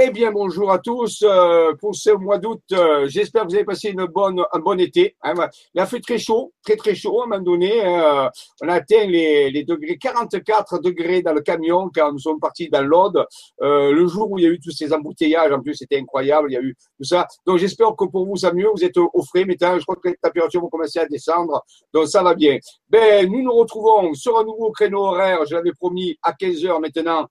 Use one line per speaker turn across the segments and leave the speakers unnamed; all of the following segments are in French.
Eh bien, bonjour à tous. Euh, pour ce mois d'août, euh, j'espère que vous avez passé une bonne, un bon été. Hein, il a fait très chaud, très très chaud à un moment donné. Euh, on a atteint les, les, degrés 44 degrés dans le camion quand nous sommes partis dans l'Aude. le jour où il y a eu tous ces embouteillages, en plus c'était incroyable, il y a eu tout ça. Donc j'espère que pour vous ça mieux, vous êtes au frais. Maintenant, je crois que les températures vont commencer à descendre, donc ça va bien. Ben, nous nous retrouvons sur un nouveau créneau horaire. Je l'avais promis à 15 heures maintenant,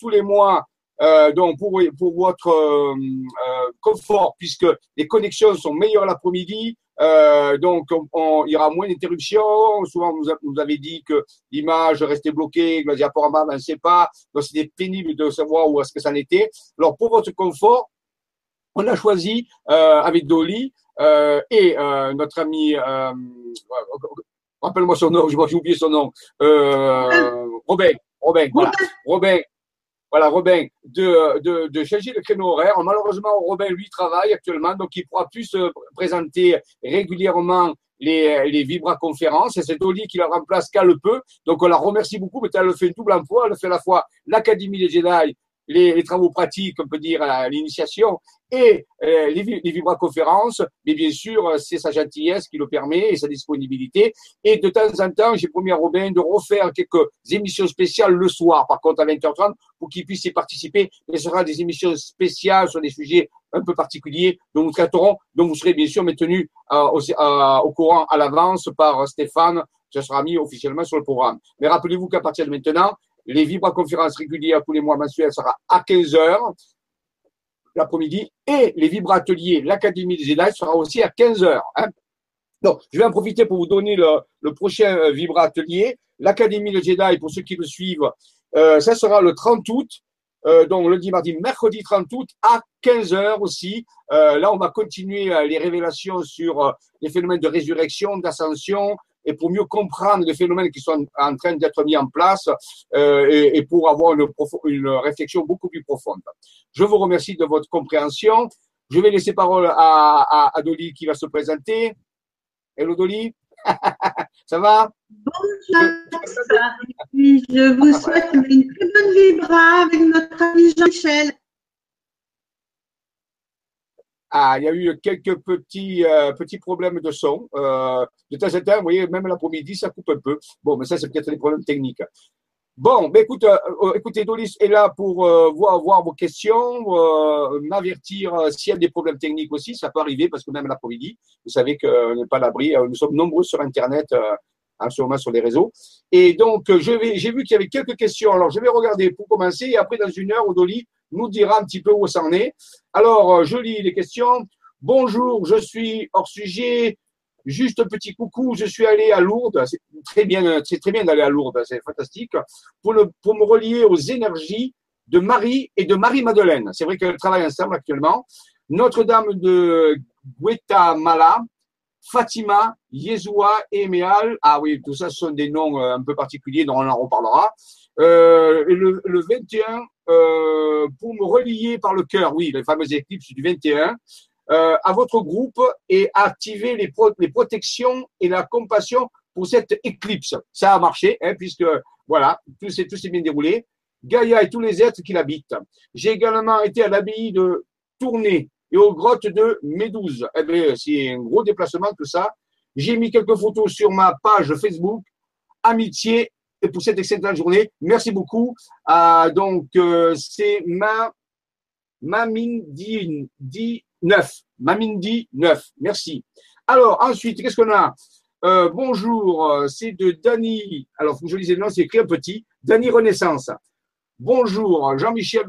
tous les mois euh, donc pour, pour votre euh, euh, confort, puisque les connexions sont meilleures l'après-midi, euh, donc on, il y aura moins d'interruptions. Souvent, vous, vous avez dit que l'image restait bloquée, le diaporama, on ne sait pas. Donc c'était pénible de savoir où est-ce que ça en était. Alors pour votre confort, on a choisi euh, avec Dolly euh, et notre ami, rappelle-moi son nom, j'ai oublié son nom, Robin. Robin, voilà. Robin, voilà, Robin, de, de, de changer le créneau horaire. Malheureusement, Robin, lui, travaille actuellement, donc il pourra plus se présenter régulièrement les, les vibra-conférences. Et c'est Dolly qui la remplace qu'elle le peut. Donc, on la remercie beaucoup, mais elle le fait un double emploi. Elle fait à la fois l'Académie des Jedi les, travaux pratiques, on peut dire, l'initiation, et euh, les, les vibra-conférences, mais bien sûr, c'est sa gentillesse qui le permet et sa disponibilité. Et de temps en temps, j'ai promis à Robin de refaire quelques émissions spéciales le soir, par contre, à 20h30, pour qu'il puisse y participer. ce sera des émissions spéciales sur des sujets un peu particuliers dont nous traiterons, dont vous serez bien sûr maintenus euh, au, euh, courant à l'avance par Stéphane. Ce sera mis officiellement sur le programme. Mais rappelez-vous qu'à partir de maintenant, les vibra-conférences régulières tous les mois mensuels sera à 15 heures l'après-midi et les vibra-ateliers, l'Académie des Jedi sera aussi à 15 heures. Hein. Donc, je vais en profiter pour vous donner le, prochain euh, vibra-atelier. L'Académie des Jedi, pour ceux qui le suivent, euh, ça sera le 30 août, euh, donc lundi, mardi, mercredi 30 août à 15 heures aussi. Euh, là, on va continuer les révélations sur les phénomènes de résurrection, d'ascension, et pour mieux comprendre les phénomènes qui sont en train d'être mis en place euh, et, pour avoir une, réflexion beaucoup plus profonde. Je vous remercie de votre compréhension. Je vais laisser parole à Dolly qui va se présenter. Hello Dolly, ça va?
Bonjour, je vous souhaite une très bonne vibra avec notre ami Jean-Michel.
Ah, il y a eu quelques petits, euh, petits problèmes de son. Euh, de temps en temps, vous voyez, même l'après-midi, ça coupe un peu. Bon, mais ça, c'est peut-être des problèmes techniques. Bon, ben écoute, euh, écoutez, Dolis est là pour voir, vos questions, m'avertir s'il y a des problèmes techniques aussi. Ça peut arriver parce que même l'après-midi, vous savez qu'on n'est pas à l'abri. Nous sommes nombreux sur Internet, en sur les réseaux. Et donc, j'ai vu qu'il y avait quelques questions. Alors, je vais regarder pour commencer et après, dans une heure, Odoli nous dira un petit peu où ça en est. Alors, je lis les questions. Bonjour, je suis hors sujet. Juste un petit coucou, je suis allé à Lourdes. C'est très bien, c'est très bien d'aller à Lourdes, c'est fantastique. Pour, le, me relier aux énergies de Marie et de Marie-Madeleine. C'est vrai qu'elles travaillent ensemble actuellement. Notre-Dame de Guatemala, Fatima, Yeshua et. Ah oui, tout ça, ce sont des noms euh, un peu particuliers dont on en reparlera. Euh, le, le 21, euh, pour me relier par le cœur, oui, les fameuses éclipses du 21 euh, à votre groupe et activer les, protections et la compassion pour cette éclipse. Ça a marché, hein, puisque voilà, tout s'est, bien déroulé. Gaïa et tous les êtres qui l'habitent. J'ai également été à l'abbaye de Tournai et aux grottes de Médouze. Eh c'est un gros déplacement, tout ça. J'ai mis quelques photos sur ma page Facebook. Amitié pour cette excellente journée. Merci beaucoup. Euh, donc, euh, c'est ma dit 9. Mamindi 9. Merci. Alors, ensuite, qu'est-ce qu'on a? Euh, Bonjour, c'est de Dany. Alors, faut que je lise le nom, c'est écrit un petit. Dany Renaissance. Bonjour, Jean-Michel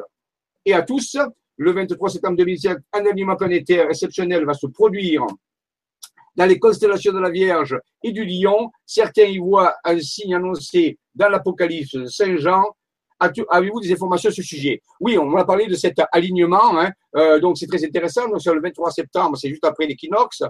et à tous. Le 23 septembre 2007, un alignement planétaire exceptionnel va se produire dans les constellations de la Vierge et du Lion. Certains y voient un signe annoncé dans l'Apocalypse Saint-Jean Avez-vous des informations sur ce sujet? Oui, on a parlé de cet alignement, hein, euh, donc c'est très intéressant. Donc, c'est le 23 septembre, c'est juste après l'équinoxe,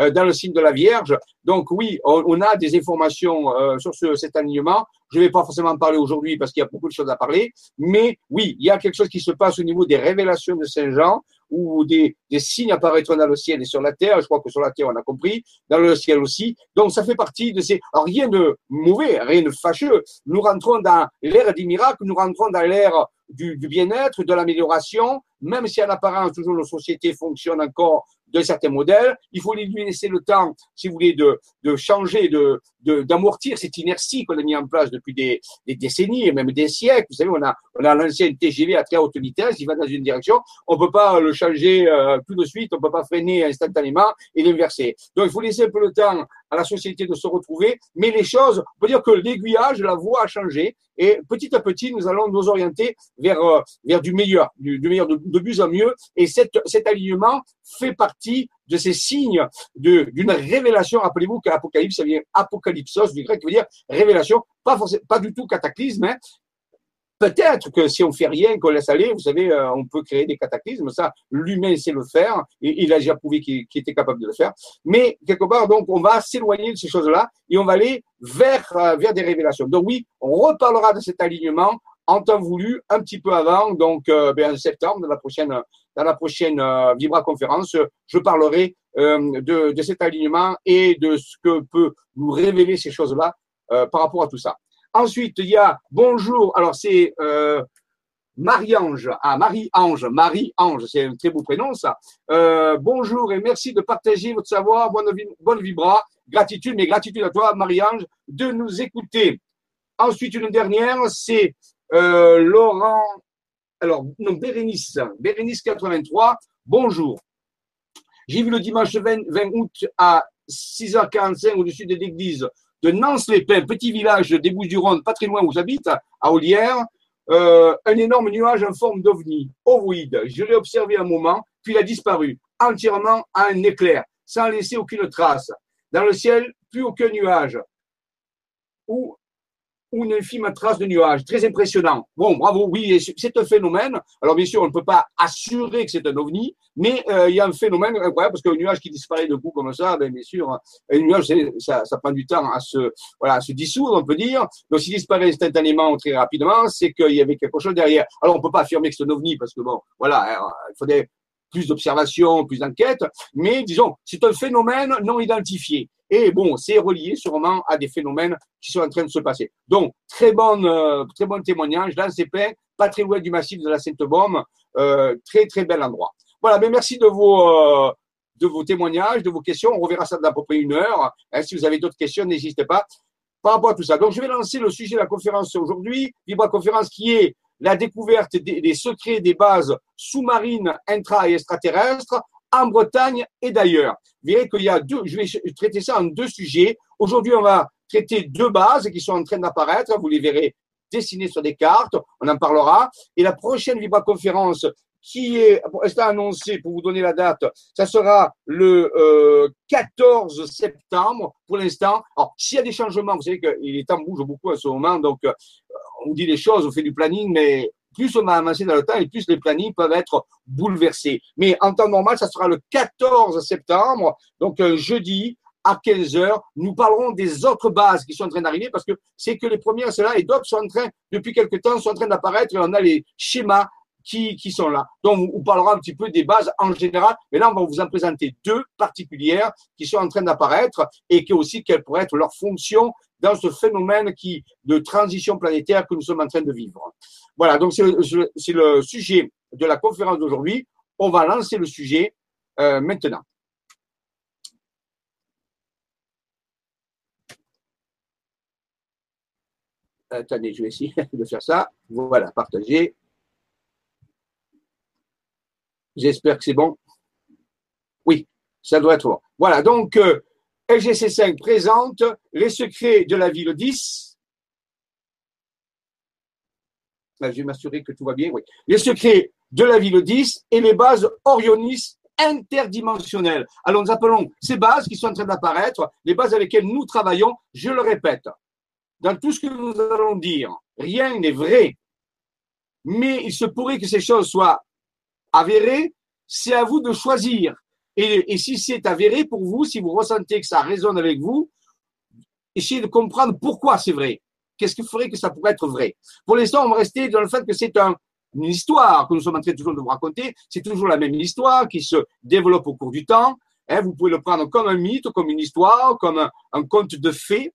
euh, dans le signe de la Vierge. Donc oui, on, a des informations euh, sur ce, cet alignement. Je ne vais pas forcément en parler aujourd'hui parce qu'il y a beaucoup de choses à parler, mais oui, il y a quelque chose qui se passe au niveau des révélations de Saint Jean. Où des, signes apparaîtront dans le ciel et sur la terre. Je crois que sur la terre, on a compris, dans le ciel aussi. Donc, ça fait partie de ces. Rien de mauvais, rien de fâcheux. Nous rentrons dans l'ère des miracles, nous rentrons dans l'ère du, du bien-être, de l'amélioration, même si en apparence, toujours nos sociétés fonctionnent encore de certains modèles. Il faut lui laisser le temps, si vous voulez, de, de changer, de, d'amortir cette inertie qu'on a mis en place depuis des, des, décennies et même des siècles. Vous savez, on a, on a lancé un TGV à très haute vitesse, il va dans une direction, on peut pas le changer euh, tout de suite, on peut pas freiner instantanément et l'inverser. Donc, il faut laisser un peu le temps à la société de se retrouver, mais les choses, on peut dire que l'aiguillage, la voie a changé et petit à petit, nous allons nous orienter vers, euh, vers du meilleur, du, meilleur de, de mieux en mieux et cet, cet alignement fait partie de ces signes d'une révélation. Rappelez-vous qu'Apocalypse, ça vient apocalypsos, du grec, qui veut dire révélation, pas, forcément, pas du tout cataclysme. Hein. Peut-être que si on fait rien, qu'on laisse aller, vous savez, euh, on peut créer des cataclysmes. Ça, l'humain sait le faire. Et il a déjà prouvé qu'il était capable de le faire. Mais quelque part, donc, on va s'éloigner de ces choses-là et on va aller vers euh, vers des révélations. Donc oui, on reparlera de cet alignement en temps voulu, un petit peu avant, donc euh, ben, en septembre, dans la prochaine, dans la prochaine euh, Vibra conférence, je parlerai euh, de, de, cet alignement et de ce que peut nous révéler ces choses-là euh, par rapport à tout ça. Ensuite, il y a bonjour. Alors c'est Marie-Ange, ah Marie-Ange, Marie-Ange, c'est un très beau prénom ça. Euh, bonjour et merci de partager votre savoir, bonne, bonne vibra, gratitude, mais gratitude à toi Marie-Ange de nous écouter. Ensuite, une dernière, c'est euh, Laurent, alors, non, Bérénice, Bérénice 83, bonjour. J'ai vu le dimanche 20, août à 6h45 au-dessus de l'église de Nance-les-Pins, petit village des Bouches-du-Rhône, pas très loin où j'habite, à Olière, euh, un énorme nuage en forme d'ovni, ovoïde. Je l'ai observé un moment, puis il a disparu, entièrement à un éclair, sans laisser aucune trace. Dans le ciel, plus aucun nuage. Ou une infime trace de nuages. Très impressionnant. Bon, bravo, oui, c'est un phénomène. Alors, bien sûr, on ne peut pas assurer que c'est un ovni, mais euh, il y a un phénomène incroyable parce qu'un nuage qui disparaît de coup comme ça, ben, bien sûr, un nuage, ça, prend du temps à se, voilà, à se dissoudre, on peut dire. Donc, s'il disparaît instantanément ou très rapidement, c'est qu'il y avait quelque chose derrière. Alors, on peut pas affirmer que c'est un ovni parce que bon, voilà, il faudrait plus d'observations, plus d'enquêtes, mais disons, c'est un phénomène non identifié. Et bon, c'est relié sûrement à des phénomènes qui sont en train de se passer. Donc, très bon, euh, très bon témoignage dans ces pins, pas très loin du massif de la Sainte-Baume, euh, très très bel endroit. Voilà, mais merci de vos euh, de vos témoignages, de vos questions. On reverra ça dans à peu près une heure. Hein, si vous avez d'autres questions, n'hésitez pas par rapport à tout ça. Donc, je vais lancer le sujet de la conférence aujourd'hui, Vibra Conférence, qui est la découverte des, secrets des bases sous-marines, intra et extraterrestres en Bretagne et d'ailleurs. Vous verrez qu'il y a deux, je vais traiter ça en deux sujets. Aujourd'hui, on va traiter deux bases qui sont en train d'apparaître. Vous les verrez dessinées sur des cartes. On en parlera. Et la prochaine Vibra conférence qui est, est annoncée pour vous donner la date, ça sera le 14 euh, septembre pour l'instant. Alors, s'il y a des changements, vous savez que les temps bougent beaucoup à ce moment, donc euh, on dit les choses, on fait du planning, mais plus on a avancé dans le temps et plus les plannings peuvent être bouleversés. Mais en temps normal, ça sera le 14 septembre, donc un jeudi à 15 heures. Nous parlerons des autres bases qui sont en train d'arriver parce que c'est que les premières, c'est là, et d'autres sont en train, depuis quelques temps, sont en train d'apparaître et on a les schémas qui, sont là. Donc, on parlera un petit peu des bases en général, mais là, on va vous en présenter deux particulières qui sont en train d'apparaître et qui aussi quelles pourraient être leurs fonctions dans ce phénomène de transition planétaire que nous sommes en train de vivre. Voilà, donc c'est le, sujet de la conférence d'aujourd'hui. On va lancer le sujet euh, maintenant. Attendez, je vais essayer de faire ça. Voilà, partager. J'espère que c'est bon. Oui, ça doit être bon. Voilà, donc euh, LGC5 présente les secrets de la ville 10. je vais m'assurer que tout va bien. Oui. Les secrets de la ville 10 et les bases orionistes interdimensionnelles. Alors, nous appelons ces bases qui sont en train d'apparaître, les bases avec lesquelles nous travaillons, je le répète, dans tout ce que nous allons dire, rien n'est vrai, mais il se pourrait que ces choses soient avérées, c'est à vous de choisir et, si c'est avéré pour vous, si vous ressentez que ça résonne avec vous, essayez de comprendre pourquoi c'est vrai. Qu'est-ce qui ferait que ça pourrait être vrai? Pour l'instant, on va rester dans le fait que c'est un une histoire que nous sommes en train toujours de vous raconter. C'est toujours la même histoire qui se développe au cours du temps. Hein, vous pouvez le prendre comme un mythe, comme une histoire, comme un, conte de fées.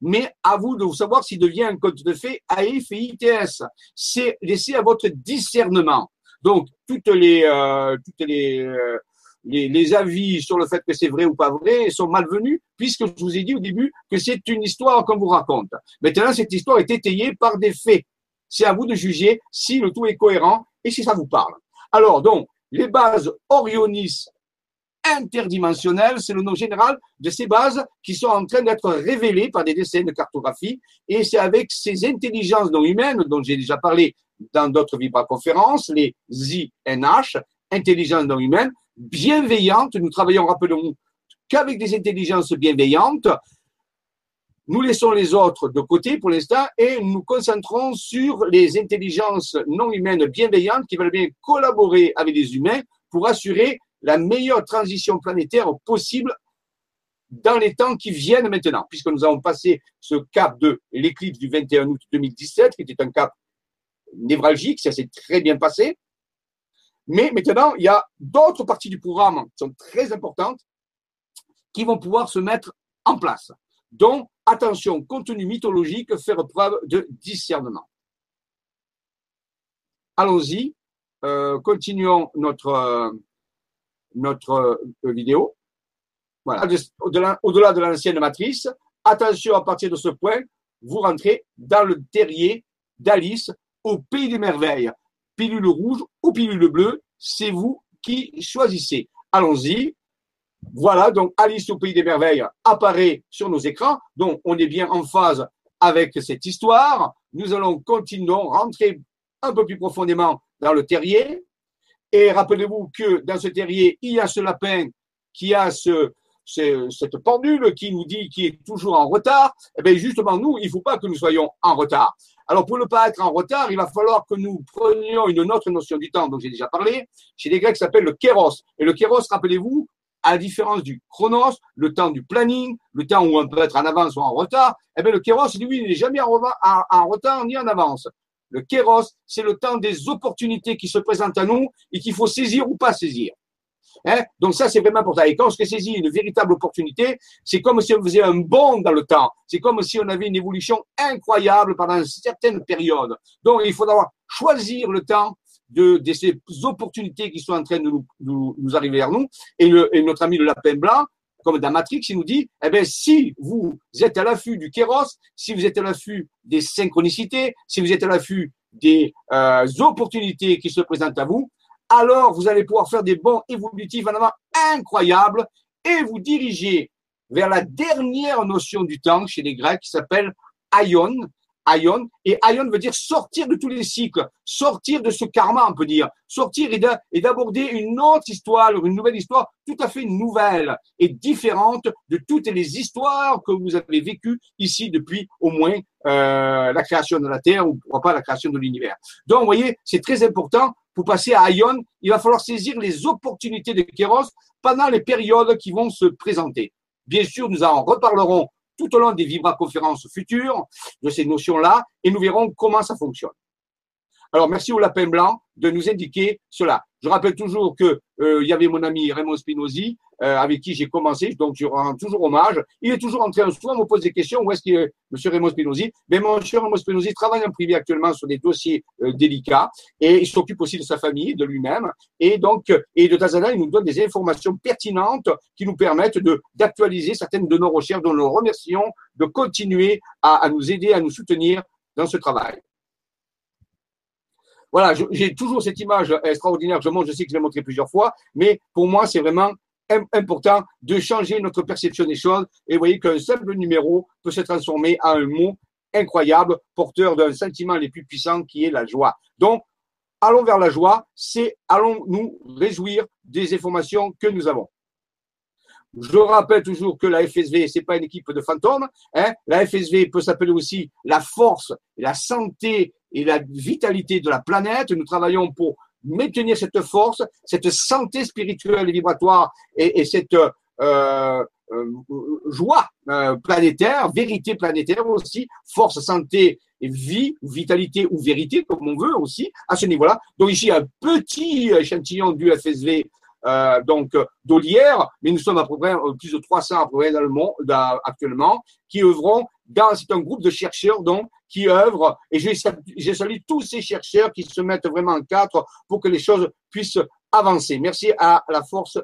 Mais à vous de savoir s'il devient un conte de fées AIF et ITS. C'est laissé à votre discernement. Donc, toutes les, euh, euh, les, les, avis sur le fait que c'est vrai ou pas vrai sont malvenus, puisque je vous ai dit au début que c'est une histoire qu'on vous raconte. Maintenant, cette histoire est étayée par des faits. C'est à vous de juger si le tout est cohérent et si ça vous parle. Alors, donc, les bases Orionis interdimensionnelles, c'est le nom général de ces bases qui sont en train d'être révélées par des dessins de cartographie. Et c'est avec ces intelligences non humaines, dont j'ai déjà parlé dans d'autres vibra-conférences, les ZNH, intelligences non humaines, bienveillantes. Nous travaillons, rappelons qu'avec des intelligences bienveillantes, nous laissons les autres de côté pour l'instant et nous concentrons sur les intelligences non humaines bienveillantes qui veulent bien collaborer avec les humains pour assurer la meilleure transition planétaire possible dans les temps qui viennent maintenant, puisque nous avons passé ce cap de l'éclipse du 21 août 2017, qui était un cap névralgique, ça s'est très bien passé. Mais maintenant, il y a d'autres parties du programme qui sont très importantes qui vont pouvoir se mettre en place. Donc, attention, contenu mythologique, faire preuve de discernement. Allons-y, euh, continuons notre, notre euh, vidéo. Voilà, au-delà de l'ancienne matrice, attention à partir de ce point, vous rentrez dans le terrier d'Alice au pays des merveilles. Pilule rouge ou pilule bleue, c'est vous qui choisissez. Allons-y. Voilà, donc Alice au pays des merveilles apparaît sur nos écrans. Donc, on est bien en phase avec cette histoire. Nous allons continuer, rentrer un peu plus profondément dans le terrier. Et rappelez-vous que dans ce terrier, il y a ce lapin qui a ce, cette pendule qui nous dit qu'il est toujours en retard. Eh bien, justement, nous, il ne faut pas que nous soyons en retard. Alors, pour ne pas être en retard, il va falloir que nous prenions une autre notion du temps dont j'ai déjà parlé. Chez les Grecs, ça s'appelle le kéros. Et le kéros, rappelez-vous, à la différence du chronos, le temps du planning, le temps où on peut être en avance ou en retard, eh bien, le kéros, lui, il n'est jamais en retard ni en avance. Le kéros, c'est le temps des opportunités qui se présentent à nous et qu'il faut saisir ou pas saisir. Hein? Donc ça, c'est vraiment important. Et quand on se saisit une véritable opportunité, c'est comme si on faisait un bond dans le temps. C'est comme si on avait une évolution incroyable pendant une certaine période. Donc il faut d'abord choisir le temps de, ces opportunités qui sont en train de nous, arriver vers nous. Et, notre ami le lapin blanc, comme dans Matrix, il nous dit, eh bien, si vous êtes à l'affût du kéros, si vous êtes à l'affût des synchronicités, si vous êtes à l'affût des euh, opportunités qui se présentent à vous, alors vous allez pouvoir faire des bons évolutifs en avant incroyables et vous diriger vers la dernière notion du temps chez les Grecs qui s'appelle aion, Aion. Et Aion veut dire sortir de tous les cycles, sortir de ce karma, on peut dire, sortir et d'aborder une autre histoire, une nouvelle histoire tout à fait nouvelle et différente de toutes les histoires que vous avez vécues ici depuis au moins euh, la création de la Terre ou pourquoi pas la création de l'univers. Donc, vous voyez, c'est très important pour passer à Aion, il va falloir saisir les opportunités de Kéros pendant les périodes qui vont se présenter. Bien sûr, nous en reparlerons tout au long des vibra-conférences futures de ces notions-là et nous verrons comment ça fonctionne. Alors, merci au lapin blanc de nous indiquer cela. Je rappelle toujours que euh, il y avait mon ami Raymond Spinozzi euh, avec qui j'ai commencé, donc je rends toujours hommage. Il est toujours en train, souvent me pose des questions, où est-ce qu'il est, Monsieur Raymond Spinozzi? Mais Monsieur Raymond Spinozzi travaille en privé actuellement sur des dossiers euh, délicats et il s'occupe aussi de sa famille, de lui-même. Et donc, et de temps en temps, il nous donne des informations pertinentes qui nous permettent de d'actualiser certaines de nos recherches, dont nous remercions de continuer à nous aider, à nous soutenir dans ce travail. Voilà, j'ai toujours cette image extraordinaire que je montre, je sais que je l'ai montré plusieurs fois, mais pour moi, c'est vraiment important de changer notre perception des choses. Et vous voyez qu'un simple numéro peut se transformer en un mot incroyable, porteur d'un sentiment les plus puissants qui est la joie. Donc, allons vers la joie, c'est allons nous réjouir des informations que nous avons. Je rappelle toujours que la FSV, c'est pas une équipe de fantômes. Hein. La FSV peut s'appeler aussi la force, la santé et la vitalité de la planète. Nous travaillons pour maintenir cette force, cette santé spirituelle et vibratoire et, et cette euh, euh, joie euh, planétaire, vérité planétaire aussi, force, santé vie, vitalité ou vérité, comme on veut aussi, à ce niveau-là. Donc ici, un petit échantillon du FSV donc d'Olière, mais nous sommes à peu près plus de 300 à peu près dans le monde actuellement, qui œuvront c'est un groupe de chercheurs donc qui œuvrent, et je, salue tous ces chercheurs qui se mettent vraiment en quatre pour que les choses puissent avancer. Merci à la force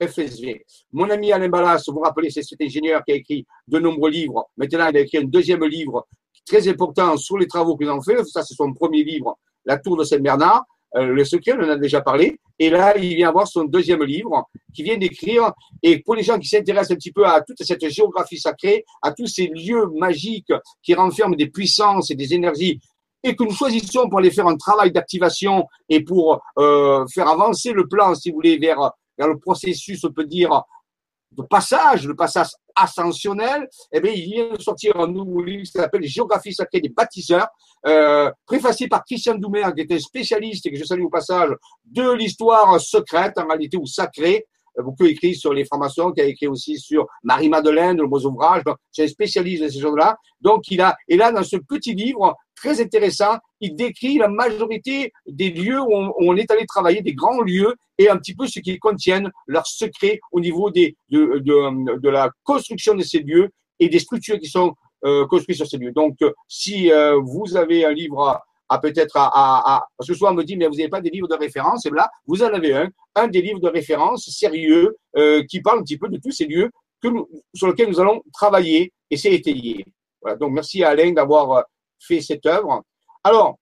FSV. Mon ami Alain Ballas, vous vous rappelez, c'est cet ingénieur qui a écrit de nombreux livres. Maintenant, il a écrit un deuxième livre très important sur les travaux qu'ils ont fait. Ça, c'est son premier livre, La Tour de Saint-Bernard. Euh, le secret, on en a déjà parlé. Et là, il vient avoir son deuxième livre qui vient d'écrire. Et pour les gens qui s'intéressent un petit peu à toute cette géographie sacrée, à tous ces lieux magiques qui renferment des puissances et des énergies, et que nous choisissons pour aller faire un travail d'activation et pour euh, faire avancer le plan, si vous voulez, vers, vers le processus, on peut dire, de passage, le passage ascensionnel, eh bien, il vient de sortir un nouveau livre qui s'appelle Géographie sacrée des bâtisseurs, euh, préfacé par Christian Doumer, qui était spécialiste et que je salue au passage de l'histoire secrète, en réalité, ou sacrée, beaucoup écrit sur les francs-maçons, qui a écrit aussi sur Marie-Madeleine, le beaux ouvrages. C'est un spécialiste de ces choses-là. Donc, il a, et là, dans ce petit livre, très intéressant, il décrit la majorité des lieux où on, est allé travailler, des grands lieux, et un petit peu ce qu'ils contiennent, leurs secrets au niveau des, de, de, de, la construction de ces lieux et des structures qui sont euh, construites sur ces lieux. Donc, si euh, vous avez un livre peut-être à, parce que souvent on me dit mais vous n'avez pas des livres de référence? Et là vous en avez un un des livres de référence sérieux euh, qui parle un petit peu de tous ces lieux sur lesquels nous allons travailler et c'est étayé voilà, donc merci à Alain d'avoir euh, fait cette œuvre alors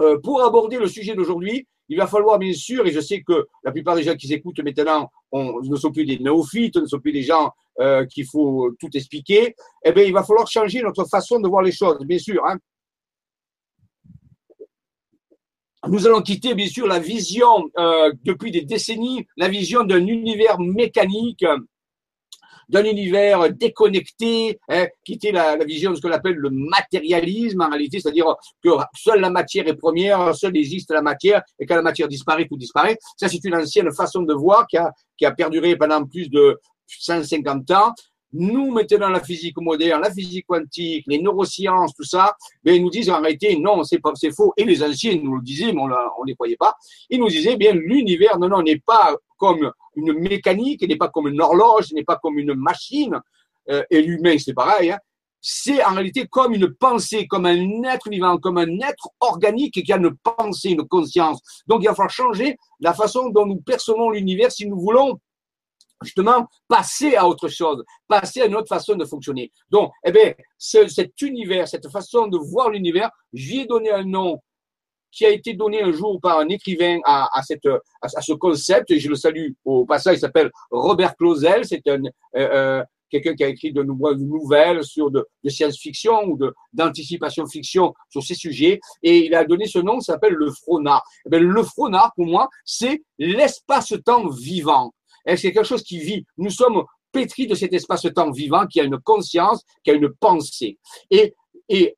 euh, pour aborder le sujet d'aujourd'hui il va falloir bien sûr, et je sais que la plupart des gens qui écoutent maintenant ne sont plus des néophytes, ne sont plus des gens qu'il faut tout expliquer, eh bien, il va falloir changer notre façon de voir les choses, bien sûr. Hein. Nous allons quitter bien sûr la vision euh, depuis des décennies, la vision d'un univers mécanique, d'un univers déconnecté, hein, quitter la, vision de ce qu'on appelle le matérialisme en réalité, c'est-à-dire que seule la matière est première, seule existe la matière, et quand la matière disparaît, tout disparaît. Ça, c'est une ancienne façon de voir qui a, qui a perduré pendant plus de 150 ans. Nous, maintenant, la physique moderne, la physique quantique, les neurosciences, tout ça, ben, ils nous disent en réalité, non, c'est pas, c'est faux. Et les anciens nous le disaient, mais on ne les croyait pas. Ils nous disaient, bien, l'univers, non, non, n'est pas comme une mécanique, n'est pas comme une horloge, n'est pas comme une machine. Euh, et l'humain, c'est pareil. Hein. C'est en réalité comme une pensée, comme un être vivant, comme un être organique qui a une pensée, une conscience. Donc, il va falloir changer la façon dont nous percevons l'univers si nous voulons justement passer à autre chose, passer à une autre façon de fonctionner. Donc, eh bien, cet univers, cette façon de voir l'univers, j'y ai donné un nom qui a été donné un jour par un écrivain à, à, cette, à, ce concept, et je le salue au passage, il s'appelle Robert Clausel, c'est un, euh, euh, quelqu'un qui a écrit de nombreuses nouvelles sur de, de science-fiction ou d'anticipation fiction sur ces sujets, et il a donné ce nom, ça s'appelle le Fronard. Eh bien, le Fronard, pour moi, c'est l'espace-temps vivant. C'est quelque chose qui vit? Nous sommes pétris de cet espace-temps vivant qui a une conscience, qui a une pensée. Et, et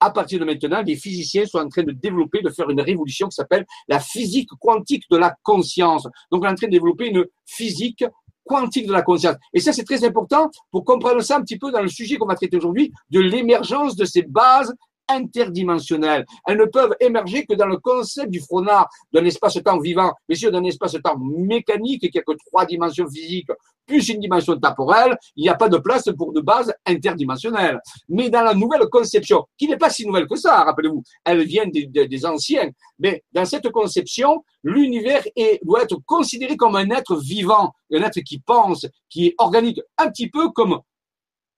à partir de maintenant, les physiciens sont en train de développer, de faire une révolution qui s'appelle la physique quantique de la conscience. Donc, on est en train de développer une physique quantique de la conscience. Et ça, c'est très important pour comprendre ça un petit peu dans le sujet qu'on va traiter aujourd'hui, de l'émergence de ces bases interdimensionnelles. Elles ne peuvent émerger que dans le concept du fronard, d'un espace-temps vivant, mais sûr d'un espace-temps mécanique qui a que trois dimensions physiques plus une dimension temporelle, il n'y a pas de place pour de base interdimensionnelle. Mais dans la nouvelle conception, qui n'est pas si nouvelle que ça, rappelez-vous, elle vient des, des, anciens, mais dans cette conception, l'univers doit être considéré comme un être vivant, un être qui pense, qui est organique, un petit peu comme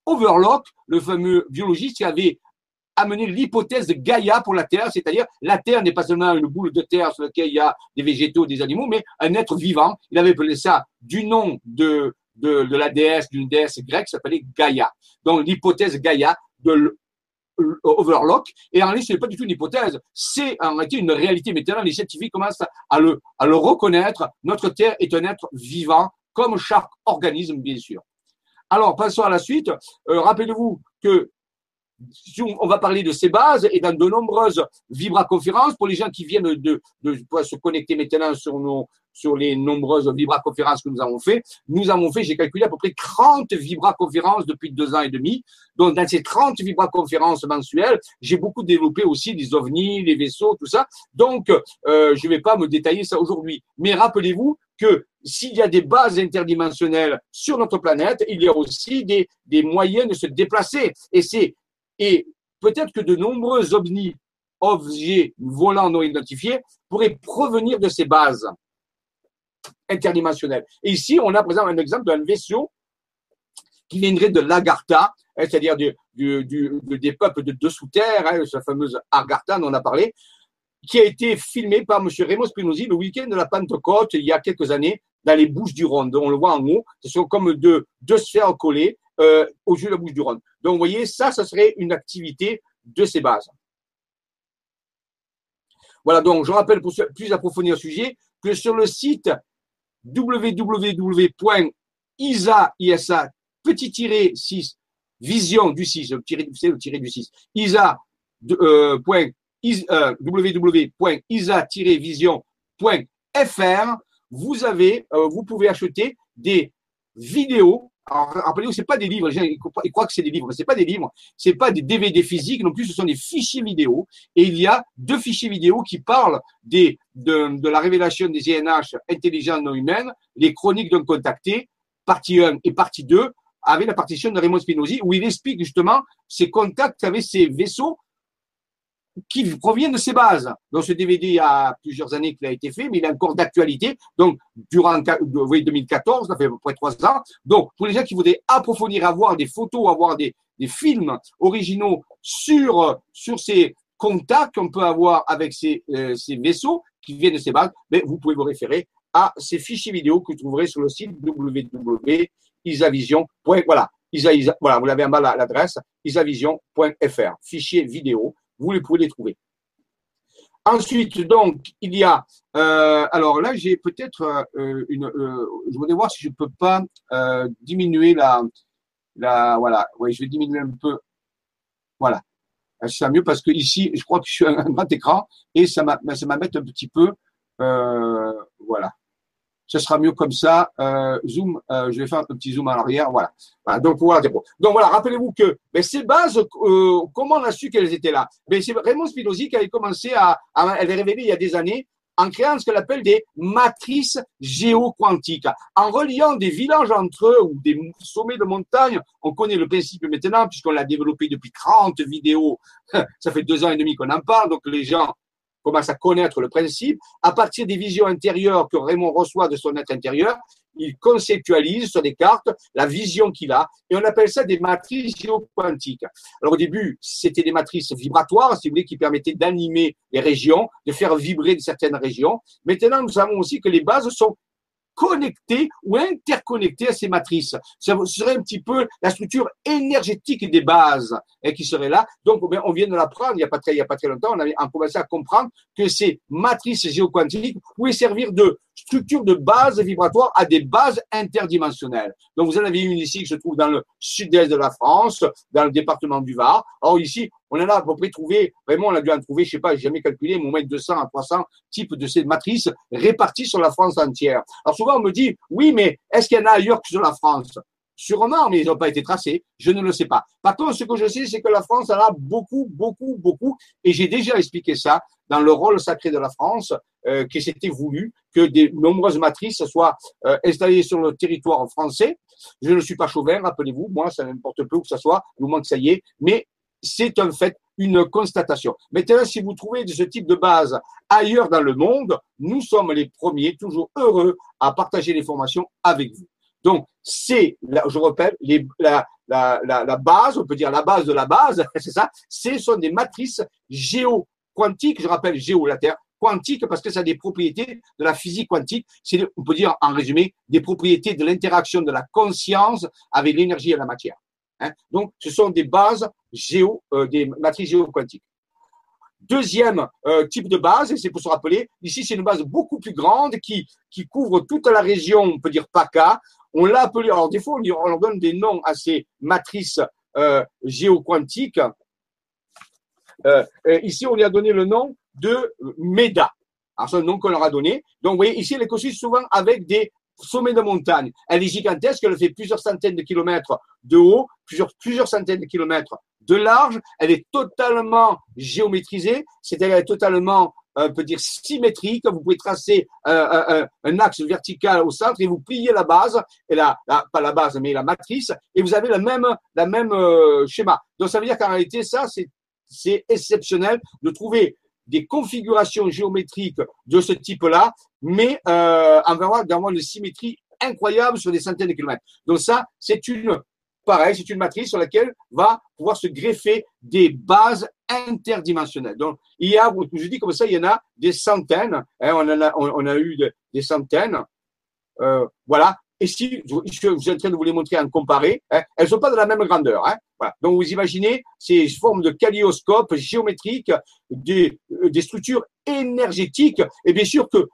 Overlock, le fameux biologiste qui avait amener l'hypothèse de Gaïa pour la Terre, c'est-à-dire la Terre n'est pas seulement une boule de terre sur laquelle il y a des végétaux, des animaux, mais un être vivant. Il avait appelé ça du nom de, de, de la déesse, d'une déesse grecque, s'appelait Gaïa. Donc l'hypothèse Gaïa de Overlock. Et en réalité, ce n'est pas du tout une hypothèse, c'est en réalité une réalité. Maintenant, les scientifiques commencent à le, à le reconnaître. Notre Terre est un être vivant, comme chaque organisme, bien sûr. Alors, passons à la suite. Euh, rappelez-vous que on va parler de ces bases et dans de nombreuses vibraconférences pour les gens qui viennent de, de, se connecter maintenant sur nos sur les nombreuses vibraconférences que nous avons fait. Nous avons fait, j'ai calculé à peu près 30 vibraconférences depuis deux ans et demi. Donc, dans ces 30 vibraconférences mensuelles, j'ai beaucoup développé aussi les ovnis, les vaisseaux, tout ça. Donc, euh, je ne vais pas me détailler ça aujourd'hui. Mais rappelez-vous que s'il y a des bases interdimensionnelles sur notre planète, il y a aussi des, des moyens de se déplacer. Et c'est et peut-être que de nombreux ovnis, objets volants non identifiés, pourraient provenir de ces bases interdimensionnelles. Et ici, on a exemple un exemple d'un vaisseau qui viendrait de l'Agartha, hein, c'est-à-dire des peuples de dessous terre, hein, sa fameuse Agartha dont on a parlé, qui a été filmé par M. Raymond Spinozzi le week-end de la Pentecôte il y a quelques années dans les Bouches du Rhône. On le voit en haut, ce sont comme deux, deux sphères collées euh, au jeu de la Bouche du Rhône. Donc, vous voyez, ça, ça serait une activité de ces bases. Voilà, donc je rappelle pour plus approfondir le sujet que sur le site www.isa, ISA, petit tiré 6, vision du 6, le tiré, le tiré du 6, isa, euh, euh, vous euh, vous pouvez acheter des vidéos. Alors, rappelez-vous, c'est pas des livres. Les gens ils croient que c'est des livres, mais c'est pas des livres. C'est pas des DVD physiques non plus. Ce sont des fichiers vidéo. Et il y a deux fichiers vidéo qui parlent de, la révélation des INH intelligents non humaines, les chroniques d'un contacté, partie 1 et partie 2, avec la partition de Raymond Spinozzi, où il explique justement ses contacts avec ces vaisseaux qui provient de ces bases. Donc ce DVD, il y a plusieurs années qu'il a été fait, mais il est encore d'actualité. Donc durant oui, 2014, ça fait à peu près trois ans. Donc pour les gens qui voudraient approfondir, avoir des photos, avoir des, des films originaux sur sur ces contacts qu'on peut avoir avec ces, euh, ces vaisseaux qui viennent de ces bases, mais ben, vous pouvez vous référer à ces fichiers vidéo que vous trouverez sur le site www.isavision. Voilà, voilà, vous l'avez en bas l'adresse isavision.fr, fichier vidéo vous pouvez les trouver. Ensuite, donc, il y a, euh, alors là, j'ai peut-être euh, une, euh, je voudrais voir si je peux pas diminuer la, la, voilà, oui, je vais diminuer un peu, voilà, c'est mieux parce que ici, je crois que je suis un grand écran et ça m'embête un petit peu, voilà ce sera mieux comme ça. Euh, zoom, euh, je vais faire un petit zoom à l'arrière. Voilà. Donc voilà. Donc voilà. Rappelez-vous que mais ces bases, euh, comment on a su qu'elles étaient là? C'est Raymond Spinozzi qui avait commencé à, à, elle est révélée il y a des années en créant ce qu'elle appelle des matrices géoquantiques, en reliant des villages entre eux ou des sommets de montagne. On connaît le principe maintenant puisqu'on l'a développé depuis 30 vidéos. Ça fait deux ans et demi qu'on en parle, donc les gens commence à connaître le principe, à partir des visions intérieures que Raymond reçoit de son être intérieur, il conceptualise sur des cartes la vision qu'il a, et on appelle ça des matrices géoquantiques. Alors au début, c'était des matrices vibratoires, si vous voulez, qui permettaient d'animer les régions, de faire vibrer certaines régions. Maintenant, nous savons aussi que les bases sont connecté ou interconnecté à ces matrices. Ça serait un petit peu la structure énergétique des bases hein, qui serait là. Donc, ben, on vient de l'apprendre il n'y a, pas très, a très longtemps. On a commencé à comprendre que ces matrices géoquantiques pouvaient servir de structure de base vibratoire à des bases interdimensionnelles. Donc, vous en avez une ici qui se trouve dans le sud-est de la France, dans le département du Var. Or, ici, on en a à peu près trouvé, vraiment, on a dû en trouver, je sais pas, j'ai jamais calculé, mais au moins 200 à 300 types de ces matrices réparties sur la France entière. Alors, souvent, on me dit, oui, mais est-ce qu'il y en a ailleurs que sur la France? Sûrement, mais ils n'ont pas été tracés. Je ne le sais pas. Par contre, ce que je sais, c'est que la France en a beaucoup, beaucoup, beaucoup. Et j'ai déjà expliqué ça dans le rôle sacré de la France, euh, que c'était voulu que des nombreuses matrices soient euh, installées sur le territoire français. Je ne suis pas chauvin, rappelez-vous. Moi, ça n'importe peu où que ce soit, moment que ça y est. Mais c'est un fait, une constatation. Maintenant, si vous trouvez de ce type de base ailleurs dans le monde, nous sommes les premiers, toujours heureux à partager les formations avec vous. Donc, c'est, je rappelle, la, base, on peut dire la base de la base, c'est ça, ce sont des matrices géo-quantiques, je rappelle géo, la Terre, quantique parce que ça a des propriétés de la physique quantique. On peut dire en résumé, des propriétés de l'interaction de la conscience avec l'énergie et la matière. Hein. Donc, ce sont des bases géo, euh, des matrices géo-quantiques. Deuxième euh, type de base, et c'est pour se rappeler, ici c'est une base beaucoup plus grande qui, qui couvre toute la région, on peut dire PACA, on l'a appelé, alors des fois on, leur donne des noms à ces matrices euh, géoquantiques. Euh, ici, on lui a donné le nom de MEDA. Alors, c'est un nom qu'on leur a donné. Donc, vous voyez, ici, elle est construite souvent avec des sommets de montagne. Elle est gigantesque, elle fait plusieurs centaines de kilomètres de haut, plusieurs, plusieurs centaines de kilomètres de large. Elle est totalement géométrisée, c'est-à-dire elle est totalement on peut dire symétrique. Vous pouvez tracer un, axe vertical au centre et vous pliez la base, et la, pas la base, mais la matrice, et vous avez le même, la même euh, schéma. Donc ça veut dire qu'en réalité, ça, c'est exceptionnel de trouver des configurations géométriques de ce type-là, mais euh, en d'avoir une symétrie incroyable sur des centaines de kilomètres. Donc ça, c'est une pareil, c'est une matrice sur laquelle va pouvoir se greffer des bases interdimensionnelles. Donc, il y a, je dis comme ça, il y en a des centaines. Hein, on, a, on, a eu des, centaines. Euh, voilà. Et si je, suis en train de vous les montrer en comparé, hein, elles ne sont pas de la même grandeur. Hein. Donc, vous imaginez ces formes de kaléoscopes géométriques, des, des structures énergétiques. Et bien sûr que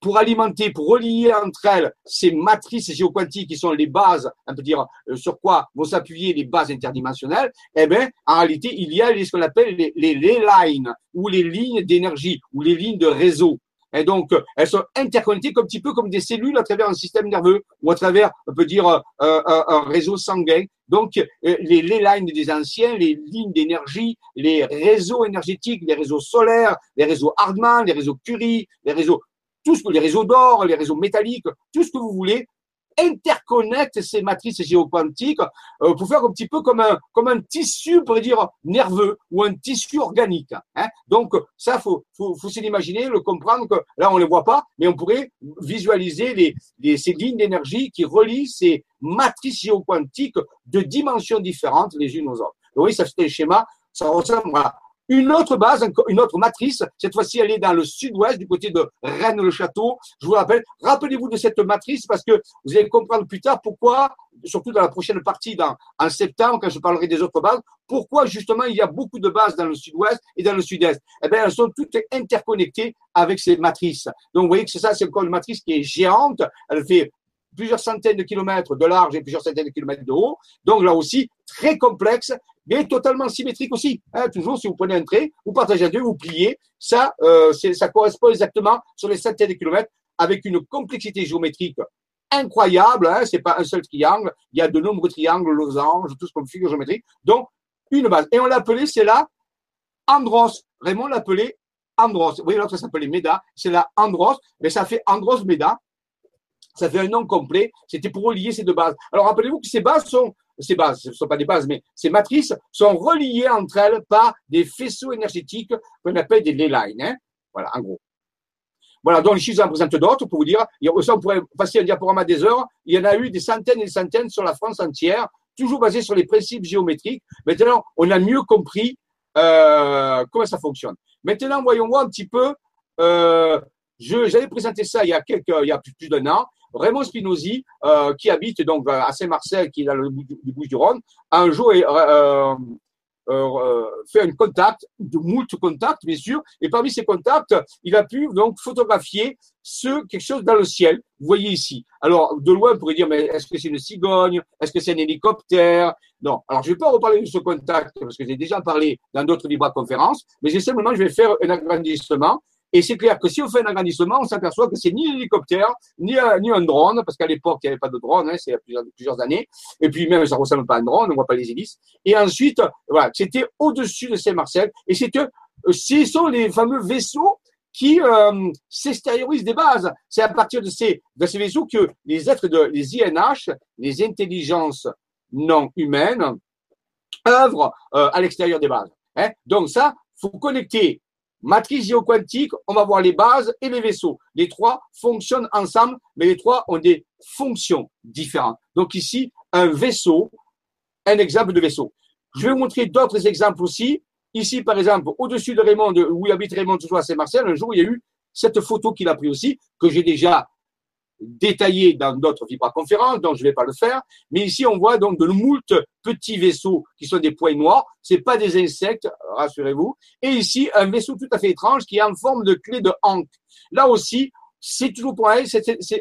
pour alimenter, pour relier entre elles ces matrices géoquantiques qui sont les bases, on peut dire euh, sur quoi vont s'appuyer les bases interdimensionnelles, eh bien, en réalité, il y a ce qu'on appelle les, les, lines ou les lignes d'énergie ou les lignes de réseau. Et donc, elles sont interconnectées un petit peu comme des cellules à travers un système nerveux ou à travers, on peut dire, euh, un, réseau sanguin. Donc, euh, les, les lines des anciens, les lignes d'énergie, les réseaux énergétiques, les réseaux solaires, les réseaux Hartmann, les réseaux Curie, les réseaux tout ce que les réseaux d'or, les réseaux métalliques, tout ce que vous voulez, interconnecte ces matrices géoquantiques euh, pour faire un petit peu comme un comme un tissu, pourrait dire nerveux ou un tissu organique. Hein. Donc ça, faut faut, faut s'imaginer, le comprendre que là on les voit pas, mais on pourrait visualiser les, les ces lignes d'énergie qui relient ces matrices géoquantiques de dimensions différentes les unes aux autres. oui, ça fait un schéma, ça ressemble à une autre base, une autre matrice, cette fois-ci elle est dans le sud-ouest, du côté de Rennes-le-Château. Je vous rappelle, rappelez-vous de cette matrice parce que vous allez comprendre plus tard pourquoi, surtout dans la prochaine partie, dans, en septembre, quand je parlerai des autres bases, pourquoi justement il y a beaucoup de bases dans le sud-ouest et dans le sud-est. Eh bien, elles sont toutes interconnectées avec ces matrices. Donc, vous voyez que c'est ça, c'est encore une matrice qui est géante. Elle fait plusieurs centaines de kilomètres de large et plusieurs centaines de kilomètres de haut. Donc là aussi, très complexe mais totalement symétrique aussi. Hein, toujours, si vous prenez un trait, vous partagez un deux, vous pliez, ça, euh, ça correspond exactement sur les centaines de kilomètres avec une complexité géométrique incroyable. Hein, c'est pas un seul triangle, il y a de nombreux triangles, losanges, tout ce qu'on figure géométrique. Donc, une base. Et on l'appelait, c'est là, Andros. Raymond l'appelait Andros. Vous voyez, l'autre s'appelait Meda. C'est là Andros, mais ça fait Andros Meda. Ça fait un nom complet. C'était pour relier ces deux bases. Alors, rappelez-vous que ces bases sont ces bases, ce ne sont pas des bases, mais ces matrices sont reliées entre elles par des faisceaux énergétiques qu'on appelle des ley lines. Hein. voilà, en gros. Voilà, donc ici, je vous en présente d'autres pour vous dire. Ça, on pourrait passer un diaporama des heures. Il y en a eu des centaines et des centaines sur la France entière, toujours basés sur les principes géométriques. Maintenant, on a mieux compris euh, comment ça fonctionne. Maintenant, voyons voir un petit peu. Euh, J'avais présenté ça il y a quelques, il y a plus d'un an. Raymond Spinozzi, euh, qui habite donc à Saint-Marcel, qui est dans le Bouches-du-Rhône, un jour euh, euh, fait un contact, de moult contacts bien sûr, et parmi ces contacts, il a pu donc photographier ce quelque chose dans le ciel. Vous voyez ici. Alors de loin, on pourrait dire, mais est-ce que c'est une cigogne? Est-ce que c'est un hélicoptère? Non. Alors je ne vais pas reparler de ce contact parce que j'ai déjà parlé dans d'autres libres conférences, mais simplement je vais faire un agrandissement et c'est clair que si on fait un agrandissement, on s'aperçoit que c'est ni un hélicoptère, ni un, drone, parce qu'à l'époque, il n'y avait pas de drone, hein, c'est il y a plusieurs, années. Et puis même, ça ressemble pas à un drone, on voit pas les hélices. Et ensuite, voilà, c'était au-dessus de Saint-Marcel. Et que euh, ce sont les fameux vaisseaux qui euh, s'extériorisent des bases. C'est à partir de ces, de ces vaisseaux que les êtres de les INH, les intelligences non humaines, œuvrent euh, à l'extérieur des bases. Hein. Donc ça, faut connecter Matrice géoquantique, on va voir les bases et les vaisseaux. Les trois fonctionnent ensemble, mais les trois ont des fonctions différentes. Donc ici, un vaisseau, un exemple de vaisseau. Je vais vous montrer d'autres exemples aussi. Ici, par exemple, au-dessus de Raymond, où habite Raymond, toujours à Saint-Marcel, un jour, il y a eu cette photo qu'il a prise aussi, que j'ai déjà détaillé dans d'autres conférences, donc je ne vais pas le faire. Mais ici, on voit donc de moult petits vaisseaux qui sont des points noirs. C'est pas des insectes, rassurez-vous. Et ici, un vaisseau tout à fait étrange qui est en forme de clé de Hank. Là aussi, c'est toujours pareil.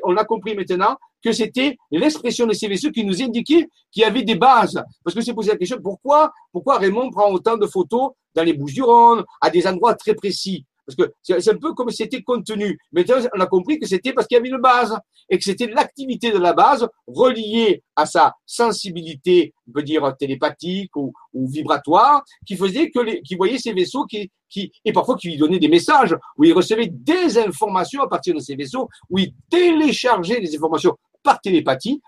on a compris maintenant que c'était l'expression de ces vaisseaux qui nous indiquait qu'il y avait des bases. Parce que c'est posé la question, pourquoi, pourquoi Raymond prend autant de photos dans les Bouches-du-Rhône, à des endroits très précis? Parce que c'est un peu comme si c'était contenu. Maintenant, on a compris que c'était parce qu'il y avait une base et que c'était l'activité de la base reliée à sa sensibilité, on peut dire télépathique ou, vibratoire, qui faisait que les, qui voyait ces vaisseaux qui, qui, et parfois qui lui donnaient des messages, où il recevait des informations à partir de ces vaisseaux, où il téléchargeait des informations par télépathie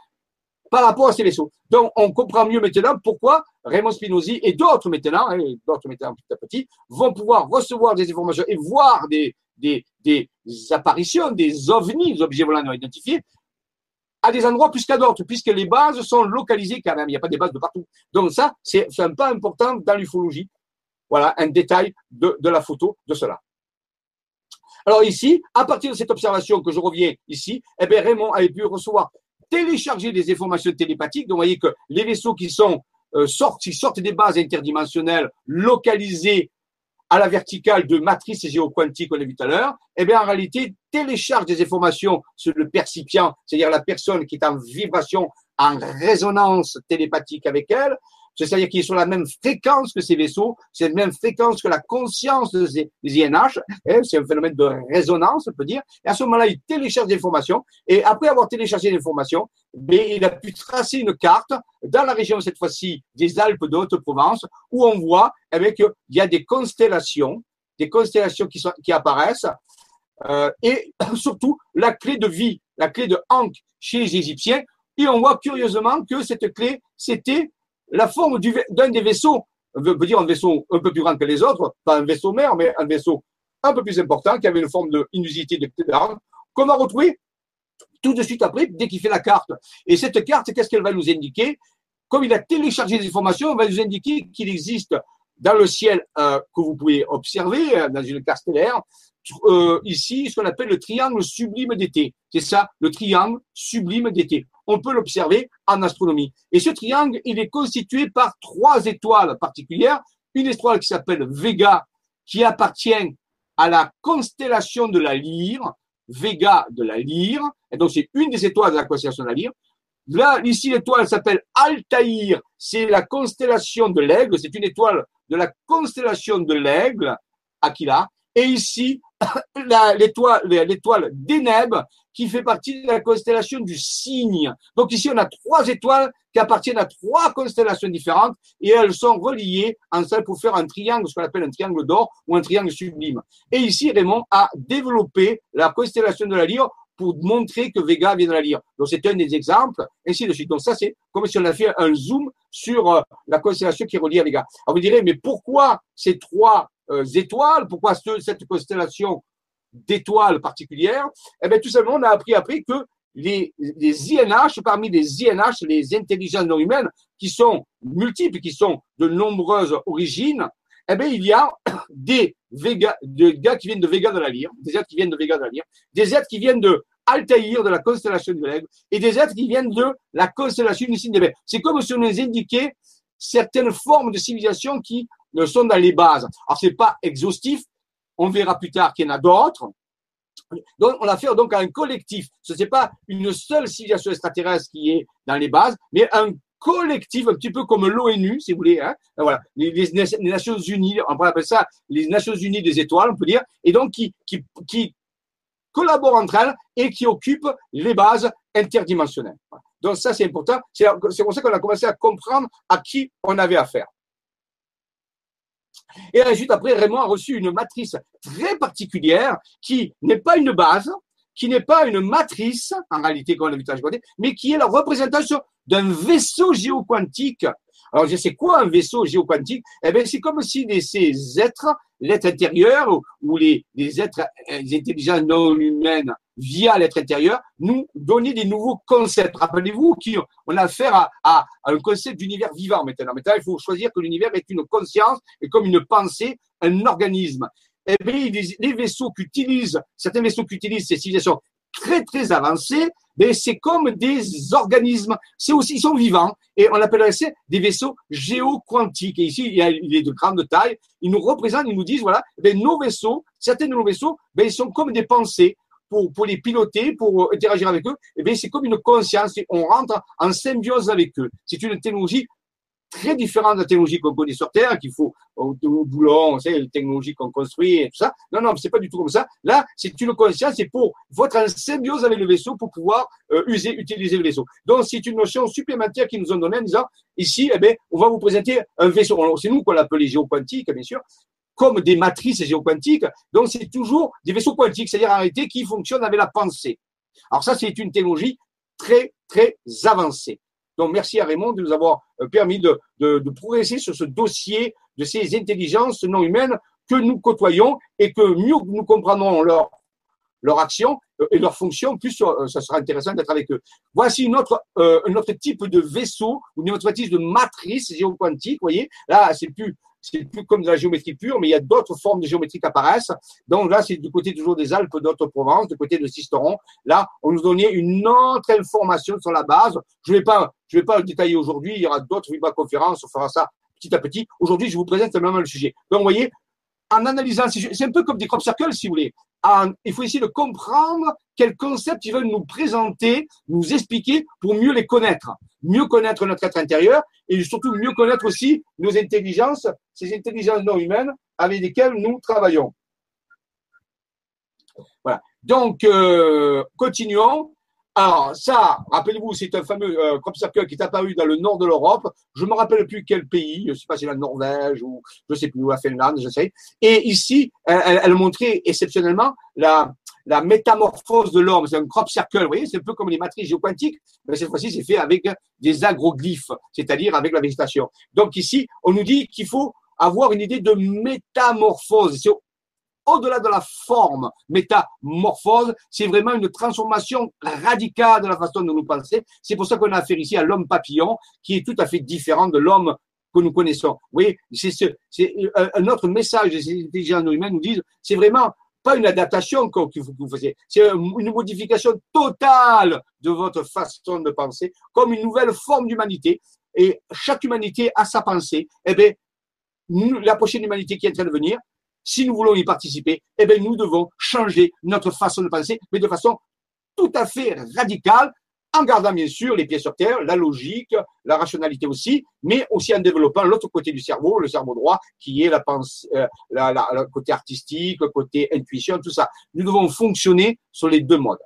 par rapport à ces vaisseaux. Donc, on comprend mieux maintenant pourquoi Raymond Spinozzi et d'autres maintenant, hein, d'autres maintenant petit à petit, vont pouvoir recevoir des informations et voir des, apparitions, des ovnis, des objets volants non identifiés, à des endroits plus qu'à d'autres, puisque les bases sont localisées quand même. Il n'y a pas des bases de partout. Donc ça, c'est un pas important dans l'ufologie. Voilà un détail de, de la photo de cela. Alors ici, à partir de cette observation que je reviens ici, eh bien Raymond avait pu recevoir télécharger des informations télépathiques. Donc, vous voyez que les vaisseaux euh, sortent, qui sortent des bases interdimensionnelles localisées à la verticale de matrices géoquantiques, on l'a vu tout à l'heure, eh bien, en réalité, téléchargent des informations sur le percipient, c'est-à-dire la personne qui est en vibration, en résonance télépathique avec elle, c'est-à-dire qu'il est sur la même fréquence que ces vaisseaux, c'est la même fréquence que la conscience des INH, hein, c'est un phénomène de résonance, on peut dire, et à ce moment-là, il télécharge des informations, et après avoir téléchargé l'information, mais il a pu tracer une carte dans la région, cette fois-ci, des Alpes de Haute-Provence, où on voit eh qu'il y a des constellations, des constellations qui, sont, qui apparaissent, euh, et surtout la clé de vie, la clé de Ankh chez les Égyptiens, et on voit curieusement que cette clé, c'était la forme d'un des vaisseaux, on peut dire un vaisseau un peu plus grand que les autres, pas un vaisseau mère, mais un vaisseau un peu plus important, qui avait une forme de inusité qu'on va retrouver tout de suite après, dès qu'il fait la carte. Et cette carte, qu'est-ce qu'elle va nous indiquer? Comme il a téléchargé des informations, elle va nous indiquer qu'il existe dans le ciel euh, que vous pouvez observer euh, dans une carte stellaire, euh, ici ce qu'on appelle le triangle sublime d'été. C'est ça, le triangle sublime d'été. On peut l'observer en astronomie. Et ce triangle, il est constitué par trois étoiles particulières. Une étoile qui s'appelle Vega, qui appartient à la constellation de la Lyre, Vega de la Lyre. Et donc, c'est une des étoiles de la constellation de la Lyre. Là, ici, l'étoile s'appelle Altaïr. C'est la constellation de l'aigle. C'est une étoile de la constellation de l'aigle, Aquila. Et ici, l'étoile, l'étoile d'Eneb, qui fait partie de la constellation du cygne. Donc ici, on a trois étoiles qui appartiennent à trois constellations différentes et elles sont reliées ensemble pour faire un triangle, ce qu'on appelle un triangle d'or ou un triangle sublime. Et ici, Raymond a développé la constellation de la lyre pour montrer que Vega vient de la lyre. Donc c'est un des exemples, ainsi de suite. Donc ça, c'est comme si on a fait un zoom sur euh, la constellation qui relie à Vega. Alors vous direz, mais pourquoi ces trois euh, étoiles, pourquoi cette constellation d'étoiles particulières Eh bien, tout simplement, on a appris après que les, les INH, parmi les INH, les intelligences non humaines, qui sont multiples, qui sont de nombreuses origines, eh bien, il y a des Vega, des gars qui viennent de Vega de la Lyre, des êtres qui viennent de Vega de la Lyre, des êtres qui viennent de Altaïr, de la constellation de l'aigle, et des êtres qui viennent de la constellation du signe des C'est comme si on nous indiquait certaines formes de civilisation qui sont dans les bases. Alors, c'est pas exhaustif. On verra plus tard qu'il y en a d'autres. Donc, on a fait donc un collectif. Ce n'est pas une seule civilisation extraterrestre qui est dans les bases, mais un collectif, un petit peu comme l'ONU, si vous voulez. Hein. Voilà, les, Nations Unies, on pourrait appeler ça les Nations Unies des étoiles, on peut dire, et donc qui, qui, qui collaborent entre elles et qui occupent les bases interdimensionnelles. Donc ça, c'est important. C'est pour ça qu'on a commencé à comprendre à qui on avait affaire. Et ensuite, après, Raymond a reçu une matrice très particulière qui n'est pas une base, qui n'est pas une matrice, en réalité, comme on a vu mais qui est la représentation d'un vaisseau géoquantique. Alors, je sais quoi un vaisseau géoquantique? Eh bien, c'est comme si ces êtres, l'être intérieur ou les, êtres les intelligences non humaines via l'être intérieur, nous donner des nouveaux concepts. Rappelez-vous qu'on a affaire à, un concept d'univers vivant maintenant. Maintenant, il faut choisir que l'univers est une conscience et comme une pensée, un organisme. Eh bien, les, vaisseaux qu'utilisent, certains vaisseaux qu'utilisent ces civilisations très, très avancées, mais ben, c'est comme des organismes. C'est aussi, ils sont vivants. Et on appellerait ça des vaisseaux géoquantiques. Et ici, il est de grande taille. Ils nous représentent, ils nous disent, voilà, ben, nos vaisseaux, certains de nos vaisseaux, ben, ils sont comme des pensées pour, les piloter, pour interagir avec eux, eh bien, c'est comme une conscience. On rentre en symbiose avec eux. C'est une technologie très différente de la technologie qu'on connaît sur Terre, qu'il faut au, boulon, c'est les technologies qu'on construit et tout ça. Non, non, c'est pas du tout comme ça. Là, c'est une conscience, c'est pour, en symbiose avec le vaisseau pour pouvoir euh, user, utiliser le vaisseau. Donc, c'est une notion supplémentaire qu'ils nous ont donnée en disant, ici, eh bien, on va vous présenter un vaisseau. C'est nous qu'on l'appelle les géoquantiques, bien sûr, comme des matrices géoquantiques. Donc, c'est toujours des vaisseaux quantiques, c'est-à-dire en réalité qui fonctionnent avec la pensée. Alors ça, c'est une technologie très, très avancée. Donc, merci à Raymond de nous avoir euh, permis de, progresser sur ce dossier de ces intelligences non humaines que nous côtoyons et que mieux nous comprenons leur, leur action euh, et leur fonction, plus euh, ça sera intéressant d'être avec eux. Voici une autre, un autre type de vaisseau, une autre type de matrice géoquantique. Vous voyez, là, c'est plus c'est plus comme de la géométrie pure, mais il y a d'autres formes de géométrie qui apparaissent. Donc là, c'est du côté toujours des Alpes d'Haute-Provence, du côté de Sisteron. Là, on nous donnait une autre information sur la base. Je vais pas, je vais pas le détailler aujourd'hui. Il y aura d'autres conférences. On fera ça petit à petit. Aujourd'hui, je vous présente simplement le sujet. Donc, vous voyez, en analysant, c'est un peu comme des crop circles, si vous voulez. il faut essayer de comprendre quels concepts ils veulent nous présenter, nous expliquer pour mieux les connaître, mieux connaître notre être intérieur et surtout mieux connaître aussi nos intelligences, ces intelligences non humaines avec lesquelles nous travaillons. Voilà. Donc, euh, continuons. Alors, ça, rappelez-vous, c'est un fameux euh, crop circle qui est apparu dans le nord de l'Europe. Je ne me rappelle plus quel pays, je ne sais pas si c'est la Norvège ou je ne sais plus, la Finlande, je sais. Et ici, elle, elle montrait exceptionnellement la, la métamorphose de l'homme. C'est un crop circle, vous voyez, c'est un peu comme les matrices géoquantiques, mais cette fois-ci, c'est fait avec des agroglyphes, c'est-à-dire avec la végétation. Donc ici, on nous dit qu'il faut avoir une idée de métamorphose au-delà de la forme métamorphose, c'est vraiment une transformation radicale de la façon de nous penser. C'est pour ça qu'on a affaire ici à l'homme papillon, qui est tout à fait différent de l'homme que nous connaissons. Oui, c'est ce, c'est un autre message des intelligences humaines nous disent, c'est vraiment pas une adaptation que vous faisiez, c'est une modification totale de votre façon de penser, comme une nouvelle forme d'humanité. Et chaque humanité a sa pensée. Eh bien, la prochaine humanité qui est en train de venir, si nous voulons y participer, eh bien, nous devons changer notre façon de penser, mais de façon tout à fait radicale, en gardant bien sûr les pieds sur terre, la logique, la rationalité aussi, mais aussi en développant l'autre côté du cerveau, le cerveau droit, qui est la pensée, euh, le côté artistique, le côté intuition, tout ça. Nous devons fonctionner sur les deux modes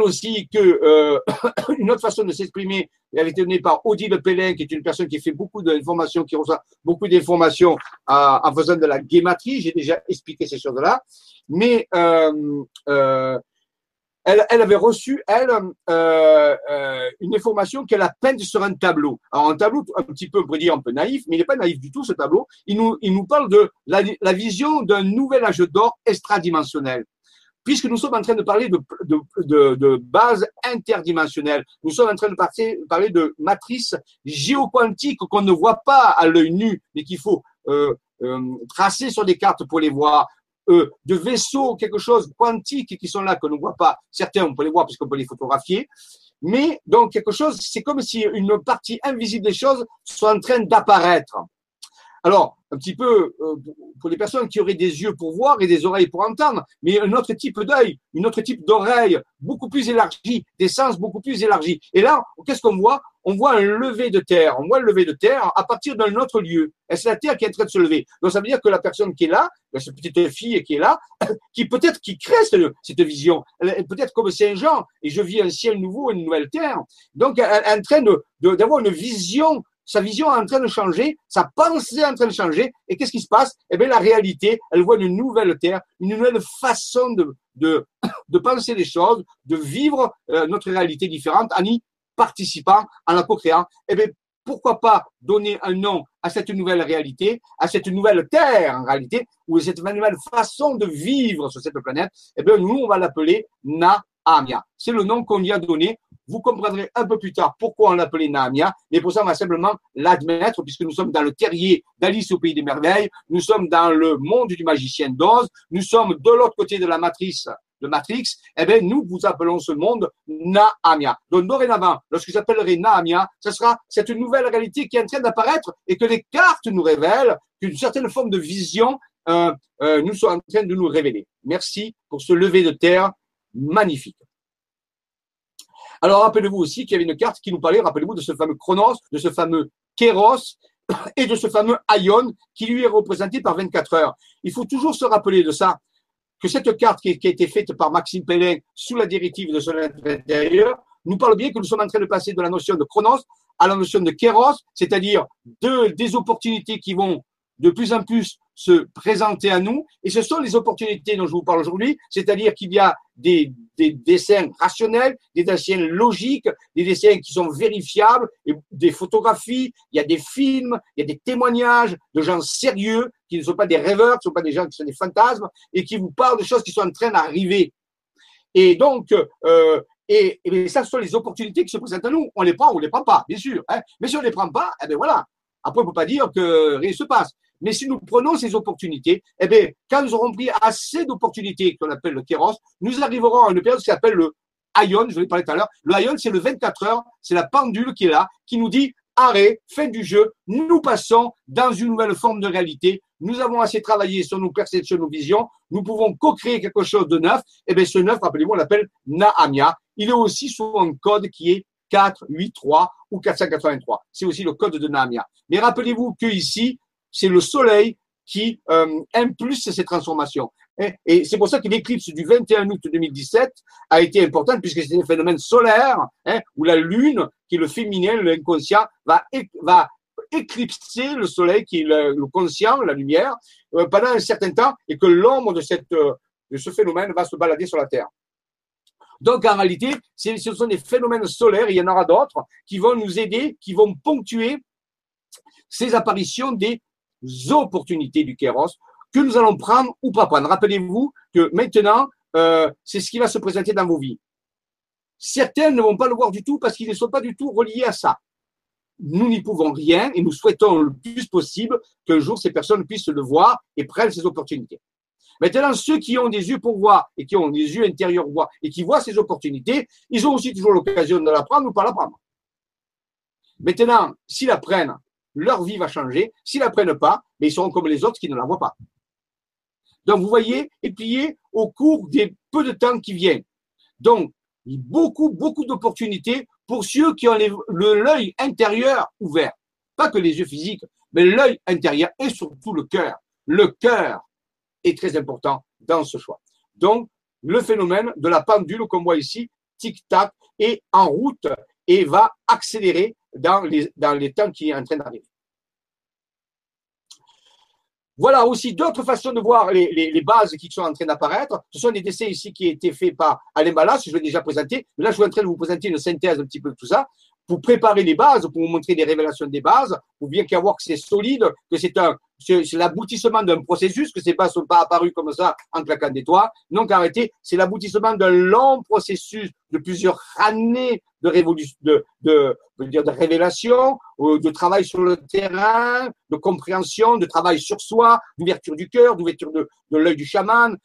aussi que euh, une autre façon de s'exprimer elle été donnée par Odile Pellin, qui est une personne qui fait beaucoup d'informations, qui reçoit beaucoup d'informations en faisant de la guématrie. J'ai déjà expliqué ces choses-là. Mais euh, euh, elle, elle, avait reçu, elle, euh, euh, une information qu'elle a peinte sur un tableau. Alors, un tableau un petit peu, on dire, un peu naïf, mais il n'est pas naïf du tout, ce tableau. Il nous, il nous parle de la, la vision d'un nouvel âge d'or extradimensionnel puisque nous sommes en train de parler de, de, de, de base interdimensionnelle, nous sommes en train de parler, de matrices géoquantiques qu'on ne voit pas à l'œil nu, mais qu'il faut euh, euh, tracer sur des cartes pour les voir, euh, de vaisseaux, quelque chose quantique qui sont là, que ne voit pas. Certains, on peut les voir puisqu'on peut les photographier. Mais donc quelque chose, c'est comme si une partie invisible des choses soit en train d'apparaître. Alors, un petit peu euh, pour les personnes qui auraient des yeux pour voir et des oreilles pour entendre, mais un autre type d'œil, une autre type d'oreille, beaucoup plus élargie, des sens beaucoup plus élargis. Et là, qu'est-ce qu'on voit? On voit un lever de terre. On voit le lever de terre à partir d'un autre lieu. Et c'est la terre qui est en train de se lever? Donc ça veut dire que la personne qui est là, cette petite fille qui est là, qui peut-être qui crée cette, vision, peut-être comme Saint Jean, et je vis un ciel nouveau, une nouvelle terre. Donc elle est en train d'avoir une vision sa vision est en train de changer, sa pensée est en train de changer, et qu'est-ce qui se passe? Eh bien, la réalité, elle voit une nouvelle terre, une nouvelle façon de, de, penser les choses, de vivre euh, notre réalité différente en y participant, en la co-créant. Eh bien, pourquoi pas donner un nom à cette nouvelle réalité, à cette nouvelle terre en réalité, ou cette nouvelle façon de vivre sur cette planète? Eh bien, nous, on va l'appeler Naamia. C'est le nom qu'on y a donné vous comprendrez un peu plus tard pourquoi on l'appelait Naamia, mais pour ça, on va simplement l'admettre, puisque nous sommes dans le terrier d'Alice au Pays des Merveilles, nous sommes dans le monde du magicien d'Oz, nous sommes de l'autre côté de la matrice de Matrix, eh bien, nous vous appelons ce monde Naamia. Donc, dorénavant, lorsque j'appellerai Naamia, ce sera cette nouvelle réalité qui est en train d'apparaître et que les cartes nous révèlent qu'une certaine forme de vision euh, euh, nous sont en train de nous révéler. Merci pour ce lever de terre magnifique. Alors rappelez-vous aussi qu'il y avait une carte qui nous parlait, rappelez-vous, de ce fameux Chronos, de ce fameux Kéros et de ce fameux Aion qui lui est représenté par 24 heures. Il faut toujours se rappeler de ça, que cette carte qui, a été faite par Maxime Pellin sous la directive de son intérieur nous parle bien que nous sommes en train de passer de la notion de Chronos à la notion de Kéros, c'est-à-dire de, des opportunités qui vont de plus en plus se présenter à nous. Et ce sont les opportunités dont je vous parle aujourd'hui, c'est-à-dire qu'il y a des, des, dessins rationnels, des dessins logiques, des dessins qui sont vérifiables, et des photographies, il y a des films, il y a des témoignages de gens sérieux, qui ne sont pas des rêveurs, qui ne sont pas des gens qui sont des fantasmes, et qui vous parlent de choses qui sont en train d'arriver. Et donc, euh, et, ça, ce sont les opportunités qui se présentent à nous. On les prend ou on les prend pas, bien sûr. Hein. Mais si on les prend pas, eh bien voilà. Après, on peut pas dire que rien ne se passe. Mais si nous prenons ces opportunités, eh bien, quand nous aurons pris assez d'opportunités qu'on appelle le kéros, nous arriverons à une période qui s'appelle le ion, je vais parler tout à l'heure. Le ion, c'est le 24 heures, c'est la pendule qui est là, qui nous dit arrêt, fin du jeu, nous passons dans une nouvelle forme de réalité. Nous avons assez travaillé sur nos perceptions, nos visions. Nous pouvons co-créer quelque chose de neuf. Et eh bien, ce neuf, rappelez-vous, on l'appelle Naamia. Il est aussi sous un code qui est 483 ou 483. C'est aussi le code de Naamia. Mais rappelez-vous que ici, c'est le soleil qui euh, impulse ces transformations. Et c'est pour ça que l'éclipse du 21 août 2017 a été importante puisque c'est un phénomène solaire hein, où la lune, qui est le féminin, l'inconscient, va, éclipser le soleil qui est le, conscient, la lumière, euh, pendant un certain temps et que l'ombre de, de ce phénomène va se balader sur la Terre. Donc en réalité, ce sont des phénomènes solaires, il y en aura d'autres, qui vont nous aider, qui vont ponctuer ces apparitions des opportunités du Kéros que nous allons prendre ou pas prendre. Rappelez-vous que maintenant, euh, c'est ce qui va se présenter dans vos vies. Certains ne vont pas le voir du tout parce qu'ils ne sont pas du tout reliés à ça. Nous n'y pouvons rien et nous souhaitons le plus possible qu'un jour ces personnes puissent le voir et prennent ces opportunités. Maintenant, ceux qui ont des yeux pour voir et qui ont des yeux intérieurs voir et qui voient ces opportunités, ils ont aussi toujours l'occasion de la prendre ou pas la prendre. Maintenant, s'ils la prennent leur vie va changer. S'ils la prennent pas, mais ils seront comme les autres qui ne la voient pas. Donc, vous voyez, et plier au cours des peu de temps qui viennent. Donc, beaucoup, beaucoup d'opportunités pour ceux qui ont l'œil intérieur ouvert. Pas que les yeux physiques, mais l'œil intérieur et surtout le cœur. Le cœur est très important dans ce choix. Donc, le phénomène de la pendule qu'on voit ici, tic-tac, est en route et va accélérer dans les, dans les temps qui est en train d'arriver. Voilà aussi d'autres façons de voir les, les, bases qui sont en train d'apparaître. Ce sont des dessins ici qui ont été faits par Alain Ballas, je l'ai déjà présenté. là, je suis en train de vous présenter une synthèse un petit peu de tout ça pour préparer les bases, pour vous montrer des révélations des bases, pour bien qu'à voir que c'est solide, que c'est un, c'est l'aboutissement d'un processus, que ces bases ne sont pas apparues comme ça en claquant des toits. Non, réalité, c'est l'aboutissement d'un long processus de plusieurs années de de, de, de révélation, de travail sur le terrain, de compréhension, de travail sur soi, d'ouverture du cœur, d'ouverture de, de l'œil du chaman,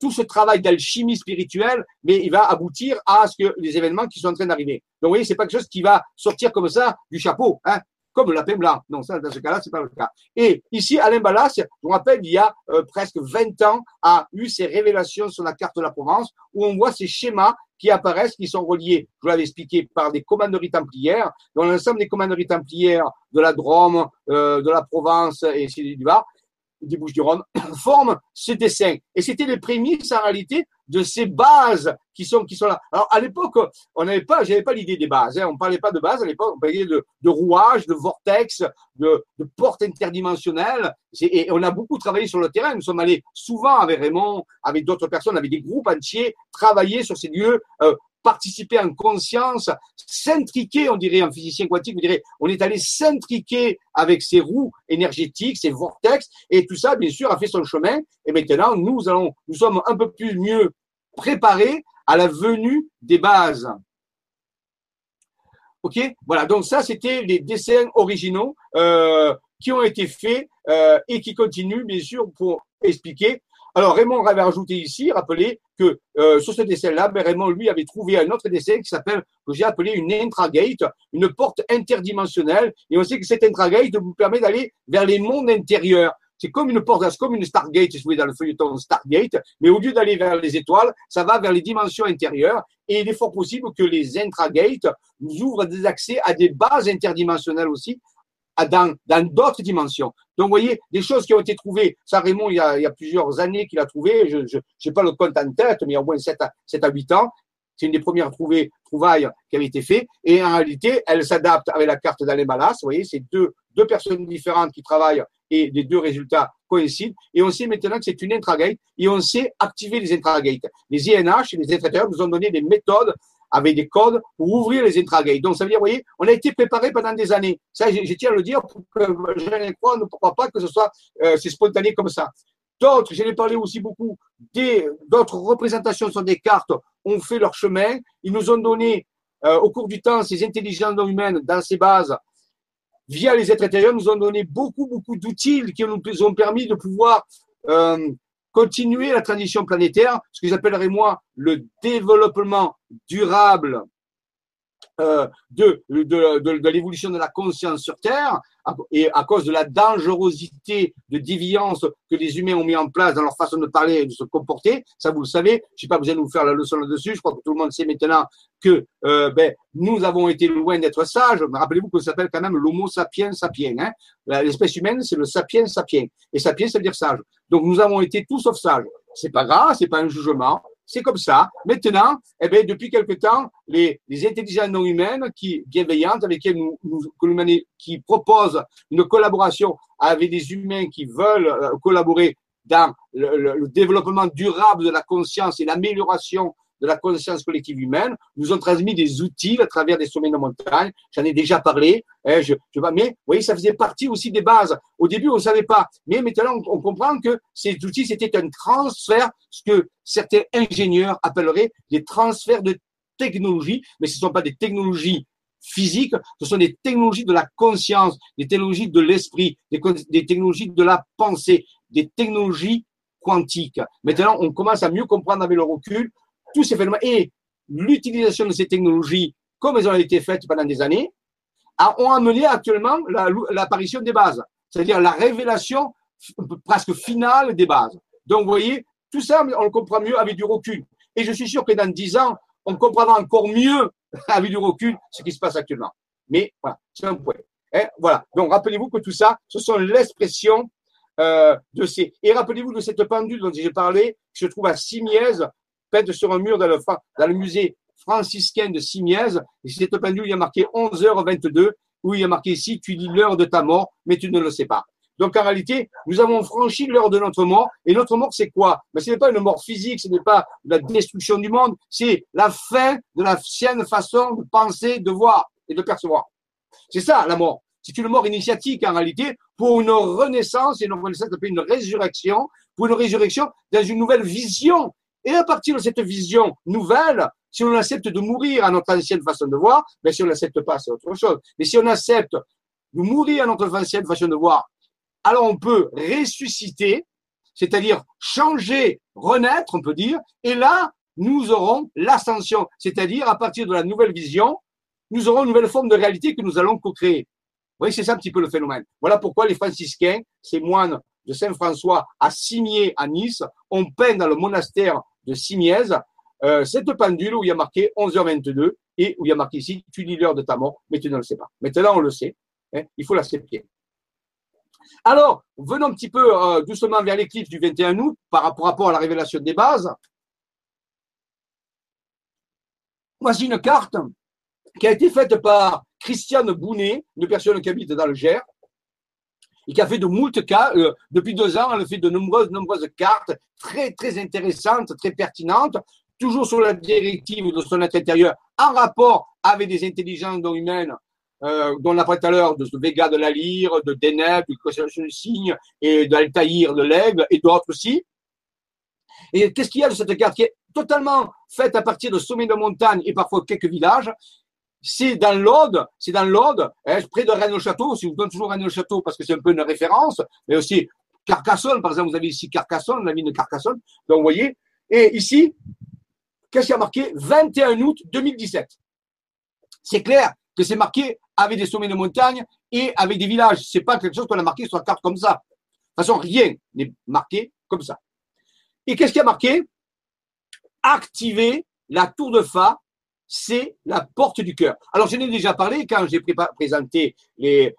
tout ce travail d'alchimie spirituelle, mais il va aboutir à ce que les événements qui sont en train d'arriver. Donc, vous voyez, c'est pas quelque chose qui va sortir comme ça du chapeau, hein, comme lapin blanc. Non, ça, dans ce cas-là, c'est pas le cas. Et ici, Alain Ballas, je vous rappelle, il y a euh, presque 20 ans, a eu ces révélations sur la carte de la Provence, où on voit ces schémas qui apparaissent, qui sont reliés, je vous l'avais expliqué, par des commanderies templières, dans l'ensemble des commanderies templières de la Drôme, euh, de la Provence et ainsi du bas, des Bouches-du-Rhône, forment ce dessin. Et c'était les prémices, en réalité, de ces bases qui sont, qui sont là. Alors, à l'époque, on n'avait pas, j'avais pas l'idée des bases, hein. On parlait pas de bases à l'époque, on parlait de, de rouages, de vortex, de, de portes interdimensionnelles. Et on a beaucoup travaillé sur le terrain. Nous sommes allés souvent avec Raymond, avec d'autres personnes, avec des groupes entiers, travailler sur ces lieux, euh, participer en conscience, s'intriquer, on dirait en physicien quantique, on dirait, on est allé s'intriquer avec ces roues énergétiques, ces vortex, et tout ça, bien sûr, a fait son chemin. Et maintenant, nous allons, nous sommes un peu plus mieux préparés à la venue des bases. Ok, voilà. Donc ça, c'était les dessins originaux euh, qui ont été faits euh, et qui continuent, bien sûr, pour expliquer alors Raymond avait rajouté ici, rappelez que euh, sur ce dessin-là, ben, Raymond lui avait trouvé un autre dessin qui s'appelle, que j'ai appelé une intragate, une porte interdimensionnelle. Et on sait que cette intragate vous permet d'aller vers les mondes intérieurs. C'est comme une porte, c'est comme une Stargate, si vous voulez, dans le feuilleton Stargate, mais au lieu d'aller vers les étoiles, ça va vers les dimensions intérieures, et il est fort possible que les intragates nous ouvrent des accès à des bases interdimensionnelles aussi, dans d'autres dimensions. Donc, vous voyez, des choses qui ont été trouvées. Ça, Raymond, il y a, il y a plusieurs années qu'il a trouvé. Je n'ai pas le compte en tête, mais il y a au moins 7 à, 7 à 8 ans. C'est une des premières trouvailles qui avait été faite. Et en réalité, elle s'adapte avec la carte d'Alemalas. Vous voyez, c'est deux, personnes différentes qui travaillent et les deux résultats coïncident. Et on sait maintenant que c'est une intragate et on sait activer les intragates. Les INH, les intragateurs, nous ont donné des méthodes avec des codes pour ouvrir les intragates. Donc, ça veut dire, vous voyez, on a été préparé pendant des années. Ça, je, tiens à le dire pour que je ne crois pas que ce soit euh, c'est spontané comme ça. D'autres, j'en ai parlé aussi beaucoup, d'autres représentations sur des cartes ont fait leur chemin. Ils nous ont donné euh, au cours du temps ces intelligences humaines dans ces bases via les êtres intérieurs, nous ont donné beaucoup, beaucoup d'outils qui nous ont permis de pouvoir euh, continuer la transition planétaire, ce que j'appellerais moi le développement durable de, de, de, de l'évolution de la conscience sur Terre et à cause de la dangerosité de déviance que les humains ont mis en place dans leur façon de parler et de se comporter. Ça, vous le savez. Je sais pas, vous allez nous faire la leçon là-dessus. Je crois que tout le monde sait maintenant que euh, ben, nous avons été loin d'être sages. Rappelez-vous ça s'appelle quand même l'homo sapiens sapiens. Hein. L'espèce humaine, c'est le sapiens sapiens. Et sapiens, ça veut dire sage. Donc nous avons été tout sauf sages. C'est pas grave, c'est pas un jugement c'est comme ça. Maintenant, eh bien, depuis quelque temps, les, intelligences non humaines qui bienveillantes, avec lesquelles nous, nous qui proposent une collaboration avec des humains qui veulent euh, collaborer dans le, développement durable de la conscience et l'amélioration de la conscience collective humaine, nous ont transmis des outils à travers des sommets de montagne. J'en ai déjà parlé. Hein, je, mais, vous voyez, ça faisait partie aussi des bases. Au début, on ne savait pas. Mais maintenant, on, comprend que ces outils, c'était un transfert, ce que certains ingénieurs appelleraient des transferts de technologie, mais ce ne sont pas des technologies physiques, ce sont des technologies de la conscience, des technologies de l'esprit, des technologies de la pensée, des technologies quantiques. Maintenant, on commence à mieux comprendre avec le recul tous ces phénomènes et l'utilisation de ces technologies, comme elles ont été faites pendant des années, ont amené actuellement l'apparition des bases, c'est-à-dire la révélation presque finale des bases. Donc, vous voyez, tout ça, on le comprend mieux avec du recul. Et je suis sûr que dans dix ans, on comprendra encore mieux avec du recul ce qui se passe actuellement. Mais voilà, c'est un point. Voilà. Donc, rappelez-vous que tout ça, ce sont l'expression euh, de ces. Et rappelez-vous de cette pendule dont j'ai parlé, qui se trouve à Simiez, peinte sur un mur dans le, musée franciscain de Simiez. Et cette pendule, il y a marqué 11h22, où il y a marqué ici, tu dis l'heure de ta mort, mais tu ne le sais pas. Donc en réalité, nous avons franchi l'heure de notre mort. Et notre mort, c'est quoi? Mais Ce n'est pas une mort physique, ce n'est pas la destruction du monde, c'est la fin de la sienne façon de penser, de voir et de percevoir. C'est ça la mort. C'est une mort initiatique en réalité pour une renaissance, et une renaissance, une résurrection, pour une résurrection dans une nouvelle vision et à partir de cette vision nouvelle, si on accepte de mourir à notre ancienne façon de voir, ben, si on n'accepte pas, c'est autre chose. Mais si on accepte de mourir à notre ancienne façon de voir, alors on peut ressusciter, c'est-à-dire changer, renaître, on peut dire, et là, nous aurons l'ascension, c'est-à-dire à partir de la nouvelle vision, nous aurons une nouvelle forme de réalité que nous allons co-créer. Vous voyez, c'est ça un petit peu le phénomène. Voilà pourquoi les franciscains, ces moines de Saint-François à Cimier à Nice, ont peint dans le monastère de Simiez, euh, cette pendule où il y a marqué 11h22 et où il y a marqué ici, tu dis l'heure de ta mort, mais tu ne le sais pas. Maintenant, on le sait. Hein, il faut l'accepter. Alors, venons un petit peu euh, doucement vers l'éclipse du 21 août par rapport à la révélation des bases. Voici une carte qui a été faite par Christiane Bounet, une personne qui habite dans le Gers, et qui a fait de moult cas. Euh, depuis deux ans, elle fait de nombreuses, nombreuses cartes très, très intéressantes, très pertinentes, toujours sur la directive de son être intérieur, en rapport avec des intelligences humaines, euh, dont on a parlé tout à l'heure, de Vega de la Lyre, de Deneb, du Constellation du Cygne, et d'Altaïr de l'Aigle, et d'autres aussi. Et qu'est-ce qu'il y a de cette carte qui est totalement faite à partir de sommets de montagne et parfois quelques villages? C'est dans l'Aude, c'est dans l'Aude, hein, près de Rennes-le-Château, si vous donne toujours Rennes-le-Château parce que c'est un peu une référence, mais aussi Carcassonne, par exemple, vous avez ici Carcassonne, la ville de Carcassonne, donc vous voyez, et ici, qu'est-ce qu'il y a marqué? 21 août 2017. C'est clair que c'est marqué avec des sommets de montagne et avec des villages. C'est pas quelque chose qu'on a marqué sur la carte comme ça. façon, rien n'est marqué comme ça. Et qu'est-ce qui a marqué? Activer la tour de Fa, c'est la porte du cœur. Alors, je n'ai déjà parlé quand j'ai présenté les,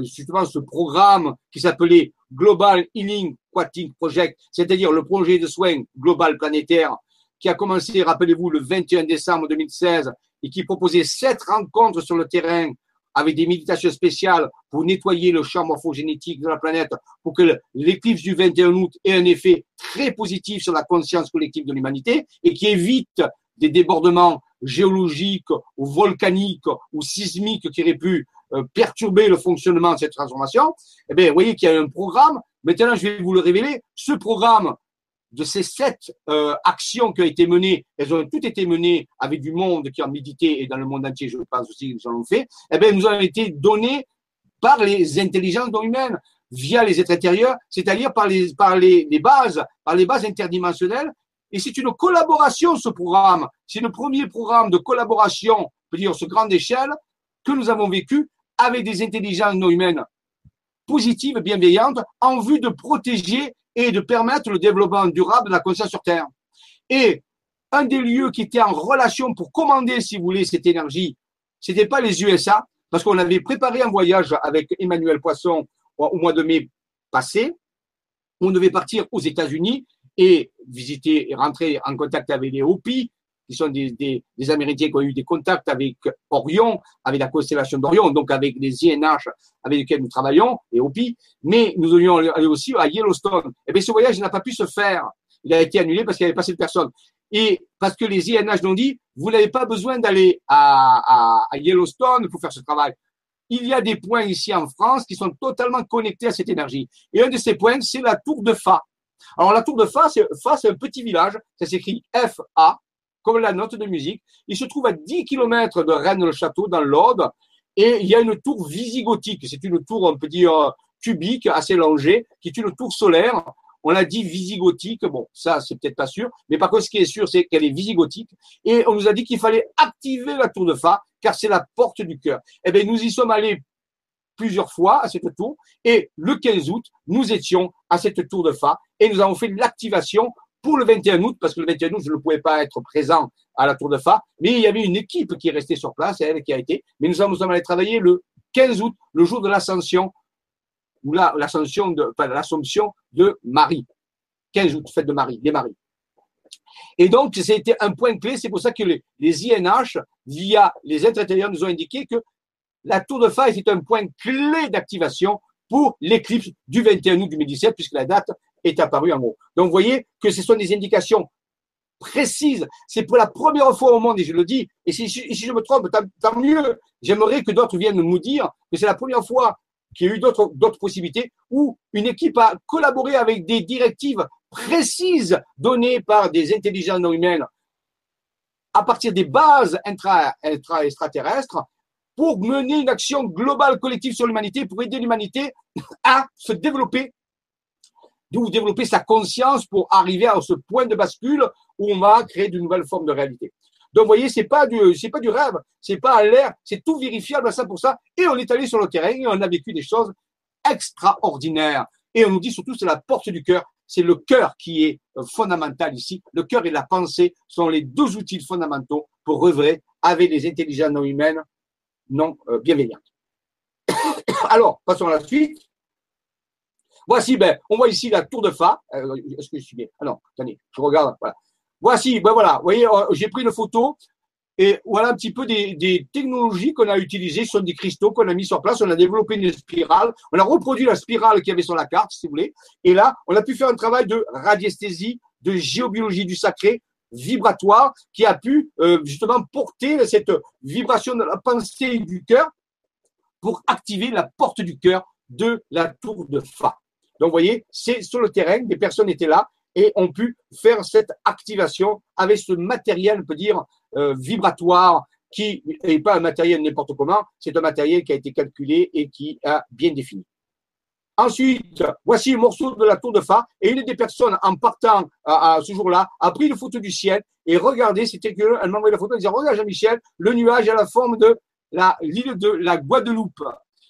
justement ce programme qui s'appelait Global Healing Quantic Project, c'est-à-dire le projet de soins global planétaire qui a commencé, rappelez-vous, le 21 décembre 2016 et qui proposait sept rencontres sur le terrain avec des méditations spéciales pour nettoyer le champ morphogénétique de la planète, pour que l'éclipse du 21 août ait un effet très positif sur la conscience collective de l'humanité et qui évite des débordements géologiques ou volcaniques ou sismiques qui auraient pu euh, perturber le fonctionnement de cette transformation, eh bien, vous voyez qu'il y a un programme. Maintenant, je vais vous le révéler. Ce programme de ces sept euh, actions qui ont été menées, elles ont toutes été menées avec du monde qui a médité et dans le monde entier, je pense aussi qu'ils en ont fait, eh bien, nous ont été données par les intelligences humaines, via les êtres intérieurs, c'est-à-dire par les, par les bases, par les bases interdimensionnelles. Et c'est une collaboration, ce programme. C'est le premier programme de collaboration, on peut dire, sur grande échelle, que nous avons vécu avec des intelligences non humaines positives, bienveillantes, en vue de protéger et de permettre le développement durable de la conscience sur Terre. Et un des lieux qui était en relation pour commander, si vous voulez, cette énergie, c'était pas les USA, parce qu'on avait préparé un voyage avec Emmanuel Poisson au mois de mai passé. On devait partir aux États-Unis et visiter et rentrer en contact avec les Hopi, qui sont des, des, Américains qui ont eu des contacts avec Orion, avec la constellation d'Orion, donc avec les INH avec lesquels nous travaillons, et OPI, mais nous devions aller aussi à Yellowstone. Et eh bien, ce voyage n'a pas pu se faire. Il a été annulé parce qu'il n'y avait pas cette personne. Et parce que les INH nous ont dit, vous n'avez pas besoin d'aller à, à Yellowstone pour faire ce travail. Il y a des points ici en France qui sont totalement connectés à cette énergie. Et un de ces points, c'est la tour de Fa. Alors, la tour de Fa, c'est, Fa, c'est un petit village. Ça s'écrit F-A comme la note de musique. Il se trouve à 10 km de Rennes-le-Château, dans l'Aude, et il y a une tour visigothique. C'est une tour, on peut dire, cubique, assez longée, qui est une tour solaire. On l'a dit visigothique. Bon, ça, c'est peut-être pas sûr. Mais par contre, ce qui est sûr, c'est qu'elle est visigothique. Et on nous a dit qu'il fallait activer la tour de Fa, car c'est la porte du cœur. Eh bien, nous y sommes allés plusieurs fois à cette tour. Et le 15 août, nous étions à cette tour de Fa et nous avons fait l'activation pour le 21 août, parce que le 21 août, je ne pouvais pas être présent à la Tour de Fa, mais il y avait une équipe qui est restée sur place, elle qui a été. Mais nous sommes, allés travailler le 15 août, le jour de l'ascension, ou l'ascension de, enfin, l'assomption de Marie. 15 août, fête de Marie, des Maries. Et donc, c'était un point clé. C'est pour ça que les, les, INH, via les intérieurs, nous ont indiqué que la tour de Fa était un point clé d'activation pour l'éclipse du 21 août 2017, puisque la date est apparu en haut. Donc, vous voyez que ce sont des indications précises. C'est pour la première fois au monde, et je le dis, et si, je me trompe, tant, mieux. J'aimerais que d'autres viennent nous dire que c'est la première fois qu'il y a eu d'autres, possibilités où une équipe a collaboré avec des directives précises données par des intelligences non humaines à partir des bases intra, intra extraterrestres pour mener une action globale collective sur l'humanité, pour aider l'humanité à se développer d'où développer sa conscience pour arriver à ce point de bascule où on va créer de nouvelles formes de réalité. Donc, vous voyez, c'est pas du, c'est pas du rêve, c'est pas à l'air, c'est tout vérifiable à ça pour ça. Et on est allé sur le terrain et on a vécu des choses extraordinaires. Et on nous dit surtout, c'est la porte du cœur. C'est le cœur qui est fondamental ici. Le cœur et la pensée sont les deux outils fondamentaux pour œuvrer avec les intelligences non humaines non euh, bienveillantes. Alors, passons à la suite. Voici, ben, on voit ici la tour de Fa. Euh, est-ce que je suis bien? Ah non, attendez, je regarde. Voilà. Voici, ben voilà, vous voyez, euh, j'ai pris une photo et voilà un petit peu des, des technologies qu'on a utilisées. Ce sont des cristaux qu'on a mis sur place. On a développé une spirale. On a reproduit la spirale qu'il y avait sur la carte, si vous voulez. Et là, on a pu faire un travail de radiesthésie, de géobiologie du sacré, vibratoire, qui a pu euh, justement porter cette vibration de la pensée du cœur pour activer la porte du cœur de la tour de Fa. Donc, vous voyez, c'est sur le terrain, des personnes étaient là et ont pu faire cette activation avec ce matériel, on peut dire, euh, vibratoire, qui n'est pas un matériel n'importe comment, c'est un matériel qui a été calculé et qui a bien défini. Ensuite, voici le morceau de la tour de Fa. Et une des personnes, en partant à, ce jour-là, a pris une photo du ciel et regardez, c'était que elle m'a envoyé la photo, elle disait, regarde Jean-Michel, le nuage a la forme de l'île de la Guadeloupe.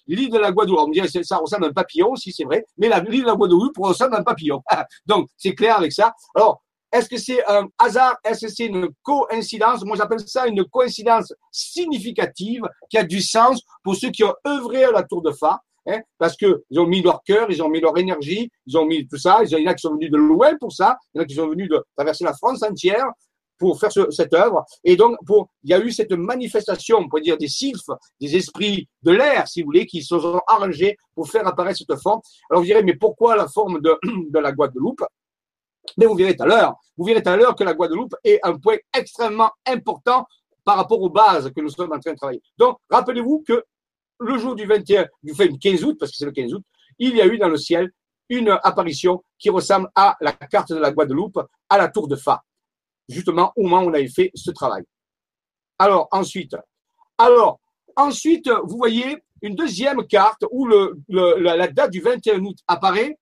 l'île de la Guadeloupe. On me dirait, ça ressemble à un papillon, si c'est vrai, mais l'île de la Guadeloupe ressemble à un papillon. Donc, c'est clair avec ça. Alors, est-ce que c'est un hasard? Est-ce que c'est une coïncidence? Moi, j'appelle ça une coïncidence significative qui a du sens pour ceux qui ont œuvré à la Tour de Fa. Hein, parce que ils ont mis leur cœur, ils ont mis leur énergie, ils ont mis tout ça. Il y en a qui sont venus de loin pour ça, il y en a qui sont venus de traverser la France entière pour faire cette œuvre. Et donc, il y a eu cette manifestation, on pourrait dire des sylphes, des esprits de l'air, si vous voulez, qui se sont arrangés pour faire apparaître cette forme. Alors vous direz, mais pourquoi la forme de, de la Guadeloupe? Mais vous verrez tout à l'heure, vous verrez tout à l'heure que la Guadeloupe est un point extrêmement important par rapport aux bases que nous sommes en train de travailler. Donc, rappelez-vous que le jour du 21, du 15 août, parce que c'est le 15 août, il y a eu dans le ciel une apparition qui ressemble à la carte de la Guadeloupe, à la tour de Fa justement au moment où on avait fait ce travail. Alors ensuite, alors ensuite, vous voyez une deuxième carte où la date du 21 août apparaît.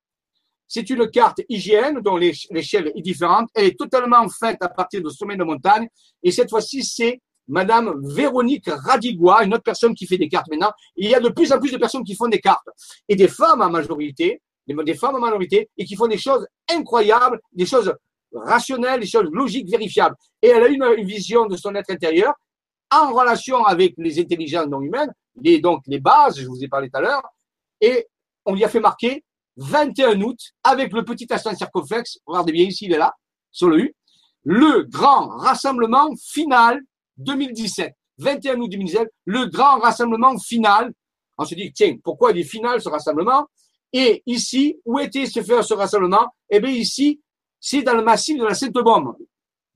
C'est une carte hygiène dont l'échelle est différente. Elle est totalement faite à partir de sommet de montagne. Et cette fois-ci, c'est Madame Véronique Radigua, une autre personne qui fait des cartes maintenant. il y a de plus en plus de personnes qui font des cartes. Et des femmes en majorité, des femmes en majorité, et qui font des choses incroyables, des choses rationnelle, des choses logiques, vérifiables. Et elle a une, une vision de son être intérieur en relation avec les intelligences non humaines, les, donc les bases, je vous ai parlé tout à l'heure, et on lui a fait marquer 21 août avec le petit instant circonflexe, regardez bien ici, il est là, sur le U, le grand rassemblement final 2017. 21 août 2017, le grand rassemblement final. On se dit, tiens, pourquoi il est final ce rassemblement? Et ici, où était ce faire ce rassemblement? Eh bien ici, c'est dans le massif de la Sainte-Baume.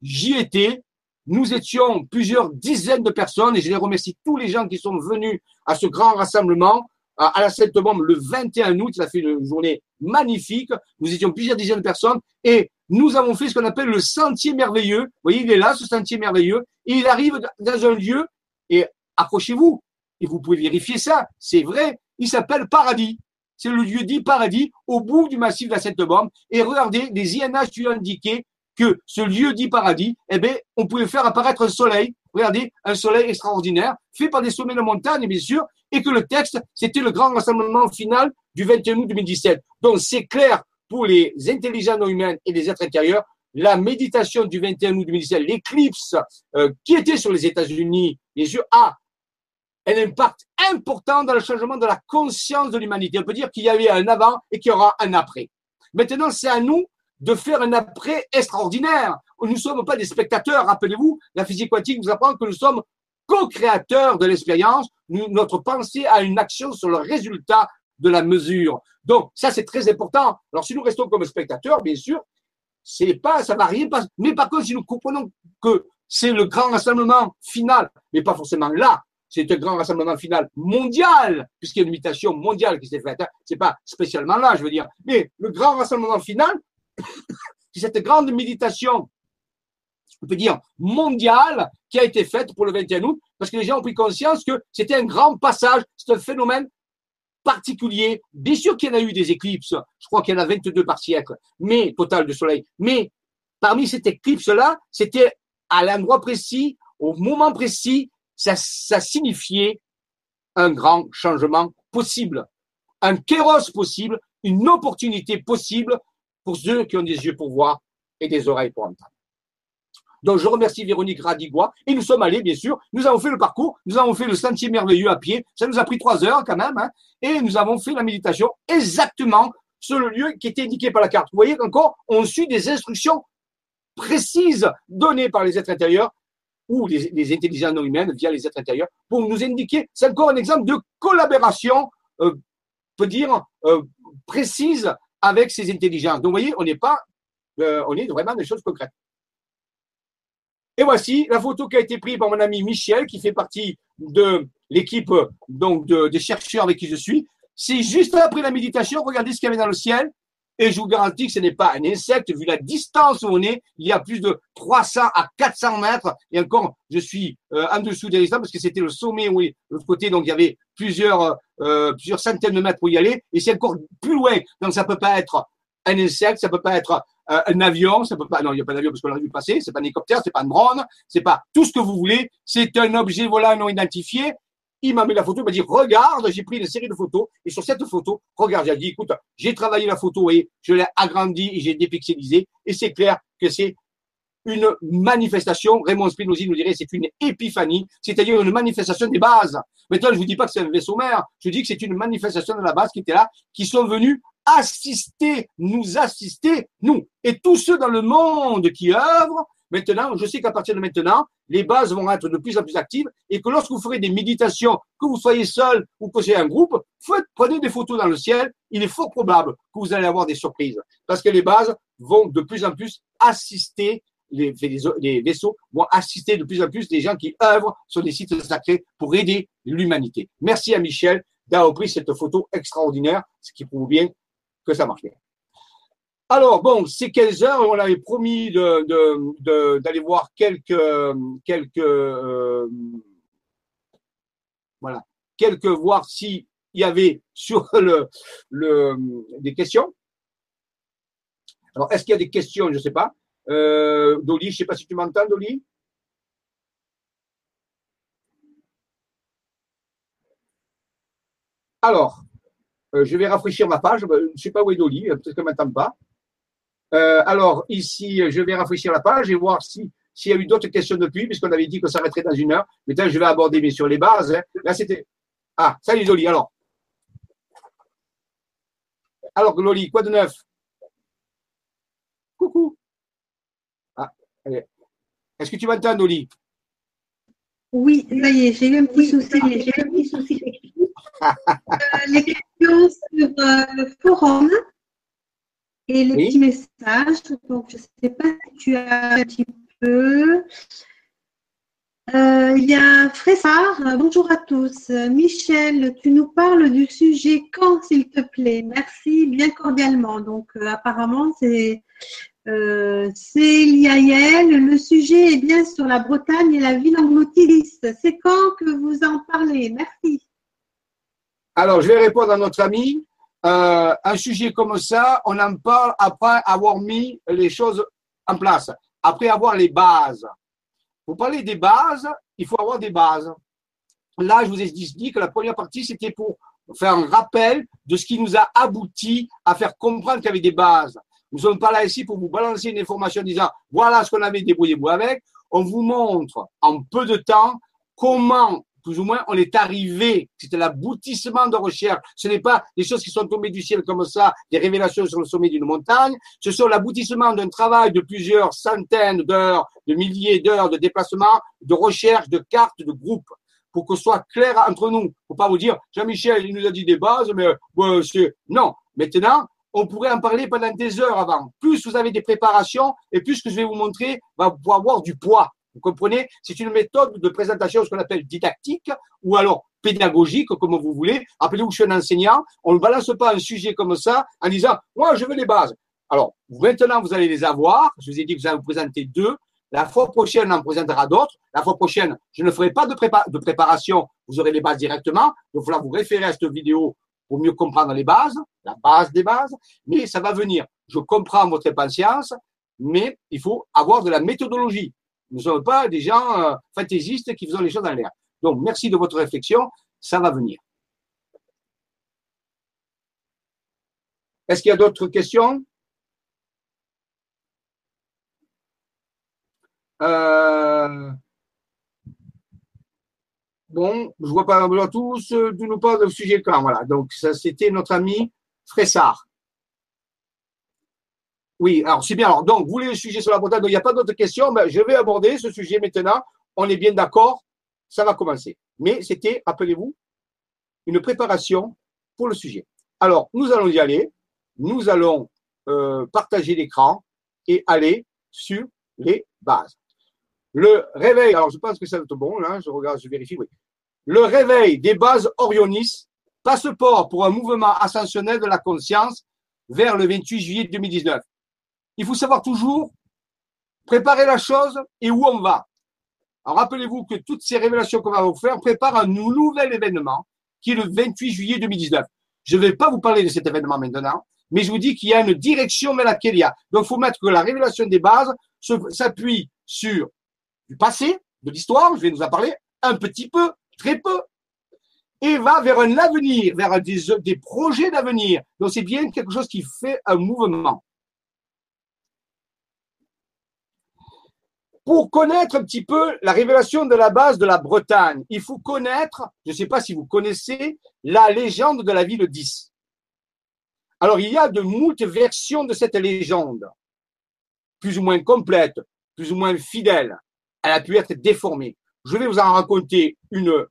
J'y étais. Nous étions plusieurs dizaines de personnes et je les remercie tous les gens qui sont venus à ce grand rassemblement à la Sainte-Baume le 21 août. Ça a fait une journée magnifique. Nous étions plusieurs dizaines de personnes et nous avons fait ce qu'on appelle le sentier merveilleux. Vous voyez, il est là, ce sentier merveilleux. Et il arrive dans un lieu et accrochez-vous. Et vous pouvez vérifier ça. C'est vrai. Il s'appelle Paradis c'est le lieu dit paradis au bout du massif de la Sainte-Bombe. Et regardez, les INH tu indiqué que ce lieu dit paradis, eh bien, on pouvait faire apparaître un soleil. Regardez, un soleil extraordinaire, fait par des sommets de montagne, bien sûr, et que le texte, c'était le grand rassemblement final du 21 août 2017. Donc, c'est clair pour les intelligents non humains et les êtres intérieurs, la méditation du 21 août 2017, l'éclipse euh, qui était sur les États-Unis, bien sûr, a un impact important dans le changement de la conscience de l'humanité. On peut dire qu'il y avait un avant et qu'il y aura un après. Maintenant, c'est à nous de faire un après extraordinaire. Nous ne sommes pas des spectateurs. Rappelez-vous, la physique quantique nous apprend que nous sommes co-créateurs de l'expérience. Notre pensée a une action sur le résultat de la mesure. Donc, ça, c'est très important. Alors, si nous restons comme spectateurs, bien sûr, c'est pas, ça va rien passer. Mais par contre, si nous comprenons que c'est le grand rassemblement final, mais pas forcément là, c'est un grand rassemblement final mondial, puisqu'il y a une mutation mondiale qui s'est faite. Hein. C'est pas spécialement là, je veux dire. Mais le grand rassemblement final, c'est cette grande méditation, on peut dire mondiale, qui a été faite pour le 21 août, parce que les gens ont pris conscience que c'était un grand passage, c'est un phénomène particulier. Bien sûr qu'il y en a eu des éclipses, je crois qu'il y en a 22 par siècle, mais total de soleil. Mais parmi cette éclipse-là, c'était à l'endroit précis, au moment précis, ça, ça signifiait un grand changement possible, un kéros possible, une opportunité possible pour ceux qui ont des yeux pour voir et des oreilles pour entendre. Donc, je remercie Véronique Radigua. Et nous sommes allés, bien sûr. Nous avons fait le parcours. Nous avons fait le sentier merveilleux à pied. Ça nous a pris trois heures quand même. Hein. et nous avons fait la méditation exactement sur le lieu qui était indiqué par la carte. Vous voyez qu'encore, on suit des instructions précises données par les êtres intérieurs ou les, intelligences non humaines via les êtres intérieurs pour nous indiquer, c'est encore un exemple de collaboration, euh, peut dire, euh, précise avec ces intelligences. Donc, vous voyez, on n'est pas, euh, on est vraiment des choses concrètes. Et voici la photo qui a été prise par mon ami Michel, qui fait partie de l'équipe donc de, des chercheurs avec qui je suis. C'est juste après la méditation, regardez ce qu'il y avait dans le ciel. Et je vous garantis que ce n'est pas un insecte, vu la distance où on est, il y a plus de 300 à 400 mètres. Et encore, je suis euh, en dessous des parce que c'était le sommet, oui, l'autre côté, donc il y avait plusieurs, euh, plusieurs centaines de mètres pour y aller. Et c'est encore plus loin. Donc ça peut pas être un insecte, ça peut pas être euh, un avion, ça peut pas, non, il n'y a pas d'avion parce qu'on l'a vu passer, c'est pas un hélicoptère, c'est pas un drone, c'est pas tout ce que vous voulez. C'est un objet volant non identifié il m'a mis la photo, il m'a dit, regarde, j'ai pris une série de photos, et sur cette photo, regarde, j'ai dit, écoute, j'ai travaillé la photo et je l'ai agrandie et j'ai dépixelisé, et c'est clair que c'est une manifestation, Raymond Spinozzi nous dirait, c'est une épiphanie, c'est-à-dire une manifestation des bases. Maintenant, je vous dis pas que c'est un vaisseau mère, je dis que c'est une manifestation de la base qui était là, qui sont venus assister, nous assister, nous, et tous ceux dans le monde qui œuvrent, Maintenant, je sais qu'à partir de maintenant, les bases vont être de plus en plus actives et que lorsque vous ferez des méditations, que vous soyez seul ou que c'est un groupe, prenez des photos dans le ciel. Il est fort probable que vous allez avoir des surprises parce que les bases vont de plus en plus assister les, les, vaisseaux vont assister de plus en plus des gens qui œuvrent sur des sites sacrés pour aider l'humanité. Merci à Michel d'avoir pris cette photo extraordinaire, ce qui prouve bien ça marche bien. Alors, bon, c'est 15 heures, on avait promis d'aller de, voir quelques, quelques, euh, voilà, quelques, voir s'il y avait sur le, le, des questions. Alors, est-ce qu'il y a des questions? Je ne sais pas. Euh, Dolly, je ne sais pas si tu m'entends, Dolly? Alors, euh, je vais rafraîchir ma page. Je ne sais pas où est Dolly, peut-être qu'elle ne m'entend pas. Euh, alors, ici, je vais rafraîchir la page et voir si s'il y a eu d'autres questions depuis, puisqu'on avait dit que ça s'arrêterait dans une heure. Maintenant, je vais aborder bien sûr les bases. Hein. Là, c'était. Ah, salut Loli, alors. Alors, Loli, quoi de neuf? Coucou. Ah, Est-ce que tu m'entends, Loli?
Oui, ça y est, j'ai eu un petit souci. J'ai eu un petit souci. Euh, les questions sur euh, le forum et les petits messages. Donc, je ne sais pas si tu as un petit peu. Euh, il y a Fressard, bonjour à tous. Michel, tu nous parles du sujet quand, s'il te plaît? Merci bien cordialement. Donc, euh, apparemment, c'est euh, Yael. Le sujet est bien sur la Bretagne et la ville anglotiliste. C'est quand que vous en parlez? Merci.
Alors, je vais répondre à notre ami. Euh, un sujet comme ça, on en parle après avoir mis les choses en place, après avoir les bases. Pour parler des bases, il faut avoir des bases. Là, je vous ai dit que la première partie, c'était pour faire un rappel de ce qui nous a abouti à faire comprendre qu'il y avait des bases. Nous ne sommes pas là ici pour vous balancer une information en disant voilà ce qu'on avait débrouillé-vous avec. On vous montre en peu de temps comment plus ou moins, on est arrivé. C'était l'aboutissement de recherche. Ce n'est pas des choses qui sont tombées du ciel comme ça, des révélations sur le sommet d'une montagne. Ce sont l'aboutissement d'un travail de plusieurs centaines d'heures, de milliers d'heures de déplacement, de recherche, de cartes, de groupes pour que ce soit clair entre nous. Faut pas vous dire, Jean-Michel, il nous a dit des bases, mais ouais, c'est, non. Maintenant, on pourrait en parler pendant des heures avant. Plus vous avez des préparations et plus ce que je vais vous montrer va avoir du poids. Vous comprenez? C'est une méthode de présentation, ce qu'on appelle didactique, ou alors pédagogique, comme vous voulez. Appelez-vous, suis un enseignant. On ne balance pas un sujet comme ça en disant, moi, je veux les bases. Alors, maintenant, vous allez les avoir. Je vous ai dit que vous allez vous présenter deux. La fois prochaine, on en présentera d'autres. La fois prochaine, je ne ferai pas de, préparation. Vous aurez les bases directement. Donc, il va vous référer à cette vidéo pour mieux comprendre les bases, la base des bases. Mais ça va venir. Je comprends votre impatience, mais il faut avoir de la méthodologie. Nous ne sommes pas des gens euh, fantaisistes qui faisons les choses dans l'air. Donc, merci de votre réflexion. Ça va venir. Est-ce qu'il y a d'autres questions? Euh, Bon, je vois pas à tous de nous parler de sujet quand. Voilà. Donc, ça, c'était notre ami Fressard. Oui, alors c'est bien. Alors, donc, vous voulez le sujet sur la Bretagne, donc il n'y a pas d'autres questions. mais je vais aborder ce sujet maintenant. On est bien d'accord, ça va commencer. Mais c'était, rappelez-vous, une préparation pour le sujet. Alors, nous allons y aller. Nous allons euh, partager l'écran et aller sur les bases. Le réveil, alors je pense que ça va être bon, là, je regarde, je vérifie, oui. Le réveil des bases Orionis, passeport pour un mouvement ascensionnel de la conscience vers le 28 juillet 2019 il faut savoir toujours préparer la chose et où on va. Alors rappelez-vous que toutes ces révélations qu'on va vous faire préparent un nouvel événement qui est le 28 juillet 2019. Je ne vais pas vous parler de cet événement maintenant, mais je vous dis qu'il y a une direction vers laquelle il y a. Donc il faut mettre que la révélation des bases s'appuie sur du passé, de l'histoire, je vais nous en parler un petit peu, très peu, et va vers un avenir, vers des, des projets d'avenir. Donc c'est bien quelque chose qui fait un mouvement. Pour connaître un petit peu la révélation de la base de la Bretagne, il faut connaître, je ne sais pas si vous connaissez, la légende de la ville 10. Alors il y a de moult versions de cette légende, plus ou moins complète, plus ou moins fidèle. Elle a pu être déformée. Je vais vous en raconter une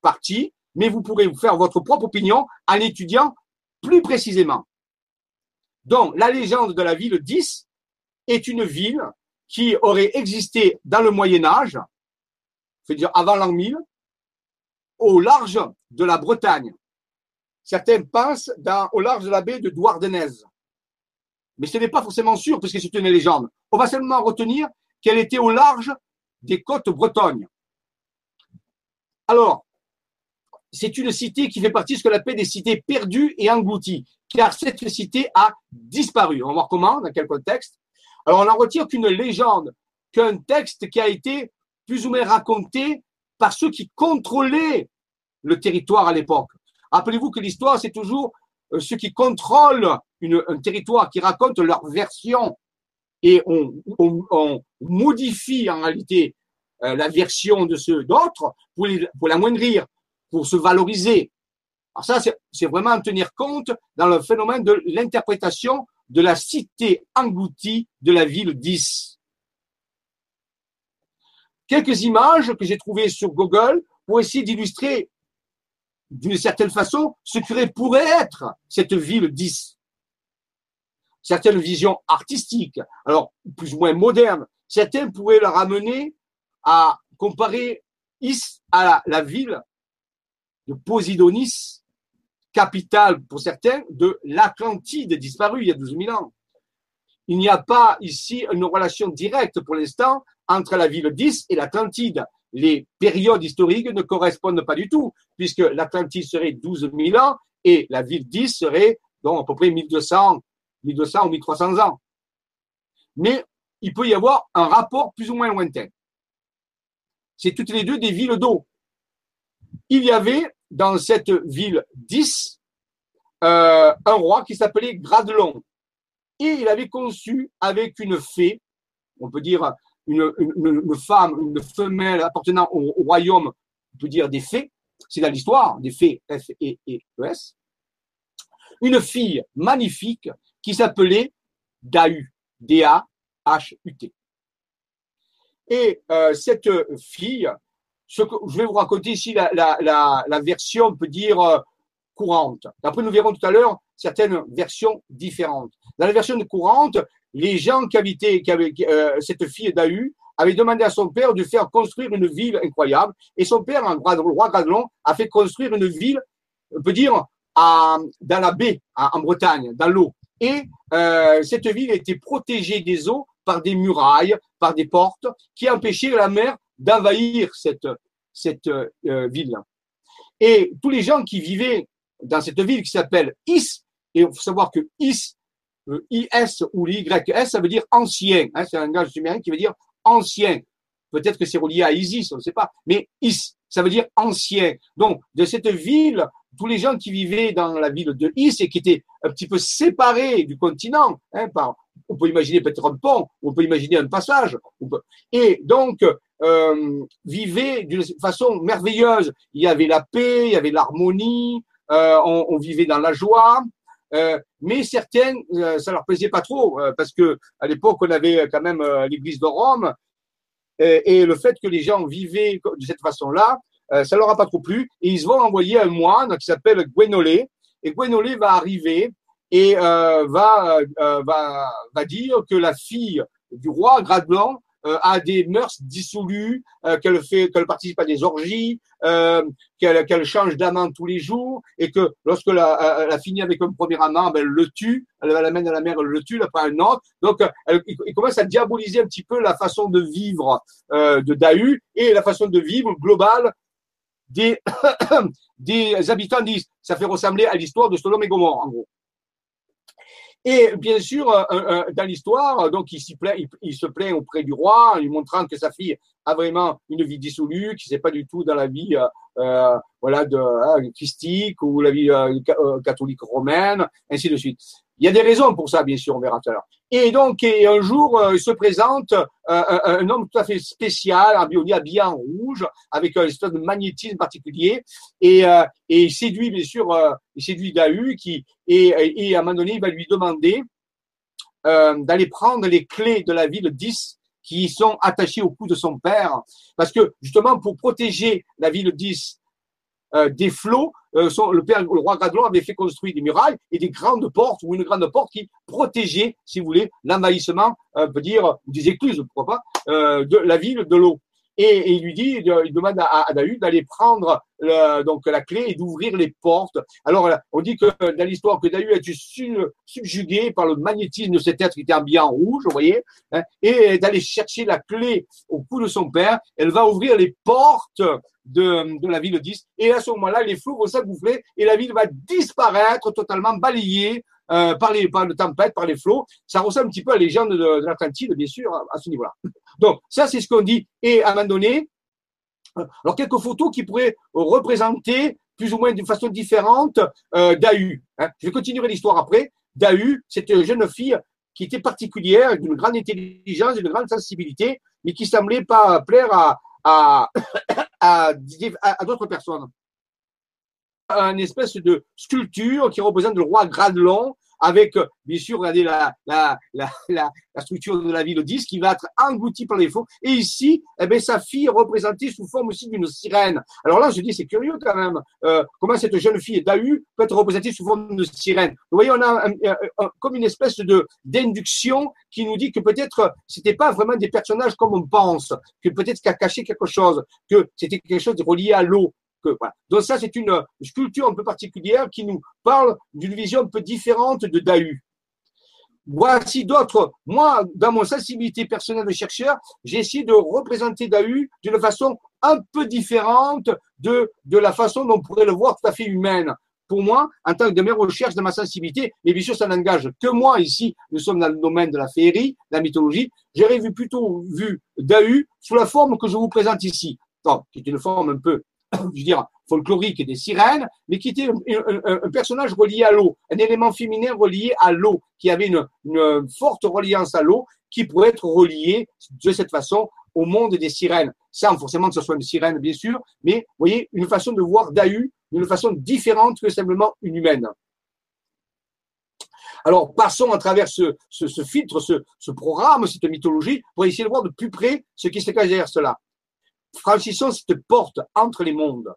partie, mais vous pourrez vous faire votre propre opinion en étudiant plus précisément. Donc, la légende de la ville 10 est une ville qui aurait existé dans le Moyen Âge, c'est-à-dire avant l'an 1000, au large de la Bretagne. Certains pensent au large de la baie de Douardenez. Mais ce n'est pas forcément sûr parce que c'est une légende. On va seulement retenir qu'elle était au large des côtes bretonnes. Alors, c'est une cité qui fait partie de ce qu'on appelle des cités perdues et englouties, car cette cité a disparu. On va voir comment, dans quel contexte. On en retire qu'une légende, qu'un texte qui a été plus ou moins raconté par ceux qui contrôlaient le territoire à l'époque. Rappelez-vous que l'histoire, c'est toujours euh, ceux qui contrôlent un territoire, qui racontent leur version. Et on, modifie en réalité euh, la version de ceux d'autres pour, l'amoindrir, pour se valoriser. Alors ça, c'est vraiment en tenir compte dans le phénomène de l'interprétation de la cité engloutie de la ville 10. Quelques images que j'ai trouvées sur Google pour essayer d'illustrer d'une certaine façon ce que pourrait être cette ville 10. Certaines visions artistiques, alors plus ou moins modernes, certains pourraient la ramener à comparer Is à la ville de Posidonis, capitale pour certains de l'Atlantide disparue il y a 12 000 ans. Il n'y a pas ici une relation directe pour l'instant entre la ville 10 et l'Atlantide. Les périodes historiques ne correspondent pas du tout, puisque l'Atlantide serait 12 000 ans et la ville 10 serait donc à peu près 1200, 1200 ou 1300 ans. Mais il peut y avoir un rapport plus ou moins lointain. C'est toutes les deux des villes d'eau. Il y avait dans cette ville 10 euh, un roi qui s'appelait Gradelon. Et il avait conçu avec une fée, on peut dire une, femme, une femelle appartenant au, royaume, on peut dire des fées, c'est dans l'histoire, des fées F-E-E-S, une fille magnifique qui s'appelait Dahu, D-A-H-U-T. Et euh, cette fille, je vais vous raconter ici la, version, on peut dire, euh, courante. Après, nous verrons tout à l'heure certaines versions différentes. Dans la version courante, les gens qui habitaient, euh, cette fille d'Ahu, avaient demandé à son père de faire construire une ville incroyable. Et son père, un roi Gradelon, a fait construire une ville, on peut dire, dans la baie, en Bretagne, dans l'eau. Et euh, cette ville était protégée des eaux par des murailles, par des portes, qui empêchaient la mer d'envahir cette, cette euh, ville. Et tous les gens qui vivaient dans cette ville qui s'appelle Is, et il faut savoir que Is, euh, IS ou l'YS, ça veut dire ancien. Hein, c'est un langage sumérien qui veut dire ancien. Peut-être que c'est relié à Isis, on ne sait pas. Mais Is, ça veut dire ancien. Donc, de cette ville, tous les gens qui vivaient dans la ville de Is et qui étaient un petit peu séparés du continent, hein, on peut imaginer peut-être un pont, on peut imaginer un passage. et donc, euh, vivaient d'une façon merveilleuse. Il y avait la paix, il y avait l'harmonie, euh, on, vivait dans la joie. Euh, mais certaines, ça leur plaisait pas trop parce que à l'époque on avait quand même l'Église de Rome et, le fait que les gens vivaient de cette façon-là, ça leur a pas trop plu et ils vont envoyer un moine qui s'appelle Gwenolé et Gwenolé va arriver et va, va va dire que la fille du roi euh, a des mœurs dissolues, euh, qu'elle fait, qu'elle participe à des orgies, euh, qu'elle, change d'amant tous les jours, et que lorsque la, elle a fini avec un premier amant, ben, elle le tue, elle l'amène à la mer, elle le tue, elle pas un autre. Donc, elle, il commence à diaboliser un petit peu la façon de vivre de Dahu et la façon de vivre globale des, des habitants disent. Ça fait ressembler à l'histoire de Sodome et Gomorre, en gros. Et bien sûr, dans l'histoire, donc il, il, se plaint auprès du roi, en lui montrant que sa fille a vraiment une vie dissolue, qui n'est pas du tout dans la vie euh, voilà, de hein, christique ou la vie catholique romaine, ainsi de suite. Il y a des raisons pour ça, bien sûr, on verra tout à l'heure. Et donc, et un jour, il se présente un homme tout à fait spécial, habillé en rouge, avec un espèce de magnétisme particulier, et, il séduit, bien sûr, il séduit Dahu, qui, et, et à un moment donné, il va lui demander euh, d'aller prendre les clés de la ville 10 qui sont attachées au cou de son père, parce que justement pour protéger la ville 10 euh, des flots, euh, le père, le roi Gradlon avait fait construire des murailles et des grandes portes ou une grande porte qui protégeait, si vous voulez, l'envahissement, on peut dire, des écluses, pourquoi pas, euh, de la ville de l'eau. Et, il lui dit, il demande à, à d'aller prendre donc la clé et d'ouvrir les portes. Alors, on dit que dans l'histoire que a été subjugué par le magnétisme de cet être qui était habillé en rouge, vous voyez, hein, et d'aller chercher la clé au cou de son père. Elle va ouvrir les portes de, de la ville 10. Et à ce moment-là, les flots vont s'engouffrer et la ville va disparaître totalement balayée euh, par, les, par le tempête, par les flots. Ça ressemble un petit peu à la légende de, de l'Atlantide, bien sûr, à, ce niveau-là. Donc, ça, c'est ce qu'on dit. Et à un moment donné, euh, alors quelques photos qui pourraient représenter plus ou moins d'une façon différente euh, Dahu. Hein. Je vais continuer l'histoire après. Dahu, c'est une jeune fille qui était particulière, d'une grande intelligence, d'une grande sensibilité, mais qui semblait pas plaire à, à, à, à d'autres personnes une espèce de sculpture qui représente le roi Gradelon avec, bien sûr, regardez la, la, la, la, structure de la ville 10 qui va être engloutie par les faux. Et ici, eh bien, sa fille est représentée sous forme aussi d'une sirène. Alors là, je dis, c'est curieux quand même. Euh, comment cette jeune fille d'Ahu peut être représentée sous forme de sirène. Vous voyez, on a comme une espèce de d'induction qui nous dit que peut-être c'était pas vraiment des personnages comme on pense, que peut-être a caché quelque chose, que c'était quelque chose de relié à l'eau. Donc ça, c'est une sculpture un peu particulière qui nous parle d'une vision un peu différente de Dahu. Voici d'autres. Moi, dans mon sensibilité personnelle de chercheur, j'ai essayé de représenter Dahu d'une façon un peu différente de, de la façon dont on pourrait le voir tout à fait humaine. Pour moi, en tant que de mes recherches, de ma sensibilité, mais bien sûr, ça n'engage que moi ici. Nous sommes dans le domaine de la féerie, de la mythologie. J'aurais vu plutôt vu Dahu sous la forme que je vous présente ici, donc, qui est une forme un peu je veux dire, folklorique des sirènes, mais qui était un, personnage relié à l'eau, un élément féminin relié à l'eau, qui avait une, forte reliance à l'eau, qui pourrait être relié de cette façon au monde des sirènes. Sans forcément que ce soit une sirène, bien sûr, mais vous voyez, une façon de voir Dahu d'une façon différente que simplement une humaine. Alors, passons à travers ce filtre, ce, ce, programme, cette mythologie, pour essayer de voir de plus près ce qui se cache derrière cela franchissons cette porte entre les mondes.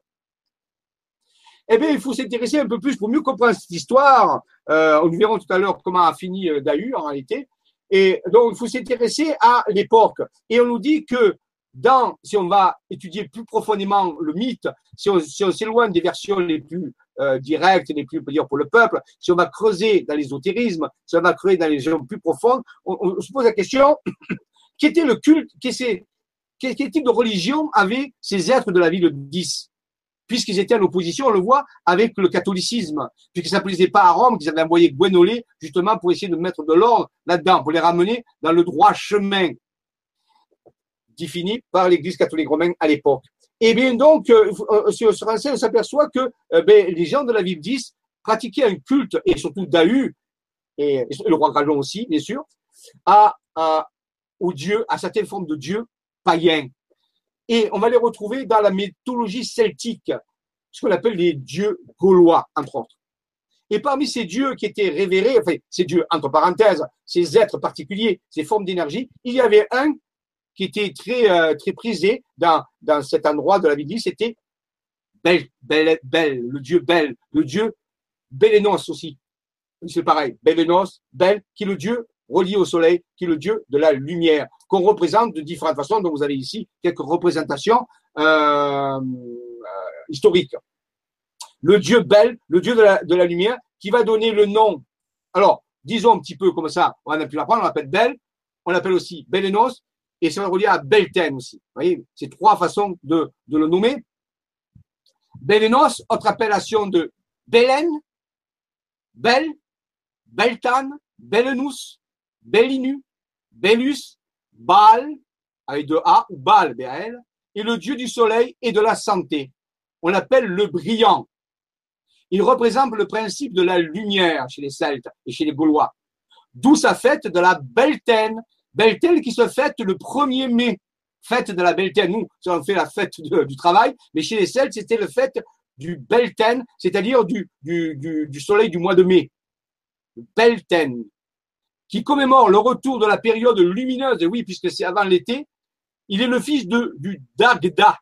Eh bien, il faut s'intéresser un peu plus pour mieux comprendre cette histoire. Euh, nous verrons tout à l'heure comment a fini euh, Dahu en réalité. Et donc, il faut s'intéresser à l'époque. Et on nous dit que dans, si on va étudier plus profondément le mythe, si on s'éloigne des versions les plus euh, directes, les plus, dire, pour le peuple, si on va creuser dans l'ésotérisme, si on va creuser dans les régions plus profondes, on, se pose la question, qui était le culte, quel, type de religion avaient ces êtres de la ville de 10 Puisqu'ils étaient en opposition, on le voit, avec le catholicisme, puisque ça ne plaisait pas à Rome, qu'ils avaient envoyé Guénolé justement pour essayer de mettre de l'ordre là-dedans, pour les ramener dans le droit chemin défini par l'Église catholique romaine à l'époque. Et eh bien donc, euh, euh, sur ce renseigne, on s'aperçoit que euh, ben, les gens de la ville 10 pratiquaient un culte, et surtout Dahu, et, le roi Grajon aussi, bien sûr, à, à, au Dieu, à certaines formes de Dieu païens. Et on va les retrouver dans la mythologie celtique, ce qu'on appelle les dieux gaulois, entre autres. Et parmi ces dieux qui étaient révérés, enfin, ces dieux, entre parenthèses, ces êtres particuliers, ces formes d'énergie, il y avait un qui était très, euh, très prisé dans, cet endroit de la Bible, c'était Bel, le dieu Bel, le dieu Bélénos aussi. C'est pareil, Bélénos, Bel, qui est le dieu relié au soleil, qui est le dieu de la lumière, qu'on représente de différentes façons. Donc, vous avez ici quelques représentations euh, euh, historiques. Le dieu Bel, le dieu de la, lumière, qui va donner le nom. Alors, disons un petit peu comme ça, on a pu l'apprendre, on l'appelle Bel, on l'appelle aussi Belenos, et c'est relié à Belten aussi. Vous voyez, c'est trois façons de, le nommer. Belenos, autre appellation de Belen, Bel, Beltan, Belenus, Bellinu, Belus, Baal, avec deux A, ou Baal, B-A-L, et le dieu du soleil et de la santé. On l'appelle le brillant. Il représente le principe de la lumière chez les Celtes et chez les Gaulois. D'où sa fête de la Beltane. Beltane qui se fête le 1er mai. Fête de la Beltane. Nous, on fait la fête du travail, mais chez les Celtes, c'était le fête du Beltane, c'est-à-dire du, soleil du mois de mai. Beltane, qui commémore le retour de la période lumineuse, et oui, puisque c'est avant l'été, il est le fils de, du Dagda,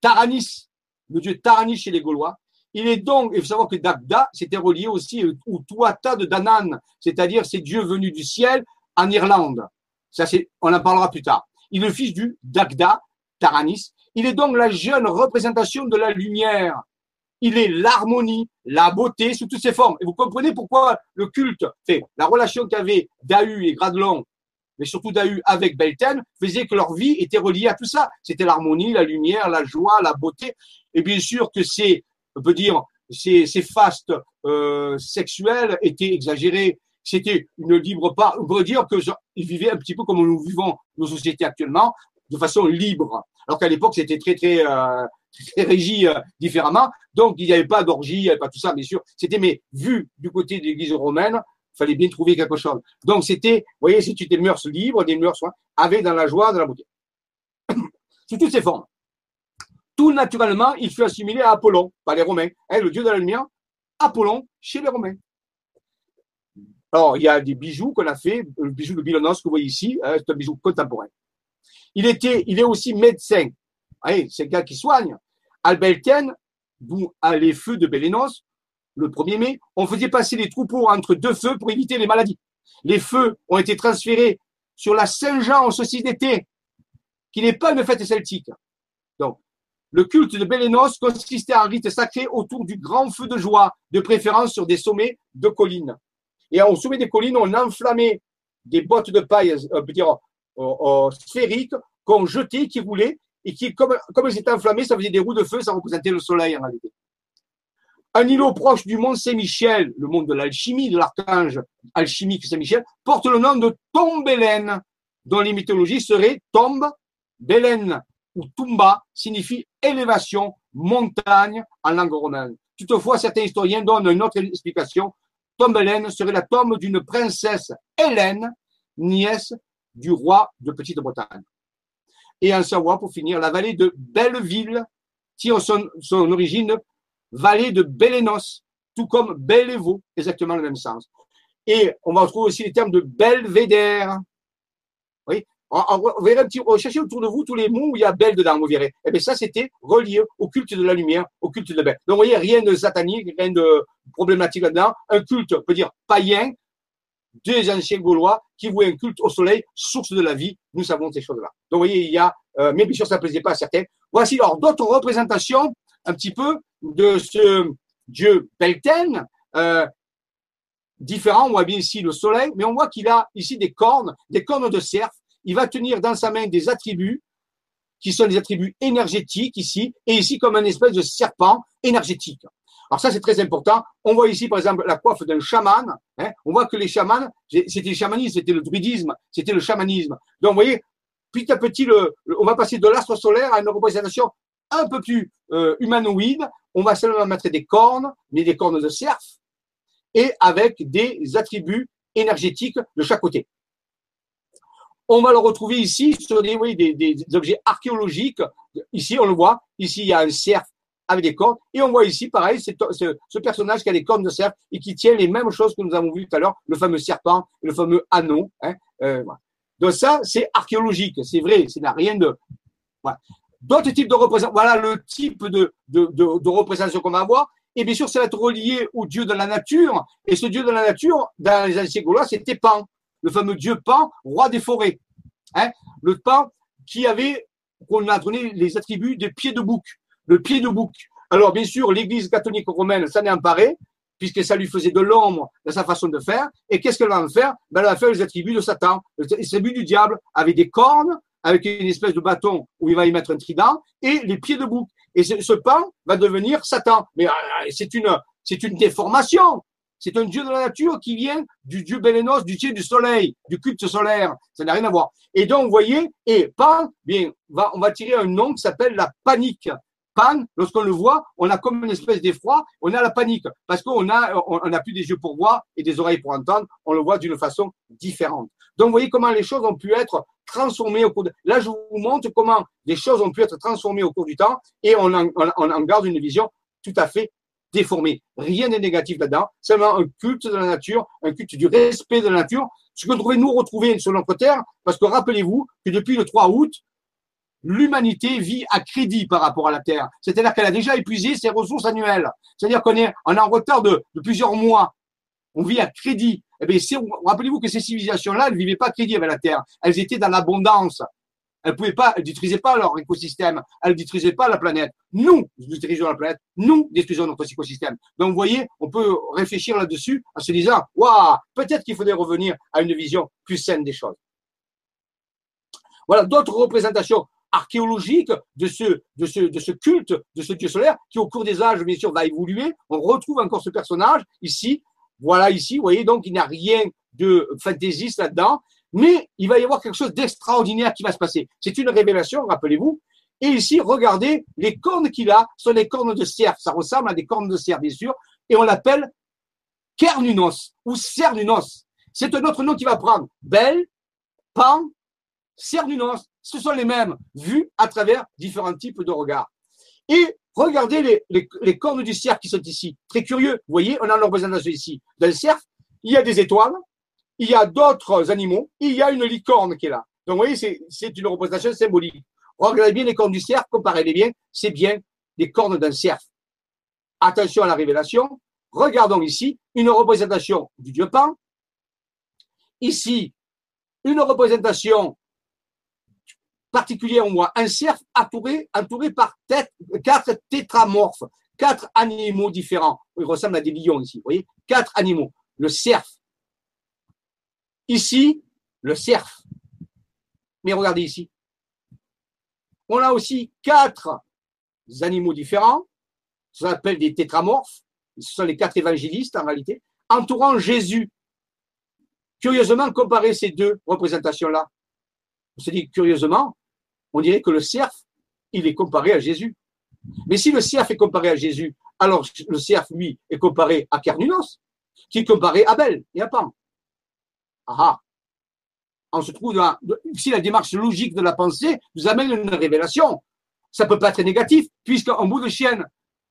Taranis, le dieu Taranis chez les Gaulois. Il est donc, il faut savoir que Dagda, c'était relié aussi au Tuata de Danan, c'est-à-dire ces dieux venus du ciel en Irlande. Ça, c'est, on en parlera plus tard. Il est le fils du Dagda, Taranis. Il est donc la jeune représentation de la lumière. Il est l'harmonie, la beauté sous toutes ses formes. Et vous comprenez pourquoi le culte, fait la relation qu'avaient Dahu et Gradlon mais surtout Dahu avec Belten, faisait que leur vie était reliée à tout ça. C'était l'harmonie, la lumière, la joie, la beauté. Et bien sûr que ces, on peut dire, ces, ces fastes euh, sexuels étaient exagérés. C'était une libre part. On peut dire qu'ils vivaient un petit peu comme nous vivons nos sociétés actuellement, de façon libre. Alors qu'à l'époque, c'était très, très, euh, très régi euh, différemment. Donc, il n'y avait pas d'orgie, il n'y avait pas tout ça, bien sûr. C'était, mais vu du côté de l'Église romaine, fallait bien trouver quelque chose. Donc c'était, vous voyez, c'est des mœurs libres, des mœurs avec dans la joie, dans la beauté. Sous toutes ces formes. Tout naturellement, il fut assimilé à Apollon, par les Romains. Hein, le dieu de la lumière, Apollon, chez les Romains. Alors, il y a des bijoux qu'on a fait, le bijou de Bilonos que vous voyez ici, hein, c'est un bijou contemporain. Il était, il est aussi médecin. C'est un gars qui soigne. Albelten, d'où les feux de Bélénos, le 1er mai, on faisait passer les troupeaux entre deux feux pour éviter les maladies. Les feux ont été transférés sur la Saint-Jean en ceci d'été, qui n'est pas une fête celtique. Donc, le culte de Bélénos consistait en un rite sacré autour du grand feu de joie, de préférence sur des sommets de collines. Et au sommet des collines, on enflammait des bottes de paille, euh, dire, euh, euh, sphériques, qu'on jetait, qui roulaient, et qui, comme, comme elles étaient enflammées, ça faisait des roues de feu, ça représentait le soleil en réalité. Un îlot proche du mont Saint-Michel, le monde de l'alchimie, de l'archange alchimique Saint-Michel, porte le nom de Tombelen, dont les mythologies seraient Tombe, Belen ou Tumba, signifie élévation, montagne en langue romaine. Toutefois, certains historiens donnent une autre explication. Tombelen serait la tombe d'une princesse Hélène, nièce du roi de Petite-Bretagne. Et en Savoie, pour finir, la vallée de Belleville tire son, son origine vallée de Bélénos, tout comme Bellevo, exactement le même sens. Et on va retrouver aussi les termes de belvédère. Oui, vous verrez un petit, cherchez autour de vous tous les mots où il y a belle dedans, vous verrez. Eh bien, ça, c'était relié au culte de la lumière, au culte de belle. Donc, vous voyez, rien de satanique, rien de problématique là-dedans. Un culte, peut dire, païen, des anciens Gaulois qui vouaient un culte au soleil, source de la vie. Nous savons ces choses-là. Donc, vous voyez, il y a, mais bien sûr, ça ne plaisait pas à certains. Voici alors d'autres représentations un petit peu de ce dieu Belten, euh, différent, on voit bien ici le soleil, mais on voit qu'il a ici des cornes, des cornes de cerf. Il va tenir dans sa main des attributs qui sont des attributs énergétiques ici, et ici comme un espèce de serpent énergétique. Alors ça, c'est très important. On voit ici, par exemple, la coiffe d'un chaman. Hein. On voit que les chamans, c'était le chamanisme, c'était le druidisme, c'était le chamanisme. Donc, vous voyez, petit à petit, on va passer de l'astre solaire à une représentation un peu plus euh, humanoïde, on va seulement mettre des cornes, mais des cornes de cerf, et avec des attributs énergétiques de chaque côté. On va le retrouver ici sur des, objets archéologiques. Ici, on le voit. Ici, il y a un cerf avec des cornes. Et on voit ici, pareil, ce, personnage qui a des cornes de cerf et qui tient les mêmes choses que nous avons vues tout à l'heure, le fameux serpent, le fameux anneau. Hein, euh, Donc ça, c'est archéologique, c'est vrai, ça n'a rien de... D'autres types de représentation, voilà le type de, de, de, représentation qu'on va avoir. Et bien sûr, ça va être relié au dieu de la nature. Et ce dieu de la nature, dans les anciens Gaulois, c'était Pan, le fameux dieu Pan, roi des forêts. Hein le Pan qui avait, qu'on a donné les attributs des pieds de bouc, le pied de bouc. Alors, bien sûr, l'église catholique romaine s'en est emparée, puisque ça lui faisait de l'ombre dans sa façon de faire. Et qu'est-ce qu'elle va en faire? Ben, Elle va faire les attributs de Satan, les attributs du diable, avec des cornes, avec une espèce de bâton où il va y mettre un trident et les pieds de bouc. Et ce, ce pain va devenir Satan. Mais euh, c'est une, c'est une déformation. C'est un dieu de la nature qui vient du dieu Bélénos, du dieu du soleil, du culte solaire. Ça n'a rien à voir. Et donc, vous voyez, et Pan, bien, on va tirer un nom qui s'appelle la panique. Pan, lorsqu'on le voit, on a comme une espèce d'effroi, on a la panique, parce qu'on a, n'a plus des yeux pour voir et des oreilles pour entendre, on le voit d'une façon différente. Donc, vous voyez comment les choses ont pu être transformées au cours de... Là, je vous montre comment les choses ont pu être transformées au cours du temps et on en, garde une vision tout à fait déformée. Rien n'est négatif là-dedans, seulement un culte de la nature, un culte du respect de la nature, ce que devons nous retrouver sur notre terre, parce que rappelez-vous que depuis le 3 août, l'humanité vit à crédit par rapport à la Terre. C'est-à-dire qu'elle a déjà épuisé ses ressources annuelles. C'est-à-dire qu'on est en retard de, plusieurs mois. On vit à crédit. Eh bien, rappelez-vous que ces civilisations-là, elles ne vivaient pas à crédit avec la Terre. Elles étaient dans l'abondance. Elles pouvaient pas, elles détruisaient pas leur écosystème. Elles détruisaient pas la planète. Nous, nous détruisons la planète. Nous détruisons notre écosystème. Donc, vous voyez, on peut réfléchir là-dessus en se disant, waouh, peut-être qu'il faudrait revenir à une vision plus saine des choses. Voilà, d'autres représentations archéologiques de ce, de, ce, de ce culte, de ce dieu solaire, qui au cours des âges, bien sûr, va évoluer. On retrouve encore ce personnage ici. Voilà ici, vous voyez, donc il n'y a rien de fantaisiste là-dedans, mais il va y avoir quelque chose d'extraordinaire qui va se passer. C'est une révélation, rappelez-vous. Et ici, regardez, les cornes qu'il a sont des cornes de cerf. Ça ressemble à des cornes de cerf, bien sûr, et on l'appelle Kernunos ou Cernunos. C'est un autre nom qui va prendre. Belle, Pan, Cernunos ce sont les mêmes, vus à travers différents types de regards. Et regardez les, cornes du cerf qui sont ici. Très curieux. Vous voyez, on a leur représentation ici. Dans le cerf, il y a des étoiles, il y a d'autres animaux, il y a une licorne qui est là. Donc, vous voyez, c'est une représentation symbolique. Regardez bien les cornes du cerf, comparez-les bien, c'est bien les cornes d'un cerf. Attention à la révélation. Regardons ici une représentation du dieu Pan. Ici, une représentation particulier on voit un cerf entouré, par quatre tétramorphes, quatre animaux différents. Il ressemble à des lions ici, vous voyez Quatre animaux. Le cerf. Ici, le cerf. Mais regardez ici. On a aussi quatre animaux différents. Ça s'appelle des tétramorphes. Ce sont les quatre évangélistes en réalité, entourant Jésus. Curieusement, comparer ces deux représentations-là. On se dit curieusement, on dirait que le cerf, il est comparé à Jésus. Mais si le cerf est comparé à Jésus, alors le cerf, lui, est comparé à Carnunos, qui est comparé à Abel et à Pan. Ah, ah On se trouve dans, si la démarche logique de la pensée nous amène une révélation, ça peut pas être négatif, puisqu'en bout de chienne,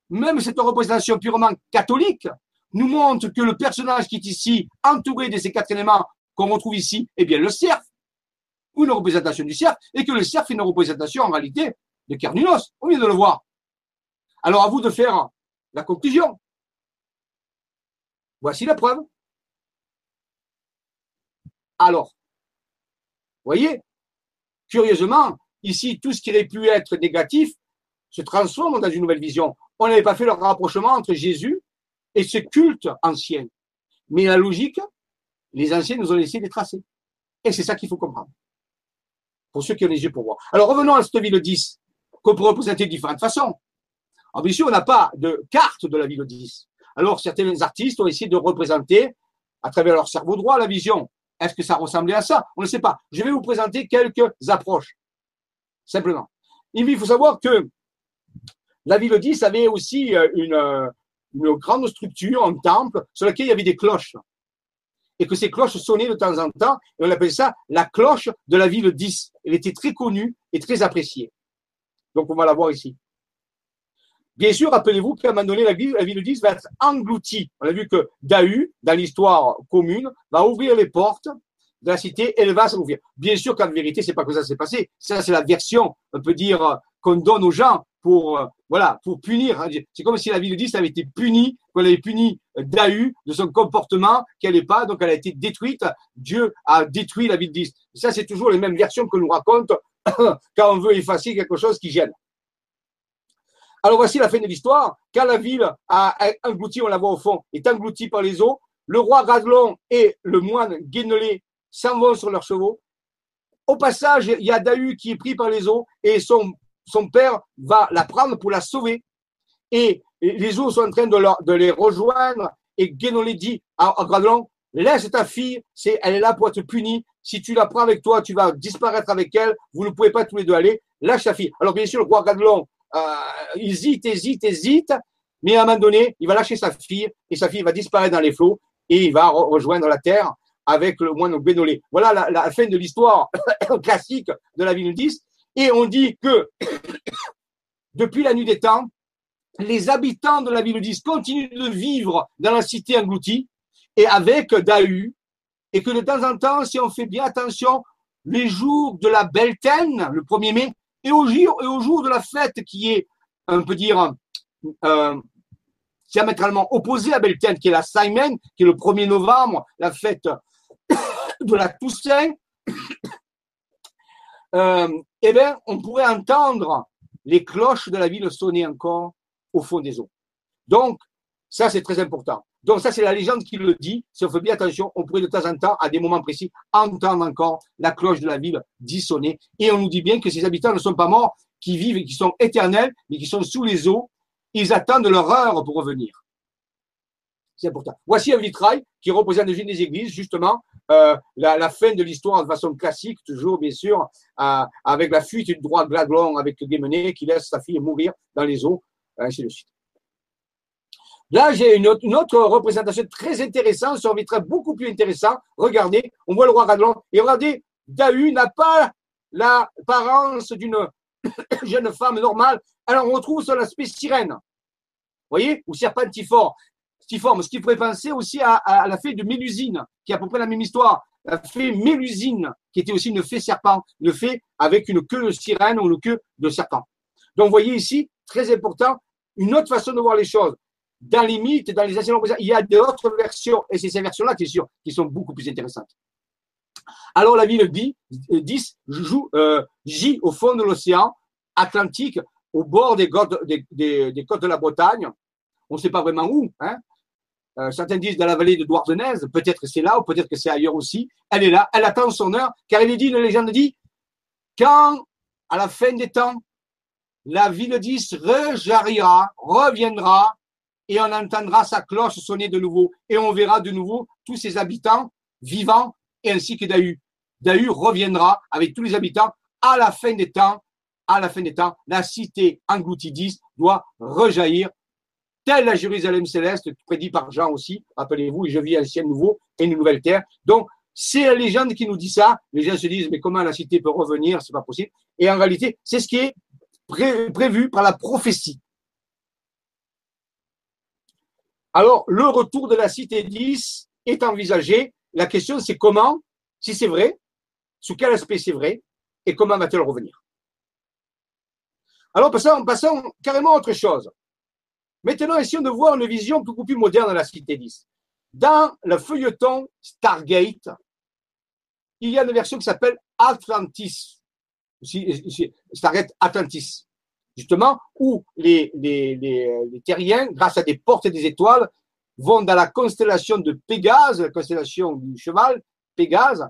même cette représentation purement catholique nous montre que le personnage qui est ici, entouré de ces quatre éléments qu'on retrouve ici, est bien le cerf ou une représentation du cerf, et que le cerf est une représentation en réalité de Carnunos. On vient de le voir. Alors à vous de faire la conclusion. Voici la preuve. Alors, voyez, curieusement, ici, tout ce qui aurait pu être négatif se transforme dans une nouvelle vision. On n'avait pas fait le rapprochement entre Jésus et ce culte ancien. Mais la logique, les anciens nous ont laissé les tracer. Et c'est ça qu'il faut comprendre pour ceux qui ont les yeux pour voir. Alors revenons à cette ville 10, qu'on peut représenter de différentes façons. Alors bien sûr, on n'a pas de carte de la ville 10. Alors certains artistes ont essayé de représenter à travers leur cerveau droit la vision. Est-ce que ça ressemblait à ça? On ne sait pas. Je vais vous présenter quelques approches, simplement. Il faut savoir que la ville 10 avait aussi euh, une, euh, une grande structure, un temple, sur lequel il y avait des cloches et que ces cloches sonnaient de temps en temps, et on appelle ça la cloche de la ville 10. Elle était très connue et très appréciée. Donc on va la voir ici. Bien sûr, rappelez-vous qu'à un moment donné, la ville, la ville 10 va être engloutie. On a vu que Dahu, dans l'histoire commune, va ouvrir les portes de la cité elle va s'ouvrir. Bien sûr qu'en vérité, c'est pas que ça s'est passé. Ça, c'est la version, on peut dire, qu'on donne aux gens pour, euh, pour punir. Hein. C'est comme si la ville 10 avait été punie, qu'on avait puni Dahu de son comportement qu'elle n'est pas, donc elle a été détruite. Dieu a détruit la ville 10. Ça, c'est toujours les mêmes versions que nous raconte quand on veut effacer quelque chose qui gêne. Alors voici la fin de l'histoire. Quand la ville a englouti, on la voit au fond, est engloutie par les eaux, le roi Radlon et le moine Guénelé s'en vont sur leurs chevaux. Au passage, il y a Dahu qui est pris par les eaux et son son père va la prendre pour la sauver. Et les eaux sont en train de, les rejoindre Et Guénolé dit à, à Gradlon, laisse ta fille, c'est, elle est là pour être punie. Si tu la prends avec toi, tu vas disparaître avec elle. Vous ne pouvez pas tous les deux aller. Lâche ta fille. Alors bien sûr, le roi Gradlon, euh, hésite, hésite, hésite. Mais à un moment donné, il va lâcher sa fille et sa fille va disparaître dans les flots et il va rejoindre la terre avec le moine Bénolé. Voilà la, fin de l'histoire classique de la ville 10. Et on dit que depuis la nuit des temps, les habitants de la ville 10 continuent de vivre dans la cité engloutie et avec Dahu, et que de temps en temps, si on fait bien attention, les jours de la Beltaine, le 1er mai, et au jour, et au jour de la fête qui est, on peut dire, euh, diamétralement opposé à Beltane, qui est la Simon, qui est le 1er novembre, la fête de la Toussaint, euh, eh bien, on pourrait entendre les cloches de la ville sonner encore au fond des eaux. Donc, ça, c'est très important. Donc, ça, c'est la légende qui le dit. Si on fait bien attention, on pourrait de temps en temps, à des moments précis, entendre encore la cloche de la ville dissonner. Et on nous dit bien que ces habitants ne sont pas morts, qui vivent et qui sont éternels, mais qui sont sous les eaux ils attendent leur heure pour revenir. C'est important. Voici un vitrail qui représente une des églises, justement, euh, la, fin de l'histoire de façon classique, toujours bien sûr, euh, avec la fuite du droit Gladlon avec Guémené qui laisse sa fille mourir dans les eaux, ainsi de suite. Là, j'ai une, autre, représentation très intéressante sur un vitrail beaucoup plus intéressant. Regardez, on voit le roi Gladlon et regardez, Dahu n'a pas l'apparence d'une jeune femme normale. Alors, on retrouve sur l'aspect sirène. Vous voyez Ou serpentiforme. Ce qui pourrait penser aussi à, la fée de Mélusine, qui est à peu près la même histoire. La fée Mélusine, qui était aussi une fée serpent, une fée avec une queue de sirène ou une queue de serpent. Donc, vous voyez ici, très important, une autre façon de voir les choses. Dans les mythes, dans les anciens il y a d'autres versions, et c'est ces versions-là, qui, qui sont beaucoup plus intéressantes. Alors la ville 10, 10 joue, euh, au fond de l'océan Atlantique, au bord des côtes, des, côtes de la Bretagne. On ne sait pas vraiment où. Hein. Euh, certains disent dans la vallée de Douarnenez, peut-être c'est là ou peut-être que c'est ailleurs aussi. Elle est là, elle attend son heure, car il est dit, une légende dit, quand, à la fin des temps, la ville 10 rejaillira, reviendra, et on entendra sa cloche sonner de nouveau, et on verra de nouveau tous ses habitants vivants et ainsi que Dahu. Dahu reviendra avec tous les habitants à la fin des temps. À la fin des temps, la cité engloutie 10 doit rejaillir, telle la Jérusalem céleste, prédit par Jean aussi. Rappelez-vous, je vis un ciel nouveau et une nouvelle terre. Donc, c'est la légende qui nous dit ça. Les gens se disent, mais comment la cité peut revenir? C'est pas possible. Et en réalité, c'est ce qui est prévu par la prophétie. Alors, le retour de la cité 10 est envisagé la question, c'est comment, si c'est vrai, sous quel aspect c'est vrai, et comment va-t-elle revenir? Alors, passons, passons carrément à autre chose. Maintenant, essayons de voir une vision beaucoup plus moderne de la Cité 10. Dans le feuilleton Stargate, il y a une version qui s'appelle Atlantis. Stargate Atlantis. Justement, où les, terriens, grâce à des portes et des étoiles, vont dans la constellation de Pégase, la constellation du cheval, Pégase,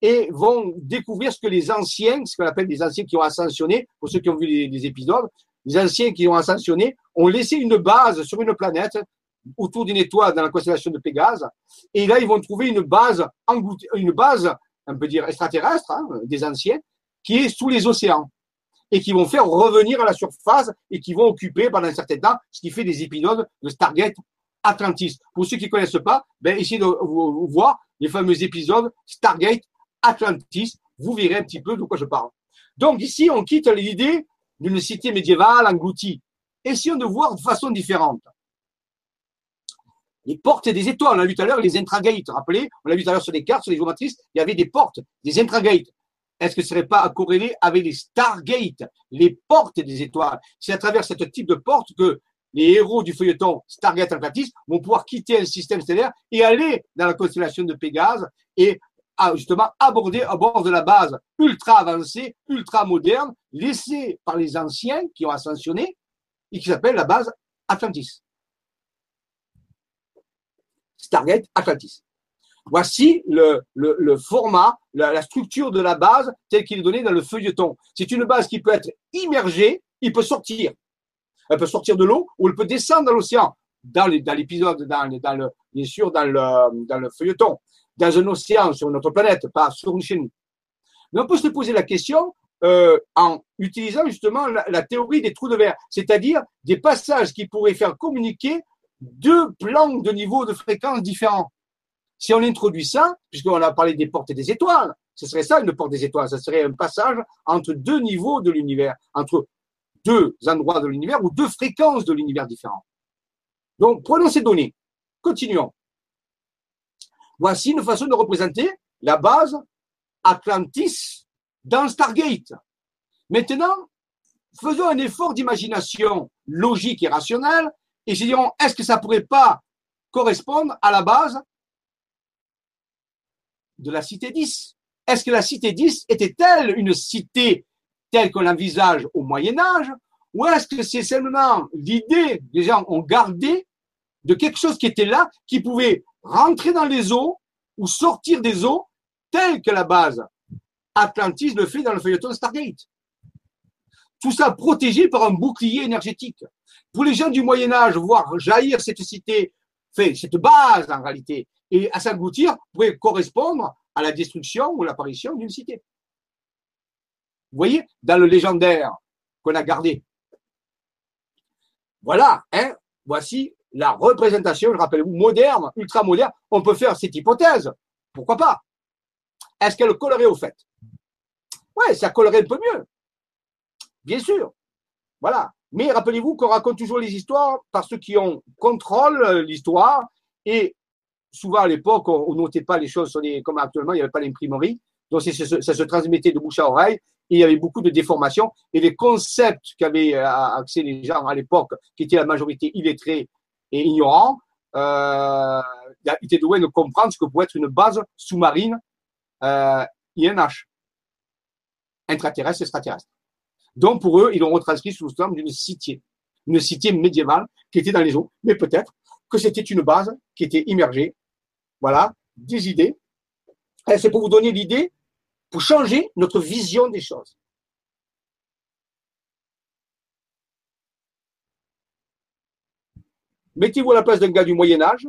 et vont découvrir ce que les anciens, ce qu'on appelle les anciens qui ont ascensionné, pour ceux qui ont vu les, épisodes, les anciens qui ont ascensionné ont laissé une base sur une planète autour d'une étoile dans la constellation de Pégase, et là ils vont trouver une base, une base, on peut dire extraterrestre, hein, des anciens, qui est sous les océans et qui vont faire revenir à la surface et qui vont occuper pendant un certain temps ce qui fait des épisodes de Stargate Atlantis. Pour ceux qui ne connaissent pas, ben, essayez de voir les fameux épisodes Stargate Atlantis. Vous verrez un petit peu de quoi je parle. Donc ici, on quitte l'idée d'une cité médiévale engloutie. Essayons de voir de façon différente. Les portes des étoiles, on a vu tout à l'heure les intragates. Rappelez, on l'a vu tout à l'heure sur les cartes, sur les géomatrices, il y avait des portes, des intragates. Est-ce que ce serait pas à corréler avec les Stargate, les portes des étoiles? C'est à travers ce type de porte que les héros du feuilleton Stargate Atlantis vont pouvoir quitter un système stellaire et aller dans la constellation de Pégase et justement aborder à bord de la base ultra avancée, ultra moderne, laissée par les anciens qui ont ascensionné et qui s'appelle la base Atlantis. Stargate Atlantis. Voici le, format, la, structure de la base telle qu'il est donné dans le feuilleton. C'est une base qui peut être immergée, il peut sortir. Elle peut sortir de l'eau ou elle peut descendre dans l'océan. dans l'épisode, bien sûr, dans le feuilleton, dans un océan sur notre planète, pas sur chez nous. Mais on peut se poser la question euh, en utilisant justement la, théorie des trous de verre, c'est-à-dire des passages qui pourraient faire communiquer deux plans de niveau de fréquence différents. Si on introduit ça, puisqu'on a parlé des portes et des étoiles, ce serait ça une porte des étoiles, ce serait un passage entre deux niveaux de l'univers, entre deux endroits de l'univers ou deux fréquences de l'univers différents. Donc, prenons ces données. Continuons. Voici une façon de représenter la base Atlantis dans Stargate. Maintenant, faisons un effort d'imagination logique et rationnelle et se est-ce que ça pourrait pas correspondre à la base de la cité 10 Est-ce que la cité 10 était-elle une cité telle qu'on l'envisage au Moyen Âge ou est-ce que c'est seulement l'idée, les gens ont gardé de quelque chose qui était là, qui pouvait rentrer dans les eaux ou sortir des eaux, telle que la base Atlantis le fait dans le feuilleton Stargate. Tout ça protégé par un bouclier énergétique. Pour les gens du Moyen Âge, voir jaillir cette cité, fait, cette base en réalité, et à s'engloutir pourrait correspondre à la destruction ou l'apparition d'une cité. Vous voyez, dans le légendaire qu'on a gardé. Voilà, hein, voici la représentation, je rappelle moderne, ultra moderne. On peut faire cette hypothèse. Pourquoi pas? Est-ce qu'elle collerait au fait? Ouais, ça collerait un peu mieux. Bien sûr. Voilà. Mais rappelez-vous qu'on raconte toujours les histoires par ceux qui ont contrôle l'histoire et souvent à l'époque, on, ne notait pas les choses comme actuellement, il n'y avait pas l'imprimerie. Donc, ça, se transmettait de bouche à oreille et il y avait beaucoup de déformations. Et les concepts qu'avaient euh, accès les gens à l'époque, qui étaient la majorité illettrés et ignorants, euh, étaient doués de comprendre ce que pouvait être une base sous-marine euh, INH, intraterrestre extraterrestre. Donc, pour eux, ils l'ont retranscrit sous le forme d'une cité, une cité médiévale qui était dans les eaux. Mais peut-être que c'était une base qui était immergée. Voilà, des idées. C'est pour vous donner l'idée, pour changer notre vision des choses. Mettez-vous à la place d'un gars du Moyen Âge,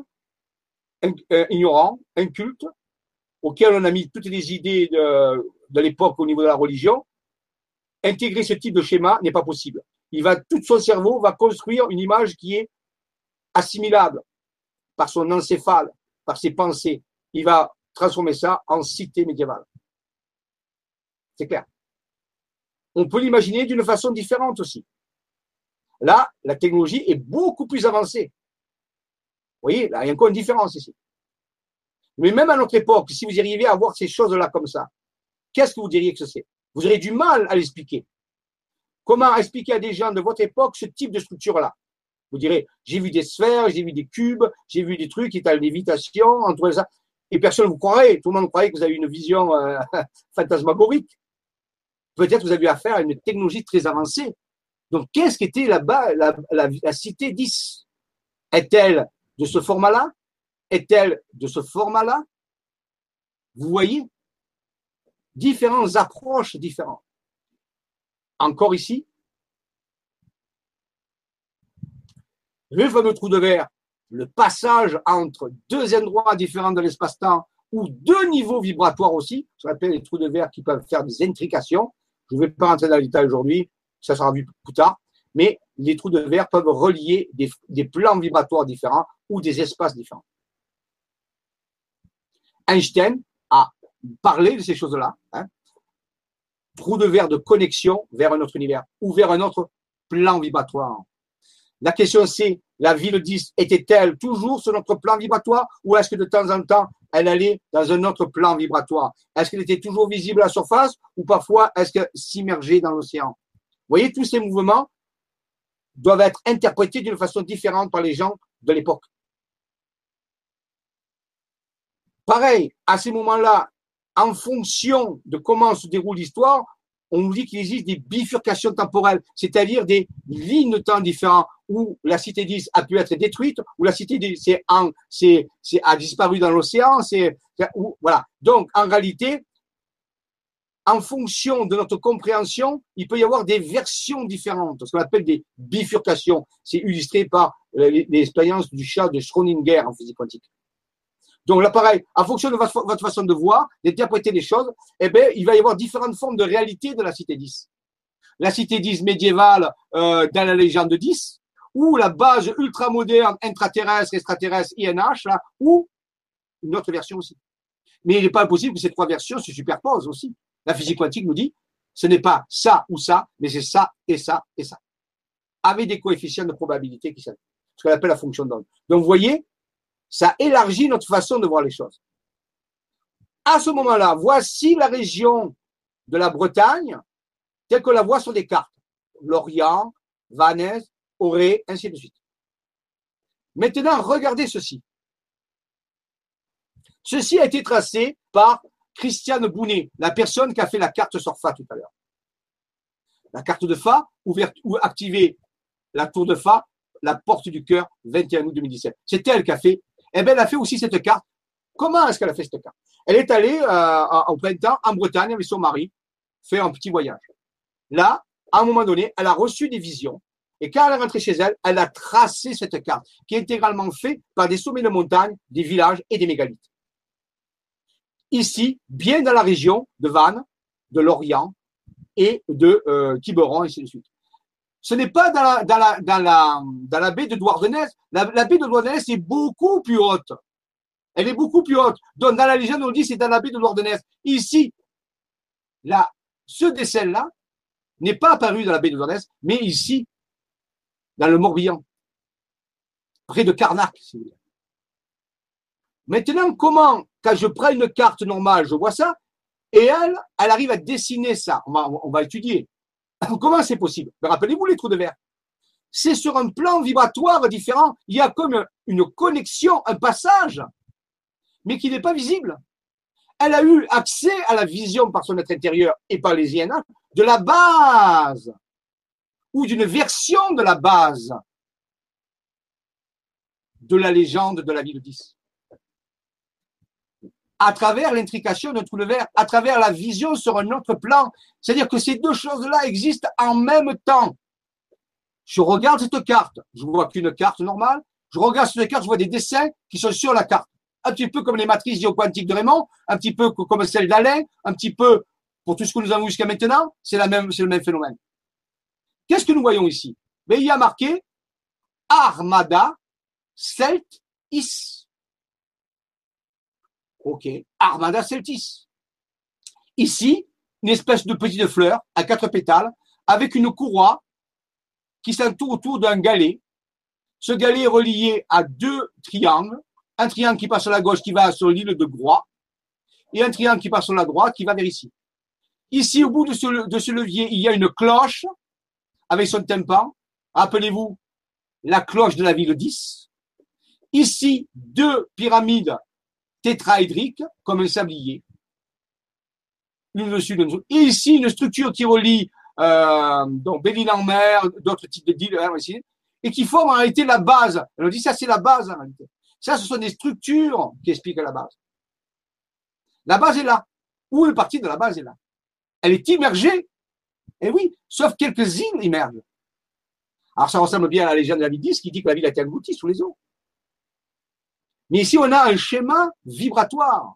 un, ignorant, inculte, auquel on a mis toutes les idées de, de l'époque au niveau de la religion, intégrer ce type de schéma n'est pas possible. Il va, tout son cerveau va construire une image qui est assimilable par son encéphale, par ses pensées. Il va transformer ça en cité médiévale. C'est clair. On peut l'imaginer d'une façon différente aussi. Là, la technologie est beaucoup plus avancée. Vous voyez, il y a encore une différence ici. Mais même à notre époque, si vous arrivez à voir ces choses-là comme ça, qu'est-ce que vous diriez que c'est Vous aurez du mal à l'expliquer. Comment expliquer à des gens de votre époque ce type de structure-là? Vous direz, j'ai vu des sphères, j'ai vu des cubes, j'ai vu des trucs qui étaient en lévitation, entre ça. Et personne ne vous croirait. Tout le monde croirait que vous avez une vision euh, fantasmagorique. Peut-être que vous avez affaire à une technologie très avancée. Donc, qu'est-ce qu'était là-bas la, la, cité 10 Est-elle de ce format-là? Est-elle de ce format-là? Vous voyez? Différentes approches différentes. Encore ici, le fameux trou de verre, le passage entre deux endroits différents de l'espace-temps ou deux niveaux vibratoires aussi, ce qu'on appelle les trous de verre qui peuvent faire des intrications. Je ne vais pas rentrer dans les détails aujourd'hui, ça sera vu plus tard, mais les trous de verre peuvent relier des, plans vibratoires différents ou des espaces différents. Einstein a parlé de ces choses-là, hein. trou de verre de connexion vers un autre univers ou vers un autre plan vibratoire. La question c'est, la ville 10 était-elle toujours sur notre plan vibratoire ou est-ce que de temps en temps elle allait dans un autre plan vibratoire? Est-ce qu'elle était toujours visible à la surface ou parfois est-ce qu'elle s'immergeait dans l'océan? Voyez, tous ces mouvements doivent être interprétés d'une façon différente par les gens de l'époque. Pareil, à ces moments-là, en fonction de comment se déroule l'histoire, on nous dit qu'il existe des bifurcations temporelles, c'est-à-dire des lignes de temps différentes où la cité 10 a pu être détruite, où la cité 10 a disparu dans l'océan, voilà. Donc, en réalité, en fonction de notre compréhension, il peut y avoir des versions différentes, ce qu'on appelle des bifurcations. C'est illustré par l'expérience du chat de Schrödinger en physique quantique. Donc là, pareil, en fonction de votre, façon de voir, d'interpréter les choses, eh bien, il va y avoir différentes formes de réalité de la cité 10. La cité 10 médiévale euh, dans la légende 10, ou la base ultra moderne intraterrestre, extraterrestre, INH, là, ou une autre version aussi. Mais il n'est pas impossible que ces trois versions se superposent aussi. La physique quantique nous dit, ce n'est pas ça ou ça, mais c'est ça et ça et ça. Avec des coefficients de probabilité qui sont ce qu'on appelle la fonction d'onde. Donc, vous voyez, ça élargit notre façon de voir les choses. À ce moment-là, voici la région de la Bretagne telle qu'on la voit sur des cartes. Lorient, Vannes, Auré, ainsi de suite. Maintenant, regardez ceci. Ceci a été tracé par Christiane Bounet, la personne qui a fait la carte sur Fa tout à l'heure. La carte de Fa, ouverte ou activée la tour de Fa, la porte du cœur, 21 août 2017. C'est elle qui a fait. Eh bien, elle a fait aussi cette carte. Comment est-ce qu'elle a fait cette carte? Elle est allée euh, en printemps en Bretagne avec son mari, faire un petit voyage. Là, à un moment donné, elle a reçu des visions. Et quand elle est rentrée chez elle, elle a tracé cette carte, qui est intégralement faite par des sommets de montagne, des villages et des mégalithes. Ici, bien dans la région de Vannes, de Lorient et de euh, Quiberon, et ainsi de suite. Ce n'est pas dans la, dans, la, dans, la, baie de Douarnenez. La, la baie de Douarnenez est beaucoup plus haute. Elle est beaucoup plus haute. Donc, dans la légende, on dit c'est dans la baie de Douarnenez. Ici, là, ce dessin-là n'est pas apparu dans la baie de Douarnenez, mais ici, dans le Morbihan, près de Carnac, si vous voulez. Maintenant, comment, quand je prends une carte normale, je vois ça, et elle, elle arrive à dessiner ça. On va, on va étudier. Comment c'est possible? Ben, Rappelez-vous les trous de verre. C'est sur un plan vibratoire différent. Il y a comme une connexion, un passage, mais qui n'est pas visible. Elle a eu accès à la vision par son être intérieur et par les INA de la base ou d'une version de la base de la légende de la ville 10 à travers l'intrication d'un trou de verre, à travers la vision sur un autre plan. C'est-à-dire que ces deux choses-là existent en même temps. Je regarde cette carte, je vois qu'une carte normale. Je regarde cette carte, je vois des dessins qui sont sur la carte. Un petit peu comme les matrices géoquantiques de Raymond, un petit peu comme celles d'Alain, un petit peu pour tout ce que nous avons jusqu'à maintenant, c'est la même, c'est le même phénomène. Qu'est-ce que nous voyons ici? Mais il y a marqué Armada Celt Is. Ok. Armada celtis. Ici, une espèce de petite fleur à quatre pétales avec une courroie qui s'entoure autour d'un galet. Ce galet est relié à deux triangles. Un triangle qui passe sur la gauche qui va sur l'île de Groix et un triangle qui passe sur la droite qui va vers ici. Ici, au bout de ce, de ce levier, il y a une cloche avec son tympan. Rappelez-vous la cloche de la ville 10. Ici, deux pyramides tétraédrique, comme un sablier. Une dessus, l'une Et ici, une structure qui relie euh, donc Béline en mer, d'autres types de deals, ici, et qui forment en réalité la base. On dit ça, c'est la base en réalité. Ça, ce sont des structures qui expliquent la base. La base est là. Où une partie de la base est là Elle est immergée. Et oui, sauf quelques îles immergent. Alors ça ressemble bien à la légende de la ville 10 qui dit que la ville a été engloutie sous les eaux. Mais ici, on a un schéma vibratoire.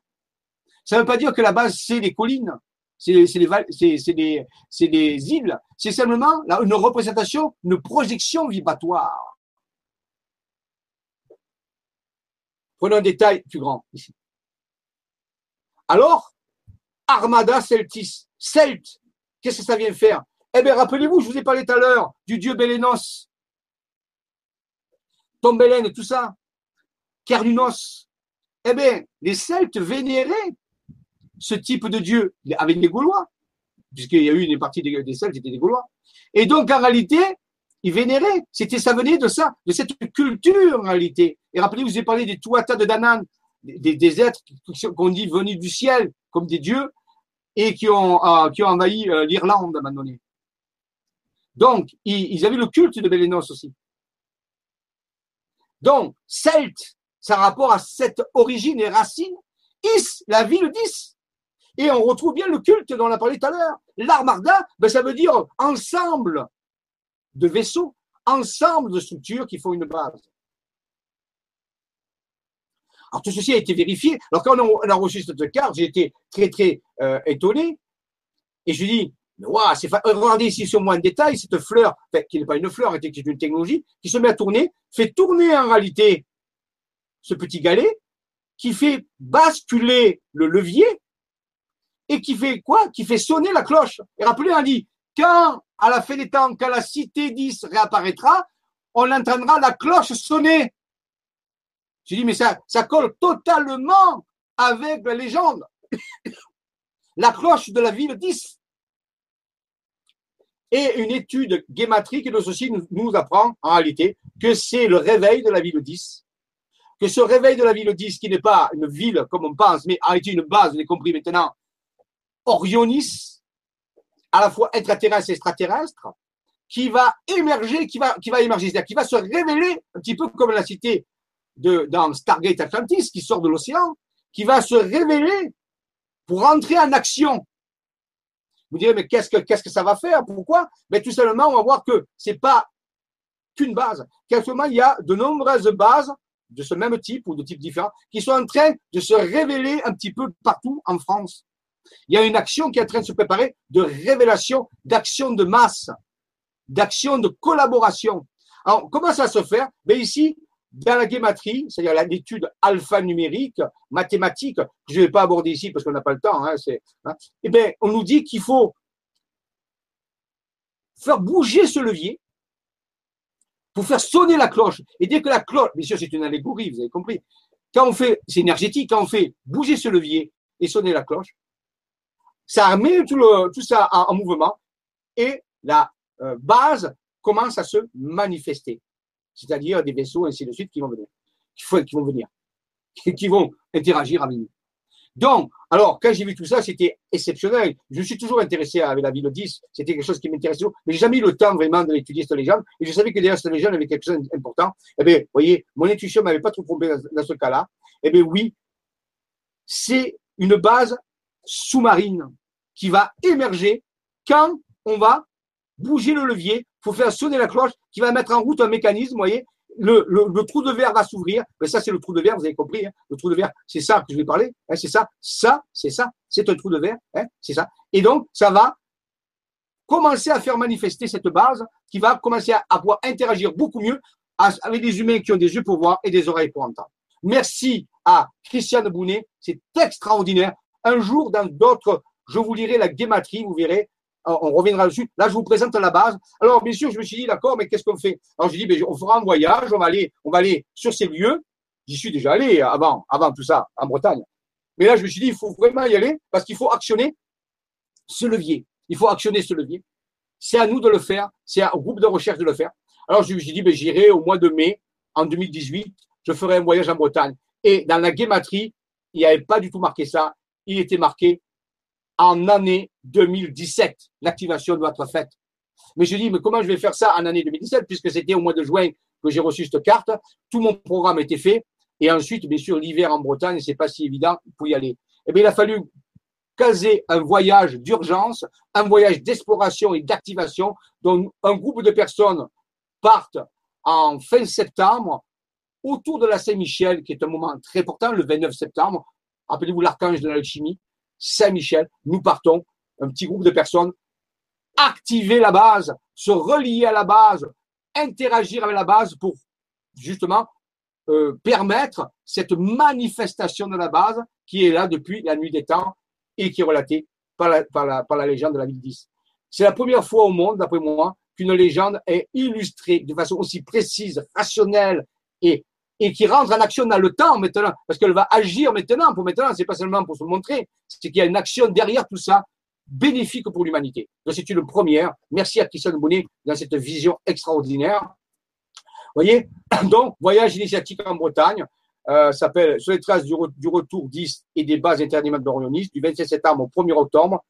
Ça ne veut pas dire que la base, c'est les collines, c'est les, îles. C'est simplement une représentation, une projection vibratoire. Prenons un détail plus grand ici. Alors, Armada Celtis, Celte, qu'est-ce que ça vient faire? Eh bien, rappelez-vous, je vous ai parlé tout à l'heure du dieu Bélénos, Tombelen, tout ça. Carnunos. Eh bien, les Celtes vénéraient ce type de dieu avec les Gaulois, puisqu'il y a eu une partie des, Celtes qui étaient des Gaulois. Et donc, en réalité, ils vénéraient. C'était, ça venait de ça, de cette culture, en réalité. Et rappelez-vous, vous ai parlé des Tuatha de Danann, des, êtres qu'on dit venus du ciel, comme des dieux, et qui ont, euh, envahi euh, l'Irlande à un moment donné. Donc, ils, ils avaient le culte de Bélénos aussi. Donc, Celtes, ça rapport à cette origine et racine. Is, la ville d'Is. Et on retrouve bien le culte dont on a parlé tout à l'heure. L'armada, ben, ça veut dire ensemble de vaisseaux, ensemble de structures qui font une base. Alors tout ceci a été vérifié. Alors quand on a, reçu cette carte, j'ai été très très euh, étonné. Et je dis, waouh, c'est regardez ici sur moi en détail cette fleur, qui n'est pas une fleur, qui est une technologie, qui se met à tourner, fait tourner en réalité ce petit galet, qui fait basculer le levier et qui fait quoi? Qui fait sonner la cloche. Et rappelez, on dit, quand à la fin des temps, quand la cité 10 réapparaîtra, on entendra la cloche sonner. J'ai dit, mais ça, ça colle totalement avec la légende. la cloche de la ville 10. Et une étude guématrique de ceci nous, nous apprend en réalité que c'est le réveil de la ville 10. Que ce réveil de la ville 10, qui n'est pas une ville comme on pense, mais a été une base, vous avez compris maintenant, Orionis, à la fois extraterrestre et extraterrestre, qui va émerger, qui va, qui va émerger, c'est-à-dire qui va se révéler un petit peu comme la cité de, dans Stargate Atlantis, qui sort de l'océan, qui va se révéler pour entrer en action. Vous direz, mais qu'est-ce que, qu'est-ce que ça va faire? Pourquoi? Mais tout simplement, on va voir que c'est pas qu'une base. Qu'actuellement, il y a de nombreuses bases de ce même type ou de types différents qui sont en train de se révéler un petit peu partout en France. Il y a une action qui est en train de se préparer de révélation, d'action de masse, d'action de collaboration. Alors, comment ça se fait? Mais ici, dans la guématrie, c'est-à-dire l'étude alphanumérique, mathématique, que je ne vais pas aborder ici parce qu'on n'a pas le temps, hein, hein, eh bien, on nous dit qu'il faut faire bouger ce levier pour faire sonner la cloche. Et dès que la cloche, bien sûr, c'est une allégorie, vous avez compris. Quand on fait, c'est énergétique, quand on fait bouger ce levier et sonner la cloche, ça met tout, le, tout ça en, mouvement et la euh, base commence à se manifester. C'est-à-dire des vaisseaux, ainsi de suite, qui vont venir, qui vont venir, qui vont interagir avec nous. Donc, alors, quand j'ai vu tout ça, c'était exceptionnel. Je suis toujours intéressé avec la ville 10. C'était quelque chose qui m'intéressait, mais j'ai jamais eu le temps vraiment de l'étudier, cette légende. Et je savais que derrière cette légende, il y avait quelque chose d'important. Eh bien, vous voyez, mon intuition m'avait pas trop trompé dans, dans ce cas-là. Eh bien, oui, c'est une base sous-marine qui va émerger quand on va bouger le levier, faut faire sonner la cloche, qui va mettre en route un mécanisme, vous voyez, le, trou de verre va s'ouvrir. Mais ça, c'est le trou de verre, vous avez compris. Hein. le trou de verre, c'est ça que je vais parler. Hein, c'est ça, ça, c'est ça. C'est un trou de verre. Hein, c'est ça. Et donc, ça va commencer à faire manifester cette base qui va commencer à, à pouvoir interagir beaucoup mieux avec des humains qui ont des yeux pour voir et des oreilles pour entendre. Merci à Christiane Bounet. C'est extraordinaire. Un jour, dans d'autres je vous lirai la guématrie, vous verrez. On reviendra dessus. Là, je vous présente la base. Alors, bien sûr, je me suis dit, d'accord, mais qu'est-ce qu'on fait? Alors, j'ai dit, ben, on fera un voyage, on va aller, on va aller sur ces lieux. J'y suis déjà allé avant, avant tout ça, en Bretagne. Mais là, je me suis dit, il faut vraiment y aller parce qu'il faut actionner ce levier. Il faut actionner ce levier. C'est à nous de le faire. C'est au groupe de recherche de le faire. Alors, je me suis dit, ben, j'irai au mois de mai, en 2018. Je ferai un voyage en Bretagne. Et dans la guématrie, il n'y avait pas du tout marqué ça. Il était marqué en année 2017, l'activation doit être faite. Mais je dis, mais comment je vais faire ça en année 2017, puisque c'était au mois de juin que j'ai reçu cette carte, tout mon programme était fait, et ensuite, bien sûr, l'hiver en Bretagne, c'est pas si évident pour y aller. Eh bien, il a fallu caser un voyage d'urgence, un voyage d'exploration et d'activation, dont un groupe de personnes partent en fin septembre autour de la Saint-Michel, qui est un moment très important, le 29 septembre. Rappelez-vous l'archange de l'alchimie. Saint-Michel, nous partons, un petit groupe de personnes, activer la base, se relier à la base, interagir avec la base pour justement euh, permettre cette manifestation de la base qui est là depuis la nuit des temps et qui est relatée par la, par la, par la légende de la ville 10. C'est la première fois au monde, d'après moi, qu'une légende est illustrée de façon aussi précise, rationnelle et et qui rentre en action dans le temps maintenant, parce qu'elle va agir maintenant. Pour maintenant, c'est pas seulement pour se montrer, c'est qu'il y a une action derrière tout ça, bénéfique pour l'humanité. Donc c'est une première. Merci à Christian Bonnet dans cette vision extraordinaire. Vous voyez Donc, voyage initiatique en Bretagne, euh, s'appelle Sur les traces du, retour 10 et des bases interdément d'Orionis, du 27 septembre au 1er octobre,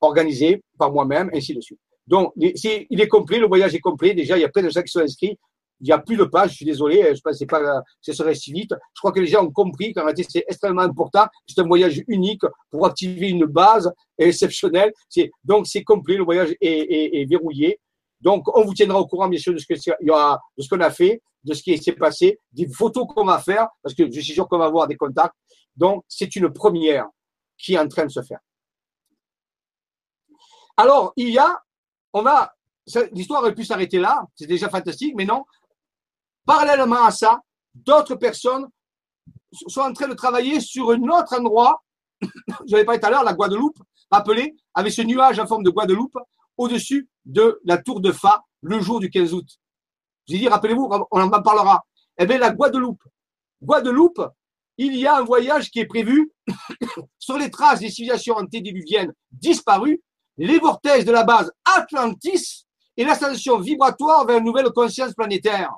organisé par moi-même, ainsi de suite. Donc, il est complet, le voyage est complet. Déjà, il y a plein de gens qui sont inscrits. Il n'y a plus de pages, je suis désolé, je pensais pas que ce serait si vite. Je crois que les gens ont compris qu'en réalité, c'est extrêmement important. C'est un voyage unique pour activer une base exceptionnelle. Donc, c'est complet, le voyage est, verrouillé. Donc, on vous tiendra au courant, bien sûr, de ce qu'on a fait, de ce qui s'est passé, des photos qu'on va faire, parce que je suis sûr qu'on va avoir des contacts. Donc, c'est une première qui est en train de se faire. Alors, il y a, on va, l'histoire aurait pu s'arrêter là, c'est déjà fantastique, mais non. Parallèlement à ça, d'autres personnes sont en train de travailler sur un autre endroit. Je n'avais pas tout à l'heure, la Guadeloupe, rappelez, avec ce nuage en forme de Guadeloupe au-dessus de la tour de Fa le jour du 15 août. J'ai dit, rappelez-vous, on en parlera. Eh bien, la Guadeloupe. Guadeloupe, il y a un voyage qui est prévu sur les traces des civilisations antédiluviennes disparues, les vortex de la base Atlantis et l'ascension vibratoire vers une nouvelle conscience planétaire.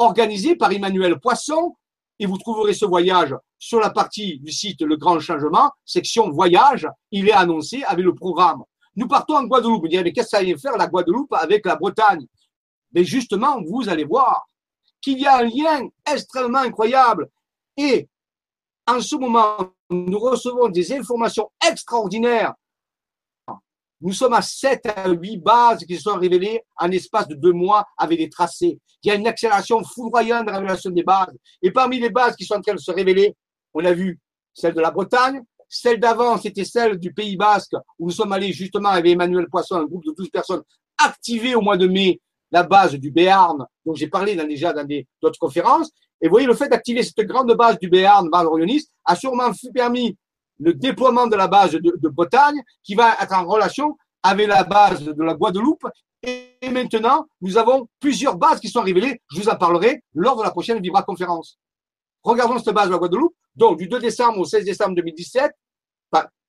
Organisé par Emmanuel Poisson, et vous trouverez ce voyage sur la partie du site Le Grand Changement, section voyage, il est annoncé avec le programme. Nous partons en Guadeloupe. Vous direz, mais qu'est-ce que ça vient faire la Guadeloupe avec la Bretagne? Mais justement, vous allez voir qu'il y a un lien extrêmement incroyable. Et en ce moment, nous recevons des informations extraordinaires. Nous sommes à 7 à 8 bases qui se sont révélées en espace de deux mois avec des tracés. Il y a une accélération foudroyante de la révélation des bases. Et parmi les bases qui sont en train de se révéler, on a vu celle de la Bretagne, celle d'avant, c'était celle du Pays Basque, où nous sommes allés justement avec Emmanuel Poisson, un groupe de 12 personnes, activer au mois de mai la base du Béarn, dont j'ai parlé déjà dans d'autres conférences. Et vous voyez, le fait d'activer cette grande base du Béarn, base orioniste, a sûrement permis le déploiement de la base de, Bretagne, qui va être en relation avec la base de la Guadeloupe. Et maintenant, nous avons plusieurs bases qui sont révélées. Je vous en parlerai lors de la prochaine Vibra conférence. Regardons cette base de la Guadeloupe. Donc, du 2 décembre au 16 décembre 2017,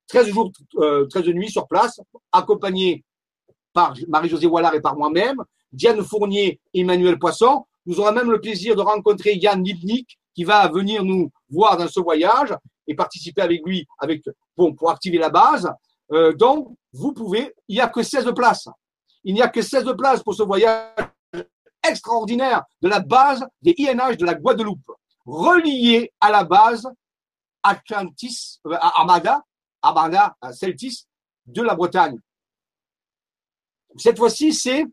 13 jours, 13 euh, nuits sur place, accompagné par Marie-Josée Wallard et par moi-même, Diane Fournier et Emmanuel Poisson. Nous aurons même le plaisir de rencontrer Yann Lipnik qui va venir nous voir dans ce voyage et participer avec lui avec, bon, pour activer la base. Euh, donc, vous pouvez, il n'y a que 16 places. Il n'y a que 16 places pour ce voyage extraordinaire de la base des INH de la Guadeloupe, relié à la base Atlantis, euh, Armada, Armada, Celtis de la Bretagne. Cette fois-ci, c'est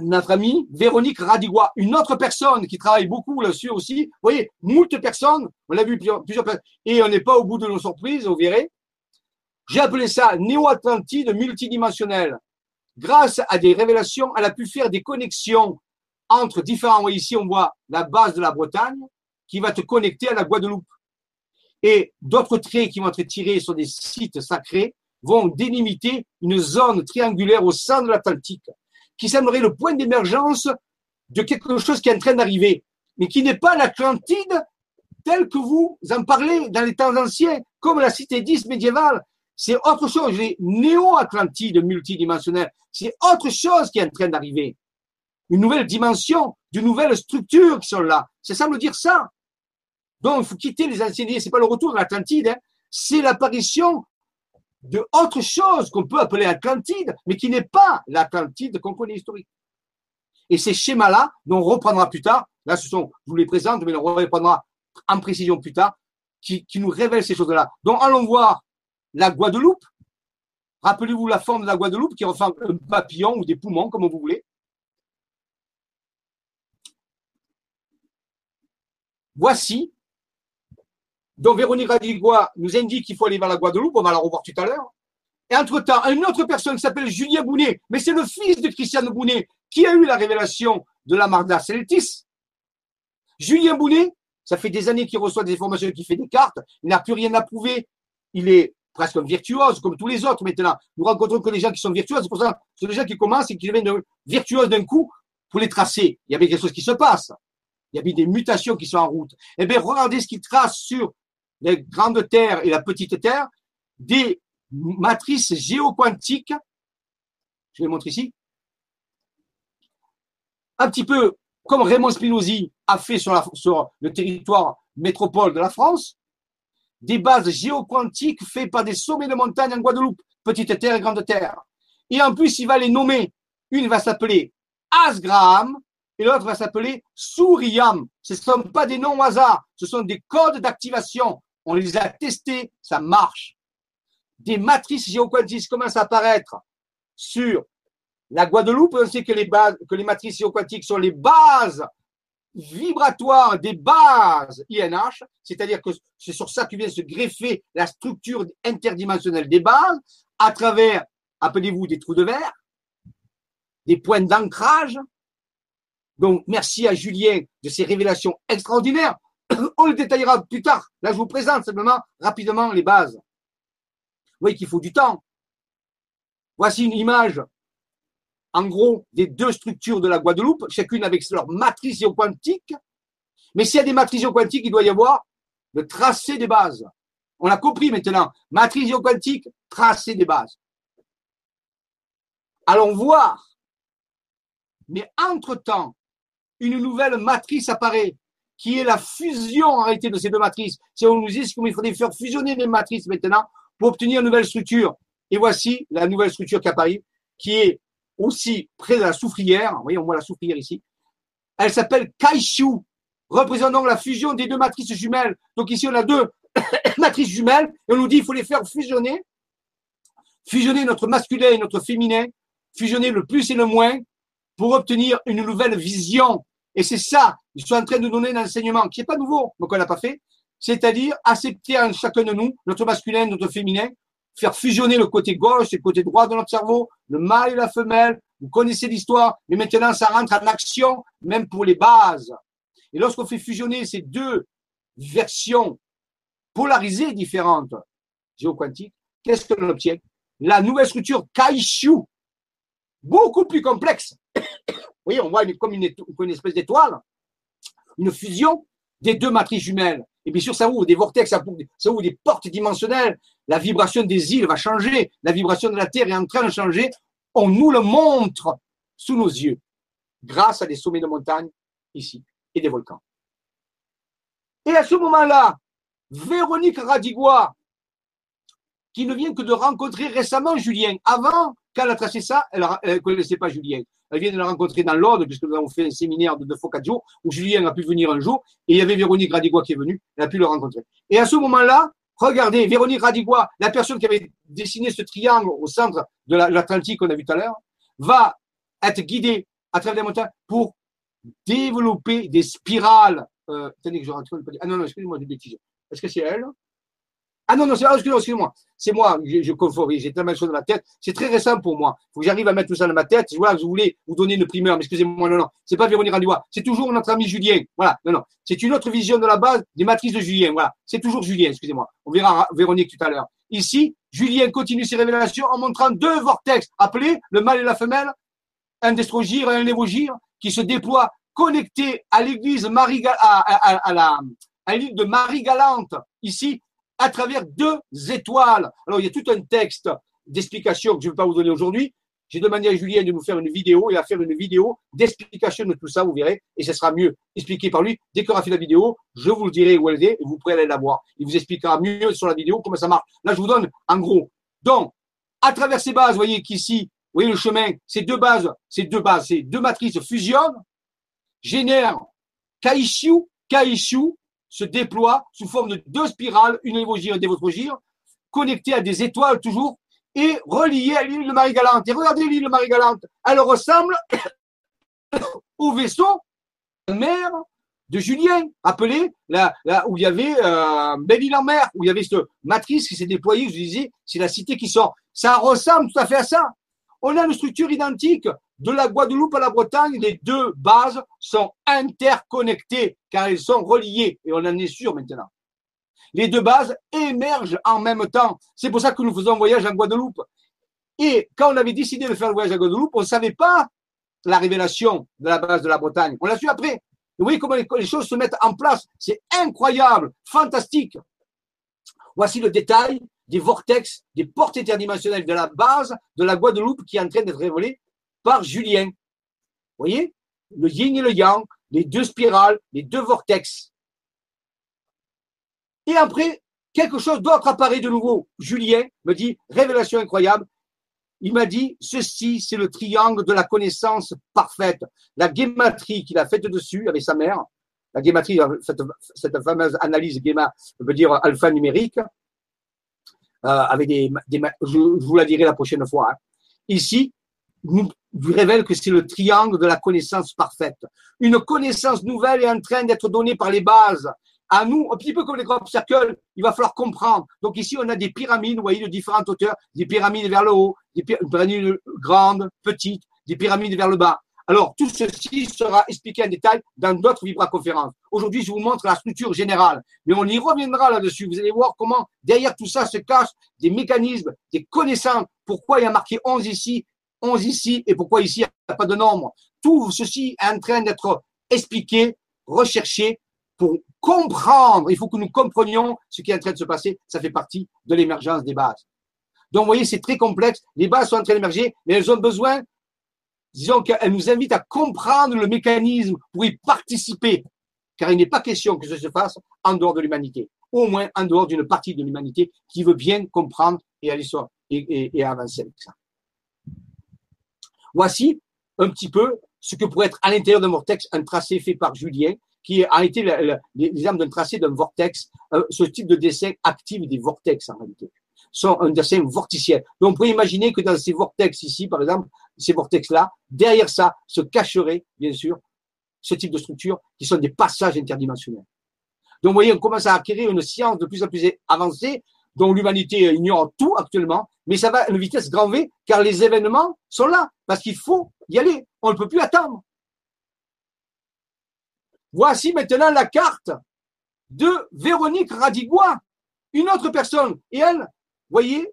notre amie Véronique Radigua, une autre personne qui travaille beaucoup là-dessus aussi. Vous voyez, moult personnes, on l'a vu plusieurs, plusieurs personnes, et on n'est pas au bout de nos surprises, vous verrez. J'ai appelé ça néo-atlantide multidimensionnel. Grâce à des révélations, elle a pu faire des connexions entre différents. Ici, on voit la base de la Bretagne qui va te connecter à la Guadeloupe. Et d'autres traits qui vont être tirés sur des sites sacrés vont délimiter une zone triangulaire au sein de l'Atlantique qui semblerait le point d'émergence de quelque chose qui est en train d'arriver, mais qui n'est pas l'Atlantide tel que vous en parlez dans les temps anciens, comme la cité 10 médiévale. C'est autre chose, les néo-Atlantide multidimensionnelle. C'est autre chose qui est en train d'arriver. Une nouvelle dimension, de nouvelles structures qui sont là. Ça semble dire ça. Donc, il faut quitter les anciens C'est pas le retour de l'Atlantide, hein. c'est l'apparition de autre chose qu'on peut appeler Atlantide, mais qui n'est pas l'Atlantide qu'on connaît historique. Et ces schémas-là, dont on reprendra plus tard, là ce sont, je vous les présente, mais on reprendra en précision plus tard, qui, qui nous révèlent ces choses-là. Donc allons voir la Guadeloupe. Rappelez-vous la forme de la Guadeloupe qui ressemble à un papillon ou des poumons, comme vous voulez. Voici donc Véronique Radigua nous indique qu'il faut aller vers la Guadeloupe, on va la revoir tout à l'heure. Et entre-temps, une autre personne qui s'appelle Julien Bounet, mais c'est le fils de Christiane Bounet qui a eu la révélation de la Marda Celtis. Julien Bounet, ça fait des années qu'il reçoit des informations, qu'il fait des cartes, il n'a plus rien à prouver, il est presque virtuose, comme tous les autres maintenant. Nous rencontrons que des gens qui sont virtuoses, c'est pour ça que des gens qui commencent et qui deviennent virtuoses d'un coup pour les tracer. Il y avait quelque chose qui se passe. Il y avait des mutations qui sont en route. Eh bien, regardez ce qu'il trace sur les grandes terres et la petite terre, des matrices géoquantiques. Je vais montrer ici. Un petit peu comme Raymond Spinozzi a fait sur le territoire métropole de la France, des bases géoquantiques faites par des sommets de montagne en Guadeloupe, petite terre et grande terre. Et en plus, il va les nommer. Une va s'appeler Asgraham et l'autre va s'appeler Souriam. Ce ne sont pas des noms au hasard, ce sont des codes d'activation. On les a testés, ça marche. Des matrices géoquantiques commencent à apparaître sur la Guadeloupe. On sait que les, matrices géoquantiques sont les bases vibratoires des bases INH, c'est-à-dire que c'est sur ça que vient se greffer la structure interdimensionnelle des bases à travers, appelez-vous, des trous de verre, des points d'ancrage. Donc, merci à Julien de ces révélations extraordinaires. On le détaillera plus tard. Là, je vous présente simplement rapidement les bases. Vous voyez qu'il faut du temps. Voici une image, en gros, des deux structures de la Guadeloupe, chacune avec leur matrice quantique. Mais s'il y a des matrices quantiques, il doit y avoir le tracé des bases. On a compris maintenant. Matrice quantique, tracé des bases. Allons voir. Mais entre-temps, une nouvelle matrice apparaît, qui est la fusion réalité de ces deux matrices. Si on nous dit qu'il faudrait faire fusionner les matrices maintenant pour obtenir une nouvelle structure. Et voici la nouvelle structure qui apparaît, qui est aussi près de la soufrière. Vous voyez, on voit la soufrière ici. Elle s'appelle Kaishu, représentant la fusion des deux matrices jumelles. Donc ici, on a deux matrices jumelles et on nous dit qu'il faut les faire fusionner. Fusionner notre masculin et notre féminin, fusionner le plus et le moins pour obtenir une nouvelle vision. Et c'est ça, ils sont en train de donner un enseignement qui n'est pas nouveau, mais qu'on n'a pas fait, c'est-à-dire accepter chacun de nous, notre masculin, notre féminin, faire fusionner le côté gauche et le côté droit de notre cerveau, le mâle et la femelle. Vous connaissez l'histoire, mais maintenant ça rentre en action, même pour les bases. Et lorsqu'on fait fusionner ces deux versions polarisées différentes géoquantiques, qu'est-ce que l'on obtient? La nouvelle structure Kaishu, beaucoup plus complexe. Vous voyez, on voit comme une, espèce d'étoile, une fusion des deux matrices jumelles. Et bien sûr, ça ouvre des vortex, ça ouvre des portes dimensionnelles. La vibration des îles va changer. La vibration de la Terre est en train de changer. On nous le montre sous nos yeux, grâce à des sommets de montagne ici et des volcans. Et à ce moment-là, Véronique Radigua, qui ne vient que de rencontrer récemment Julien. Avant, quand elle a tracé ça, elle ne connaissait pas Julien. Elle vient de la rencontrer dans l'ordre, puisque nous avons fait un séminaire de quatre jours, où Julien a pu venir un jour, et il y avait Véronique Radigua qui est venue, elle a pu le rencontrer. Et à ce moment-là, regardez, Véronique Radigua, la personne qui avait dessiné ce triangle au centre de l'Atlantique qu'on a vu tout à l'heure, va être guidée à travers les montagnes pour développer des spirales. Euh, que je rentre. Ah non, non, excusez-moi, j'ai bêtises. Est-ce que c'est elle? Ah non, non, c'est, excusez-moi, c'est moi, je, je j'ai tellement de choses dans ma tête. C'est très récent pour moi. Il faut que j'arrive à mettre tout ça dans ma tête. Voilà, je voulais vous donner une primeur, mais excusez-moi, non, non, c'est pas Véronique Randois, c'est toujours notre ami Julien. Voilà, non, non, c'est une autre vision de la base des matrices de Julien. Voilà, c'est toujours Julien, excusez-moi. On verra Véronique tout à l'heure. Ici, Julien continue ses révélations en montrant deux vortex appelés le mâle et la femelle, un destrogir et un lévogir, qui se déploient connectés à l'église Marie, à, la, de Marie-Galante, ici, à travers deux étoiles. Alors, il y a tout un texte d'explication que je ne vais pas vous donner aujourd'hui. J'ai demandé à Julien de nous faire une vidéo et à faire une vidéo d'explication de tout ça, vous verrez, et ce sera mieux expliqué par lui. Dès qu'il aura fait la vidéo, je vous le dirai où elle est et vous pourrez aller la voir. Il vous expliquera mieux sur la vidéo comment ça marche. Là, je vous donne en gros. Donc, à travers ces bases, vous voyez qu'ici, vous voyez le chemin, ces deux bases, ces deux bases, ces deux matrices fusionnent, génèrent Kaishu, Kaishu, se déploie sous forme de deux spirales, une évogire et une dévotrogire, connectées à des étoiles toujours et reliées à l'île de Marie-Galante. Et regardez l'île de Marie-Galante, elle ressemble au vaisseau de mer de Julien, appelé là, où il y avait euh, Belle-Île en mer, où il y avait cette matrice qui s'est déployée, je disais, c'est la cité qui sort. Ça ressemble tout à fait à ça. On a une structure identique de la Guadeloupe à la Bretagne. Les deux bases sont interconnectées car elles sont reliées et on en est sûr maintenant. Les deux bases émergent en même temps. C'est pour ça que nous faisons un voyage en Guadeloupe. Et quand on avait décidé de faire le voyage à Guadeloupe, on ne savait pas la révélation de la base de la Bretagne. On l'a su après. Vous voyez comment les choses se mettent en place. C'est incroyable, fantastique. Voici le détail des vortex, des portes interdimensionnelles de la base de la Guadeloupe qui est en train d'être révélée par Julien. Vous voyez? Le yin et le yang, les deux spirales, les deux vortex. Et après, quelque chose d'autre apparaît de nouveau. Julien me dit, révélation incroyable, il m'a dit, ceci, c'est le triangle de la connaissance parfaite. La guématrie qu'il a faite dessus avec sa mère, la guématrie, cette, cette fameuse analyse guéma, veut dire alphanumérique, euh, avec des, des je, vous la dirai la prochaine fois. Hein. Ici, nous, révèle que c'est le triangle de la connaissance parfaite. Une connaissance nouvelle est en train d'être donnée par les bases. À nous, un petit peu comme les crop circles, il va falloir comprendre. Donc ici, on a des pyramides, vous voyez, de différentes hauteurs, des pyramides vers le haut, des pyramides grandes, petites, des pyramides vers le bas. Alors, tout ceci sera expliqué en détail dans d'autres vibra-conférences. Aujourd'hui, je vous montre la structure générale, mais on y reviendra là-dessus. Vous allez voir comment derrière tout ça se cachent des mécanismes, des connaissances. Pourquoi il y a marqué 11 ici 11 ici et pourquoi ici il n'y a pas de nombre? Tout ceci est en train d'être expliqué, recherché pour comprendre. Il faut que nous comprenions ce qui est en train de se passer. Ça fait partie de l'émergence des bases. Donc, vous voyez, c'est très complexe. Les bases sont en train d'émerger, mais elles ont besoin, disons qu'elles nous invitent à comprendre le mécanisme pour y participer. Car il n'est pas question que ce se fasse en dehors de l'humanité. Au moins en dehors d'une partie de l'humanité qui veut bien comprendre et aller sur, et, et avancer avec ça. Voici un petit peu ce que pourrait être à l'intérieur d'un vortex un tracé fait par Julien, qui a été l'exemple d'un tracé d'un vortex. Euh, ce type de dessin active des vortex en réalité sont un dessin vorticiel. Donc, on pourrait imaginer que dans ces vortex ici, par exemple, ces vortex-là, derrière ça se cacherait, bien sûr, ce type de structure qui sont des passages interdimensionnels. Donc, vous voyez, on commence à acquérir une science de plus en plus avancée dont l'humanité ignore tout actuellement, mais ça va à une vitesse grand V, car les événements sont là, parce qu'il faut y aller. On ne peut plus attendre. Voici maintenant la carte de Véronique Radigua, une autre personne. Et elle, voyez,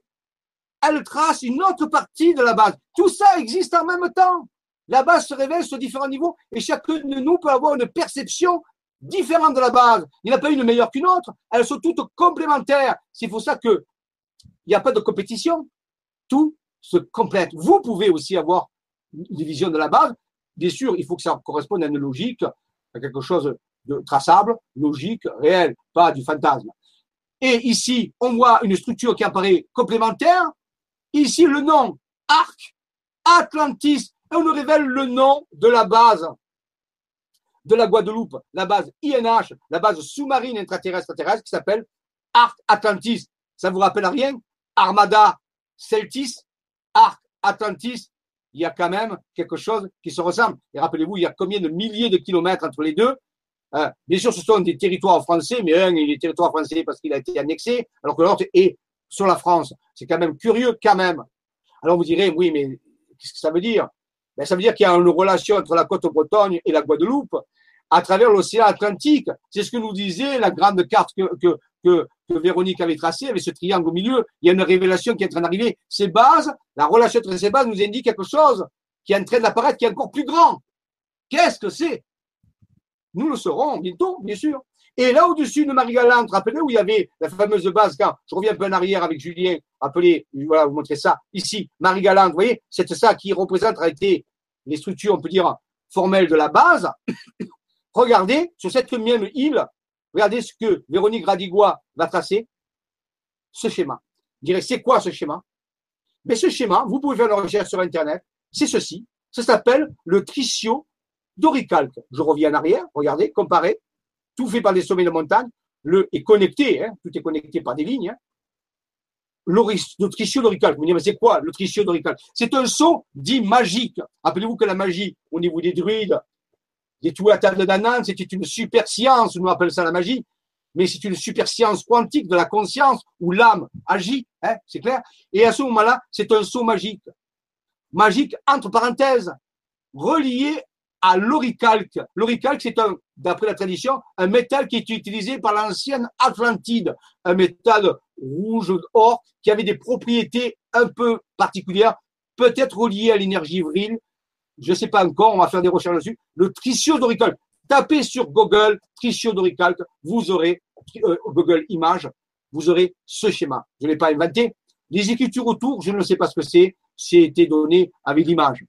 elle trace une autre partie de la base. Tout ça existe en même temps. La base se révèle sur différents niveaux et chacun de nous peut avoir une perception différente de la base. Il n'y en a pas une meilleure qu'une autre. Elles sont toutes complémentaires. C'est pour ça que il n'y a pas de compétition. Tout se complète. Vous pouvez aussi avoir une vision de la base. Bien sûr, il faut que ça corresponde à une logique, à quelque chose de traçable, logique, réel, pas du fantasme. Et ici, on voit une structure qui apparaît complémentaire. Ici, le nom Arc, Atlantis, et on nous révèle le nom de la base de la Guadeloupe, la base INH, la base sous-marine intraterrestre terrestre qui s'appelle Arc Atlantis. Ça vous rappelle rien? Armada Celtis, Arc Atlantis, il y a quand même quelque chose qui se ressemble. Et rappelez-vous, il y a combien de milliers de kilomètres entre les deux? Euh, Bien sûr, ce sont des territoires français, mais un, il est territoire français parce qu'il a été annexé, alors que l'autre est sur la France. C'est quand même curieux, quand même. Alors vous direz, oui, mais qu'est-ce que ça veut dire? Ben, Ça veut dire qu'il y a une relation entre la côte bretonne et la Guadeloupe à travers l'océan Atlantique. C'est ce que nous disait la grande carte que, que, que, Véronique avait tracée avec ce triangle au milieu. Il y a une révélation qui est en train d'arriver. Ces bases, la relation entre ces bases nous indique quelque chose qui est en train d'apparaître, qui est encore plus grand. Qu'est-ce que c'est? Nous le saurons bientôt, bien sûr. Et là au-dessus de Marie-Galante, rappelez où il y avait la fameuse base, je reviens un peu en arrière avec Julien, appelez, voilà, vous montrez ça, ici, Marie-Galante, vous voyez, c'est ça qui représente en réalité les structures, on peut dire, formelles de la base. Regardez sur cette même île, regardez ce que Véronique Radigua va tracer, ce schéma. Je dirais, c'est quoi ce schéma? Mais ce schéma, vous pouvez faire une recherche sur Internet, c'est ceci. Ça s'appelle le tricio d'oricalque. Je reviens en arrière, regardez, comparez. Tout fait par des sommets de montagne. Le est connecté, hein, tout est connecté par des lignes. Hein. Le tricio d'oricalque. Vous me dites, mais c'est quoi le tricio d'oricalque C'est un saut dit magique. Rappelez-vous que la magie, au niveau des druides, des tout à table d'Anan, c'était une super science, nous appelle ça la magie, mais c'est une super science quantique de la conscience où l'âme agit, hein, c'est clair. Et à ce moment-là, c'est un saut magique. Magique, entre parenthèses, relié à l'oricalque. L'oricalque, c'est un, d'après la tradition, un métal qui est utilisé par l'ancienne Atlantide, un métal rouge or qui avait des propriétés un peu particulières, peut-être reliées à l'énergie vrille, je ne sais pas encore, on va faire des recherches dessus, le tricio d'oricalque. Tapez sur Google tricio d'oricalque, vous aurez, euh, Google Images, vous aurez ce schéma. Je ne l'ai pas inventé. Les écritures autour, je ne sais pas ce que c'est, c'est été donné avec l'image.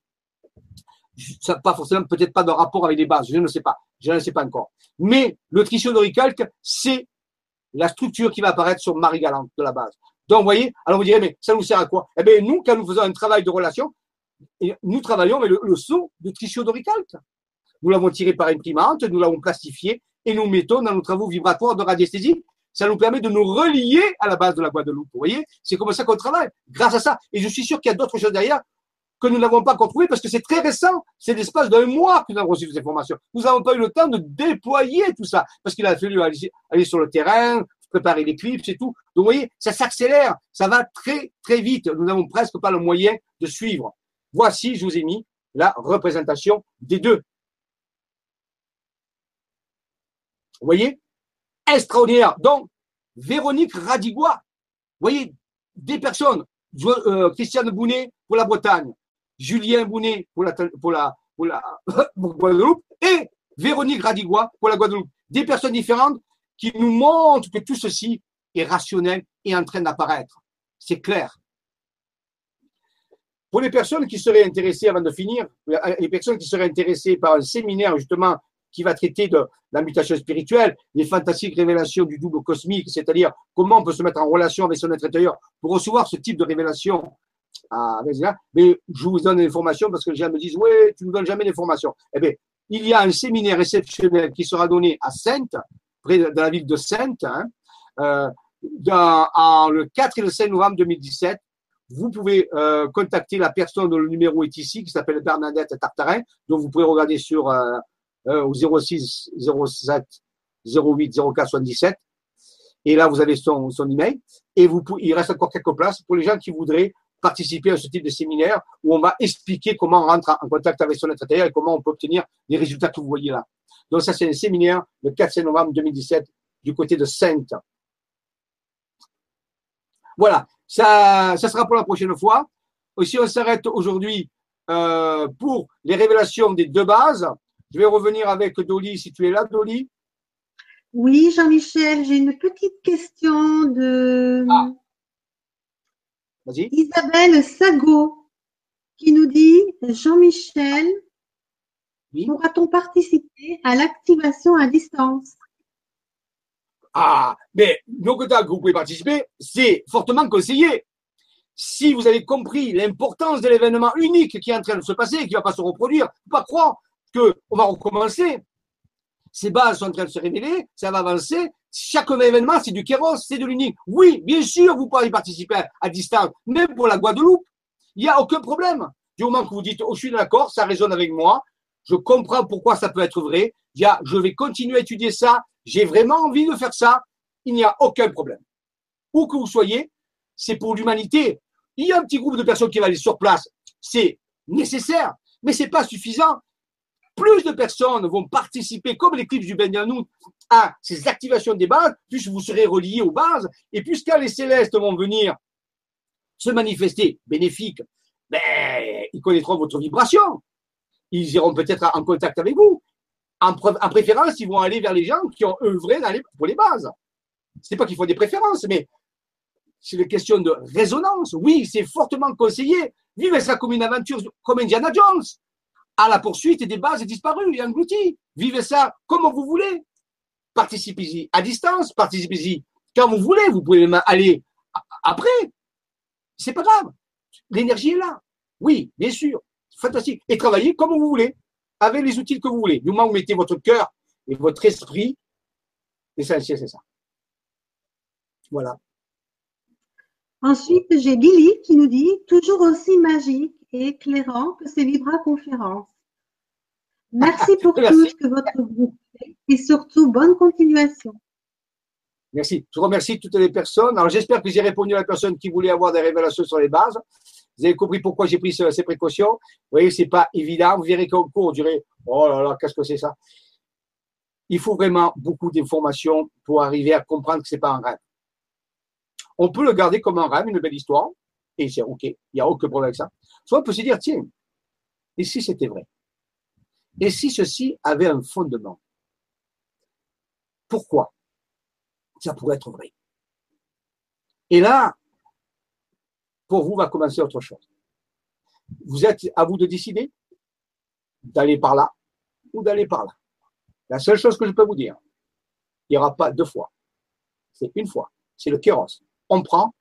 Ça pas forcément, peut-être pas de rapport avec les bases, je ne sais pas, je ne sais pas encore. Mais le tricio d'oricalque, c'est la structure qui va apparaître sur Marie-Galante de la base. Donc, vous voyez, alors vous direz, mais ça nous sert à quoi? Eh bien, nous, quand nous faisons un travail de relation, nous travaillons avec le, le son de trichiodoricalque. Nous l'avons tiré par imprimante, nous l'avons plastifié et nous mettons dans nos travaux vibratoires de radiesthésie. Ça nous permet de nous relier à la base de la Guadeloupe. Vous voyez, c'est comme ça qu'on travaille, grâce à ça. Et je suis sûr qu'il y a d'autres choses derrière que nous n'avons pas encore trouvées parce que c'est très récent. C'est l'espace d'un mois que nous avons reçu ces informations. Nous n'avons pas eu le temps de déployer tout ça parce qu'il a fallu aller, aller sur le terrain, préparer les clips, c'est tout. Donc, vous voyez, ça s'accélère, ça va très, très vite. Nous n'avons presque pas le moyen de suivre. Voici, je vous ai mis la représentation des deux. Vous voyez? Extraordinaire. Donc, Véronique Radigua, vous voyez, des personnes, euh, Christiane Bounet pour la Bretagne, Julien Bounet pour la, pour Guadeloupe et Véronique Radigua pour la Guadeloupe. Des personnes différentes qui nous montrent que tout ceci est rationnel et en train d'apparaître. C'est clair. Pour les personnes qui seraient intéressées, avant de finir, les personnes qui seraient intéressées par un séminaire justement qui va traiter de la mutation spirituelle, les fantastiques révélations du double cosmique, c'est-à-dire comment on peut se mettre en relation avec son être intérieur pour recevoir ce type de révélation. Ah, mais je vous donne l'information parce que les gens me disent, oui, tu ne donnes jamais d'informations. Eh bien, il y a un séminaire exceptionnel qui sera donné à Sainte, près de la ville de Sainte, hein, euh, dans, en, le 4 et le 5 novembre 2017 vous pouvez euh, contacter la personne dont le numéro est ici, qui s'appelle Bernadette Tartarin, dont vous pouvez regarder sur euh, euh, au 06 07 08 04 77. Et là, vous avez son, son email. Et vous, il reste encore quelques places pour les gens qui voudraient participer à ce type de séminaire où on va expliquer comment on rentre en contact avec son intérieur et comment on peut obtenir les résultats que vous voyez là. Donc ça, c'est un séminaire le 4 novembre 2017 du côté de Sainte. Voilà, ça, ça sera pour la prochaine fois. Aussi, on s'arrête aujourd'hui euh, pour les révélations des deux bases. Je vais revenir avec Dolly, si tu es là, Dolly.
Oui, Jean-Michel, j'ai une petite question de
Ah.
Isabelle Sago qui nous dit Jean-Michel,
Oui.
pourra-t-on participer à l'activation à distance?
Ah, mais donc que vous pouvez participer, c'est fortement conseillé. Si vous avez compris l'importance de l'événement unique qui est en train de se passer, qui ne va pas se reproduire, faut pas croire qu'on va recommencer. Ces bases sont en train de se révéler, ça va avancer. Chaque événement, c'est du kéros, c'est de l'unique. Oui, bien sûr, vous pouvez y participer à distance, même pour la Guadeloupe. Il n'y a aucun problème. Du moment que vous dites, oh, je suis d'accord, ça résonne avec moi, je comprends pourquoi ça peut être vrai, il y a, je vais continuer à étudier ça, j'ai vraiment envie de faire ça, il n'y a aucun problème. Où que vous soyez, c'est pour l'humanité. Il y a un petit groupe de personnes qui va aller sur place, c'est nécessaire, mais c'est pas suffisant. Plus de personnes vont participer, comme l'éclipse du Benjamin, à ces activations des bases, plus vous serez reliés aux bases, et plus quand les célestes vont venir se manifester bénéfiques, ben, ils connaîtront votre vibration. Ils iront peut-être en contact avec vous. En, préférence, ils vont aller vers les gens qui ont œuvré dans les- pour les bases. C'est pas qu'il faut des préférences, mais c'est une question de résonance. Oui, c'est fortement conseillé. Vivez ça comme une aventure, comme Indiana Jones, à la poursuite des bases disparues et englouties. Vivez ça comme vous voulez. Participez-y à distance, participez-y quand vous voulez. Vous pouvez même aller après. C'est pas grave. L'énergie est là. Oui, bien sûr. Fantastique. Et travaillez comme vous voulez, avec les outils que vous voulez. Du moment où vous mettez votre cœur et votre esprit, l'essentiel, c'est ça. Voilà.
Ensuite, j'ai Lily qui nous dit toujours aussi magique et éclairant que ces Vibra conférences. Merci pour tout ce que votre groupe fait et surtout bonne continuation.
Merci. Je remercie toutes les personnes. Alors, j'espère que j'ai répondu à la personne qui voulait avoir des révélations sur les bases. Vous avez compris pourquoi j'ai pris ce- ces précautions. Vous voyez, c'est pas évident. Vous verrez qu'au cours, on dirait, oh là là, qu'est-ce que c'est ça? Il faut vraiment beaucoup d'informations pour arriver à comprendre que c'est pas un rêve. On peut le garder comme un rêve, une belle histoire, et c'est OK. Il n'y a aucun problème avec ça. Soit on peut se dire, tiens, et si c'était vrai? Et si ceci avait un fondement? Pourquoi? Ça pourrait être vrai. Et là, pour vous, va commencer autre chose. Vous êtes à vous de décider d'aller par là ou d'aller par là. La seule chose que je peux vous dire, il n'y aura pas deux fois. C'est une fois. C'est le kéros. On prend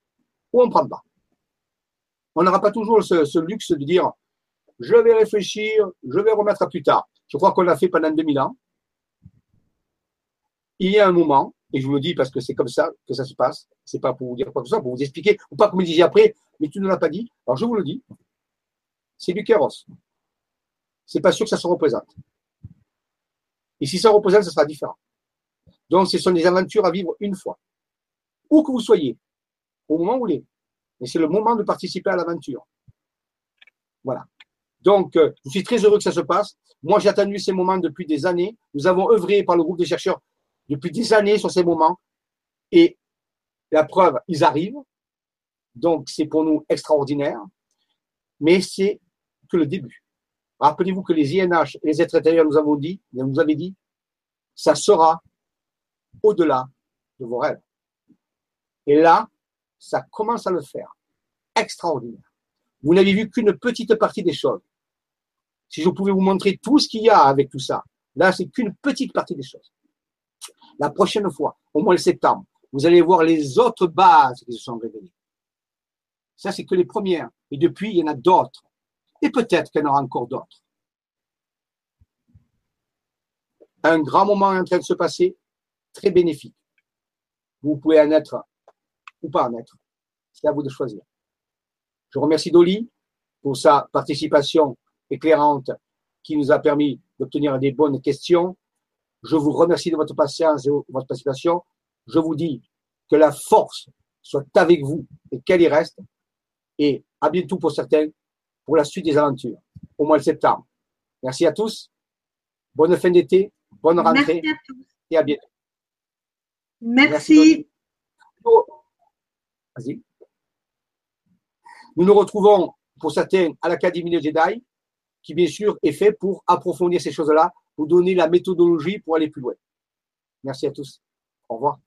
ou on ne prend pas. On n'aura pas toujours ce, luxe de dire je vais réfléchir, je vais remettre à plus tard. Je crois qu'on l'a fait pendant 2000 ans. Il y a un moment, et je vous le dis parce que c'est comme ça que ça se passe, c'est pas pour vous dire quoi que ce soit, pour vous expliquer, ou pas que vous disiez après, mais tu ne l'as pas dit. Alors je vous le dis, c'est du kéros. C'est pas sûr que ça se représente. Et si ça représente, ça sera différent. Donc, ce sont des aventures à vivre une fois. Où que vous soyez, au moment où vous voulez. Mais c'est le moment de participer à l'aventure. Voilà. Donc, euh, je suis très heureux que ça se passe. Moi, j'ai attendu ces moments depuis des années. Nous avons œuvré par le groupe des chercheurs depuis des années sur ces moments. Et la preuve, ils arrivent. Donc, c'est pour nous extraordinaire. Mais c'est que le début. Rappelez-vous que les INH et les êtres intérieurs nous avons dit, nous avaient dit, ça sera au-delà de vos rêves. Et là, ça commence à le faire. Extraordinaire. Vous n'avez vu qu'une petite partie des choses. Si je pouvais vous montrer tout ce qu'il y a avec tout ça, là, c'est qu'une petite partie des choses. La prochaine fois, au mois de septembre, vous allez voir les autres bases qui se sont révélées. Ça, c'est que les premières. Et depuis, il y en a d'autres. Et peut-être qu'il y en aura encore d'autres. Un grand moment est en train de se passer, très bénéfique. Vous pouvez en être ou pas en être. C'est à vous de choisir. Je remercie Dolly pour sa participation éclairante qui nous a permis d'obtenir des bonnes questions. Je vous remercie de votre patience et de votre participation. Je vous dis que la force soit avec vous et qu'elle y reste. Et à bientôt pour certains pour la suite des aventures au mois de septembre. Merci à tous. Bonne fin d'été, bonne rentrée Merci à tous. et à bientôt.
Merci.
Vas-y. Nous nous retrouvons pour certains à l'Académie de Jedi, qui bien sûr est fait pour approfondir ces choses-là, pour donner la méthodologie pour aller plus loin. Merci à tous. Au revoir.